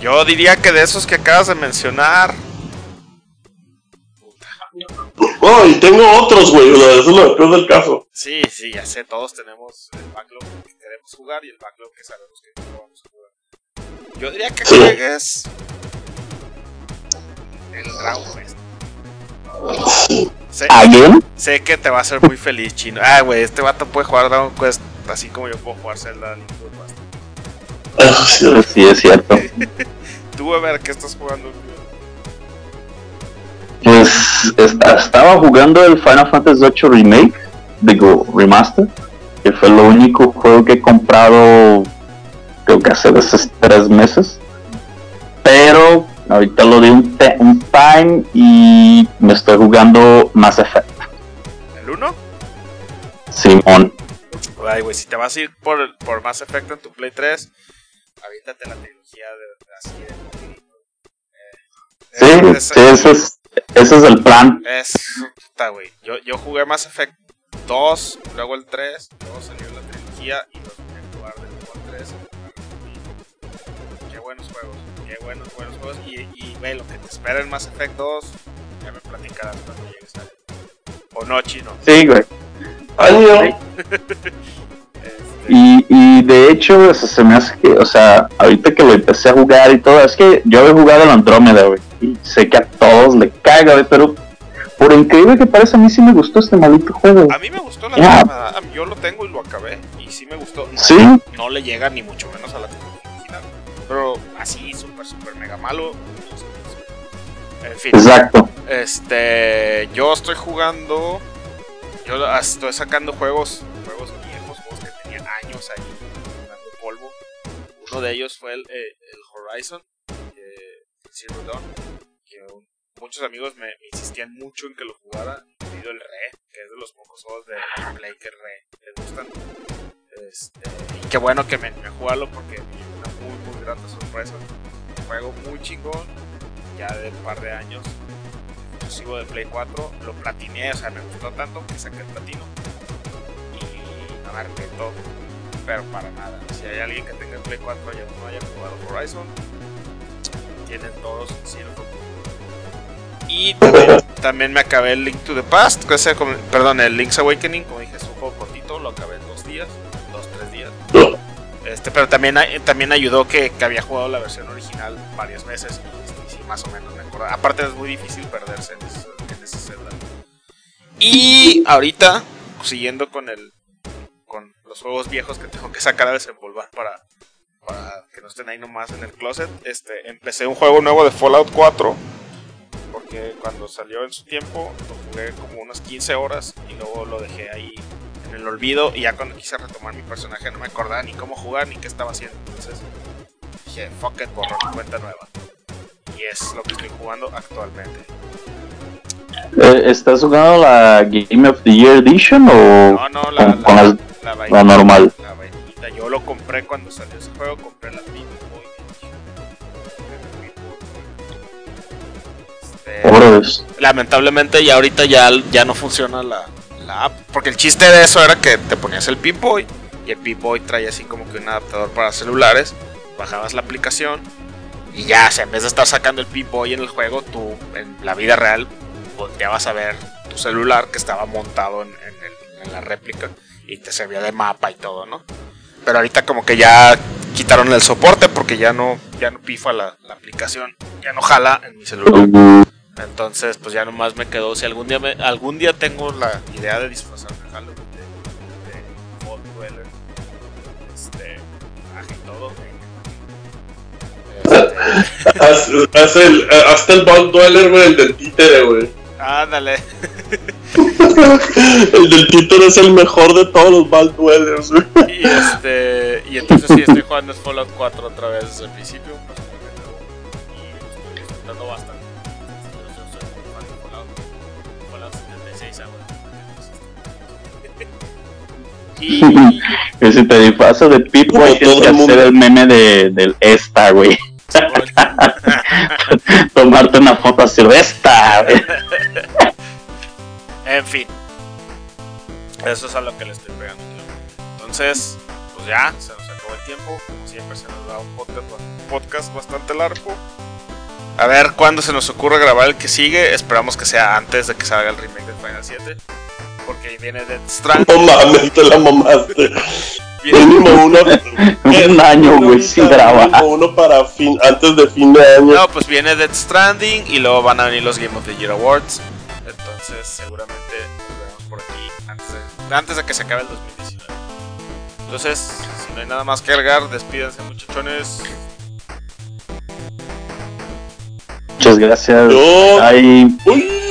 Yo diría que de esos que acabas de mencionar. Oh, y tengo otros, güey, o sea, eso es lo peor del caso. Sí, sí, ya sé, todos tenemos el backlog que queremos jugar y el backlog que sabemos que no vamos a jugar. Yo diría que Sí. juegues el Dragon Quest. Sé, ¿Alguien? sé que te va a hacer muy feliz, chino. Ah, güey, este vato puede jugar Dragon Quest así como yo puedo jugar Zelda Link to the Past. Ah, sí, Sí, es cierto. Tú, a ver, ¿qué estás jugando? Pues esta- estaba jugando el Final Fantasy VIII Remake, digo, Remaster, que fue lo único juego que he comprado, creo que hace esos tres meses. Pero ahorita lo di un, time y me estoy jugando Mass Effect. ¿El 1? Simón. Ay, güey, si te vas a ir por, por Mass Effect en tu Play 3, aviéntate la trilogía de, de así de. Sí, Eh, sí, eso es, ese es el plan. Es. Puta, güey. Yo, yo jugué Mass Effect 2, luego el 3, luego salió la trilogía y los voy a jugar del 1 al 3. Qué buenos juegos, qué buenos, buenos juegos. Y, y ve, lo que te espera en Mass Effect 2, ya me platicarás cuando llegues a él. O no, chino. Sí, güey. Año. Y, y de hecho, o sea, se me hace que, o sea, ahorita que lo empecé a jugar y todo, es que yo he jugado el Andrómeda, güey. Y sé que a todos le caga, güey, pero por increíble que parece, a mí sí me gustó este maldito juego. A mí me gustó la. Andrómeda, mí- Yo lo tengo y lo acabé. Y sí me gustó. No, Sí. no le llega ni mucho menos a la original. Pero así, súper, súper mega malo. En fin. Exacto. Este. Yo estoy jugando. Yo estoy sacando juegos. Juegos ahí dando polvo. Uno de ellos fue el, eh, Horizon. eh, Zero Dawn. Que muchos amigos me, me insistían mucho en que lo jugara. Incluido el Re, que es de los pocos juegos de Play que Re les gustan. Este, y qué bueno que me a jugarlo porque me una muy, muy grata sorpresa. Juego muy chingón, ya de un par de años, exclusivo de Play 4. Lo platiné, o sea, me gustó tanto que saqué el platino. Y me arrepiento, pero para nada. Si hay alguien que tenga el Play 4 y no haya jugado Horizon, tienen todos cierto. Y también, también me acabé el Link to the Past, que ese como- perdón, el Link's Awakening, como dije, es un juego cortito, lo acabé en dos días, dos, tres días. Este, pero también, también ayudó que, que había jugado la versión original varias veces y, sí, más o menos me acuerdo. Aparte es muy difícil perderse en ese, en ese Zelda. Y ahorita, siguiendo con el los juegos viejos que tengo que sacar a desempolvar para, para que no estén ahí nomás en el closet, este, empecé un juego nuevo de Fallout 4. Porque cuando salió en su tiempo lo jugué como unas 15 horas y luego lo dejé ahí en el olvido. Y ya cuando quise retomar mi personaje no me acordaba ni cómo jugar ni qué estaba haciendo. Entonces dije, fuck it, borro mi cuenta nueva. Y es lo que estoy jugando actualmente. Eh, ¿Estás jugando la Game of the Year Edition o No, no, la, la, las- la normal? la. Yo lo compré cuando salió ese juego, compré la Pink Boy. Este, lamentablemente ya ahorita ya, ya no funciona la, la app. Porque el chiste de eso era que te ponías el Pip-Boy y el Pip-Boy traía así como que un adaptador para celulares. Bajabas la aplicación y ya, o sea, en vez de estar sacando el Pip-Boy en el juego, tú en la vida real volteabas a ver tu celular que estaba montado en, en el- en la réplica y te servía de mapa y todo, ¿no? Pero ahorita como que ya quitaron el soporte porque ya no, ya no pifa la, aplicación, ya no jala en mi celular. Entonces, pues ya nomás me quedó. Si algún día me, algún día tengo la idea de disfrazarme de Halloween de, Vault Dweller, este, y todo. Haz, el, hasta el Bug Dweller, güey, el del títere, güey. Ándale. El del títere es el mejor de todos los Bug Dwellers, güey. Y este, y entonces sí estoy jugando Fallout 4 otra vez desde el principio. nuevo, Y lo estoy disfrutando bastante. Yo soy- soy muy fan de Fallout. Fallout 76 ahora. Y Que si te disfrazas de Como tienes todo que el mundo. hacer el meme de, del esta, güey. Tomarte una foto así, esta. En fin. Eso es a lo que le estoy pegando. Entonces, pues ya, se nos acabó el tiempo. Como siempre, se nos da un podcast, bastante largo. A ver cuándo se nos ocurre grabar el que sigue. Esperamos que sea antes de que salga el remake de Final 7. Porque ahí viene Death Stranding. No mames, te la mamaste. Viene, Mínimo uno. Un año, güey, sin grabar. Mínimo uno para fin, antes de fin de año. no, pues viene Death Stranding. Y luego van a venir los Game of the Year Awards. Entonces, seguramente nos veremos por aquí antes de, antes de que se acabe el 2019. Entonces, si no hay nada más que agregar, despídense, muchachones. Muchas gracias. Yo. Ay, Uy.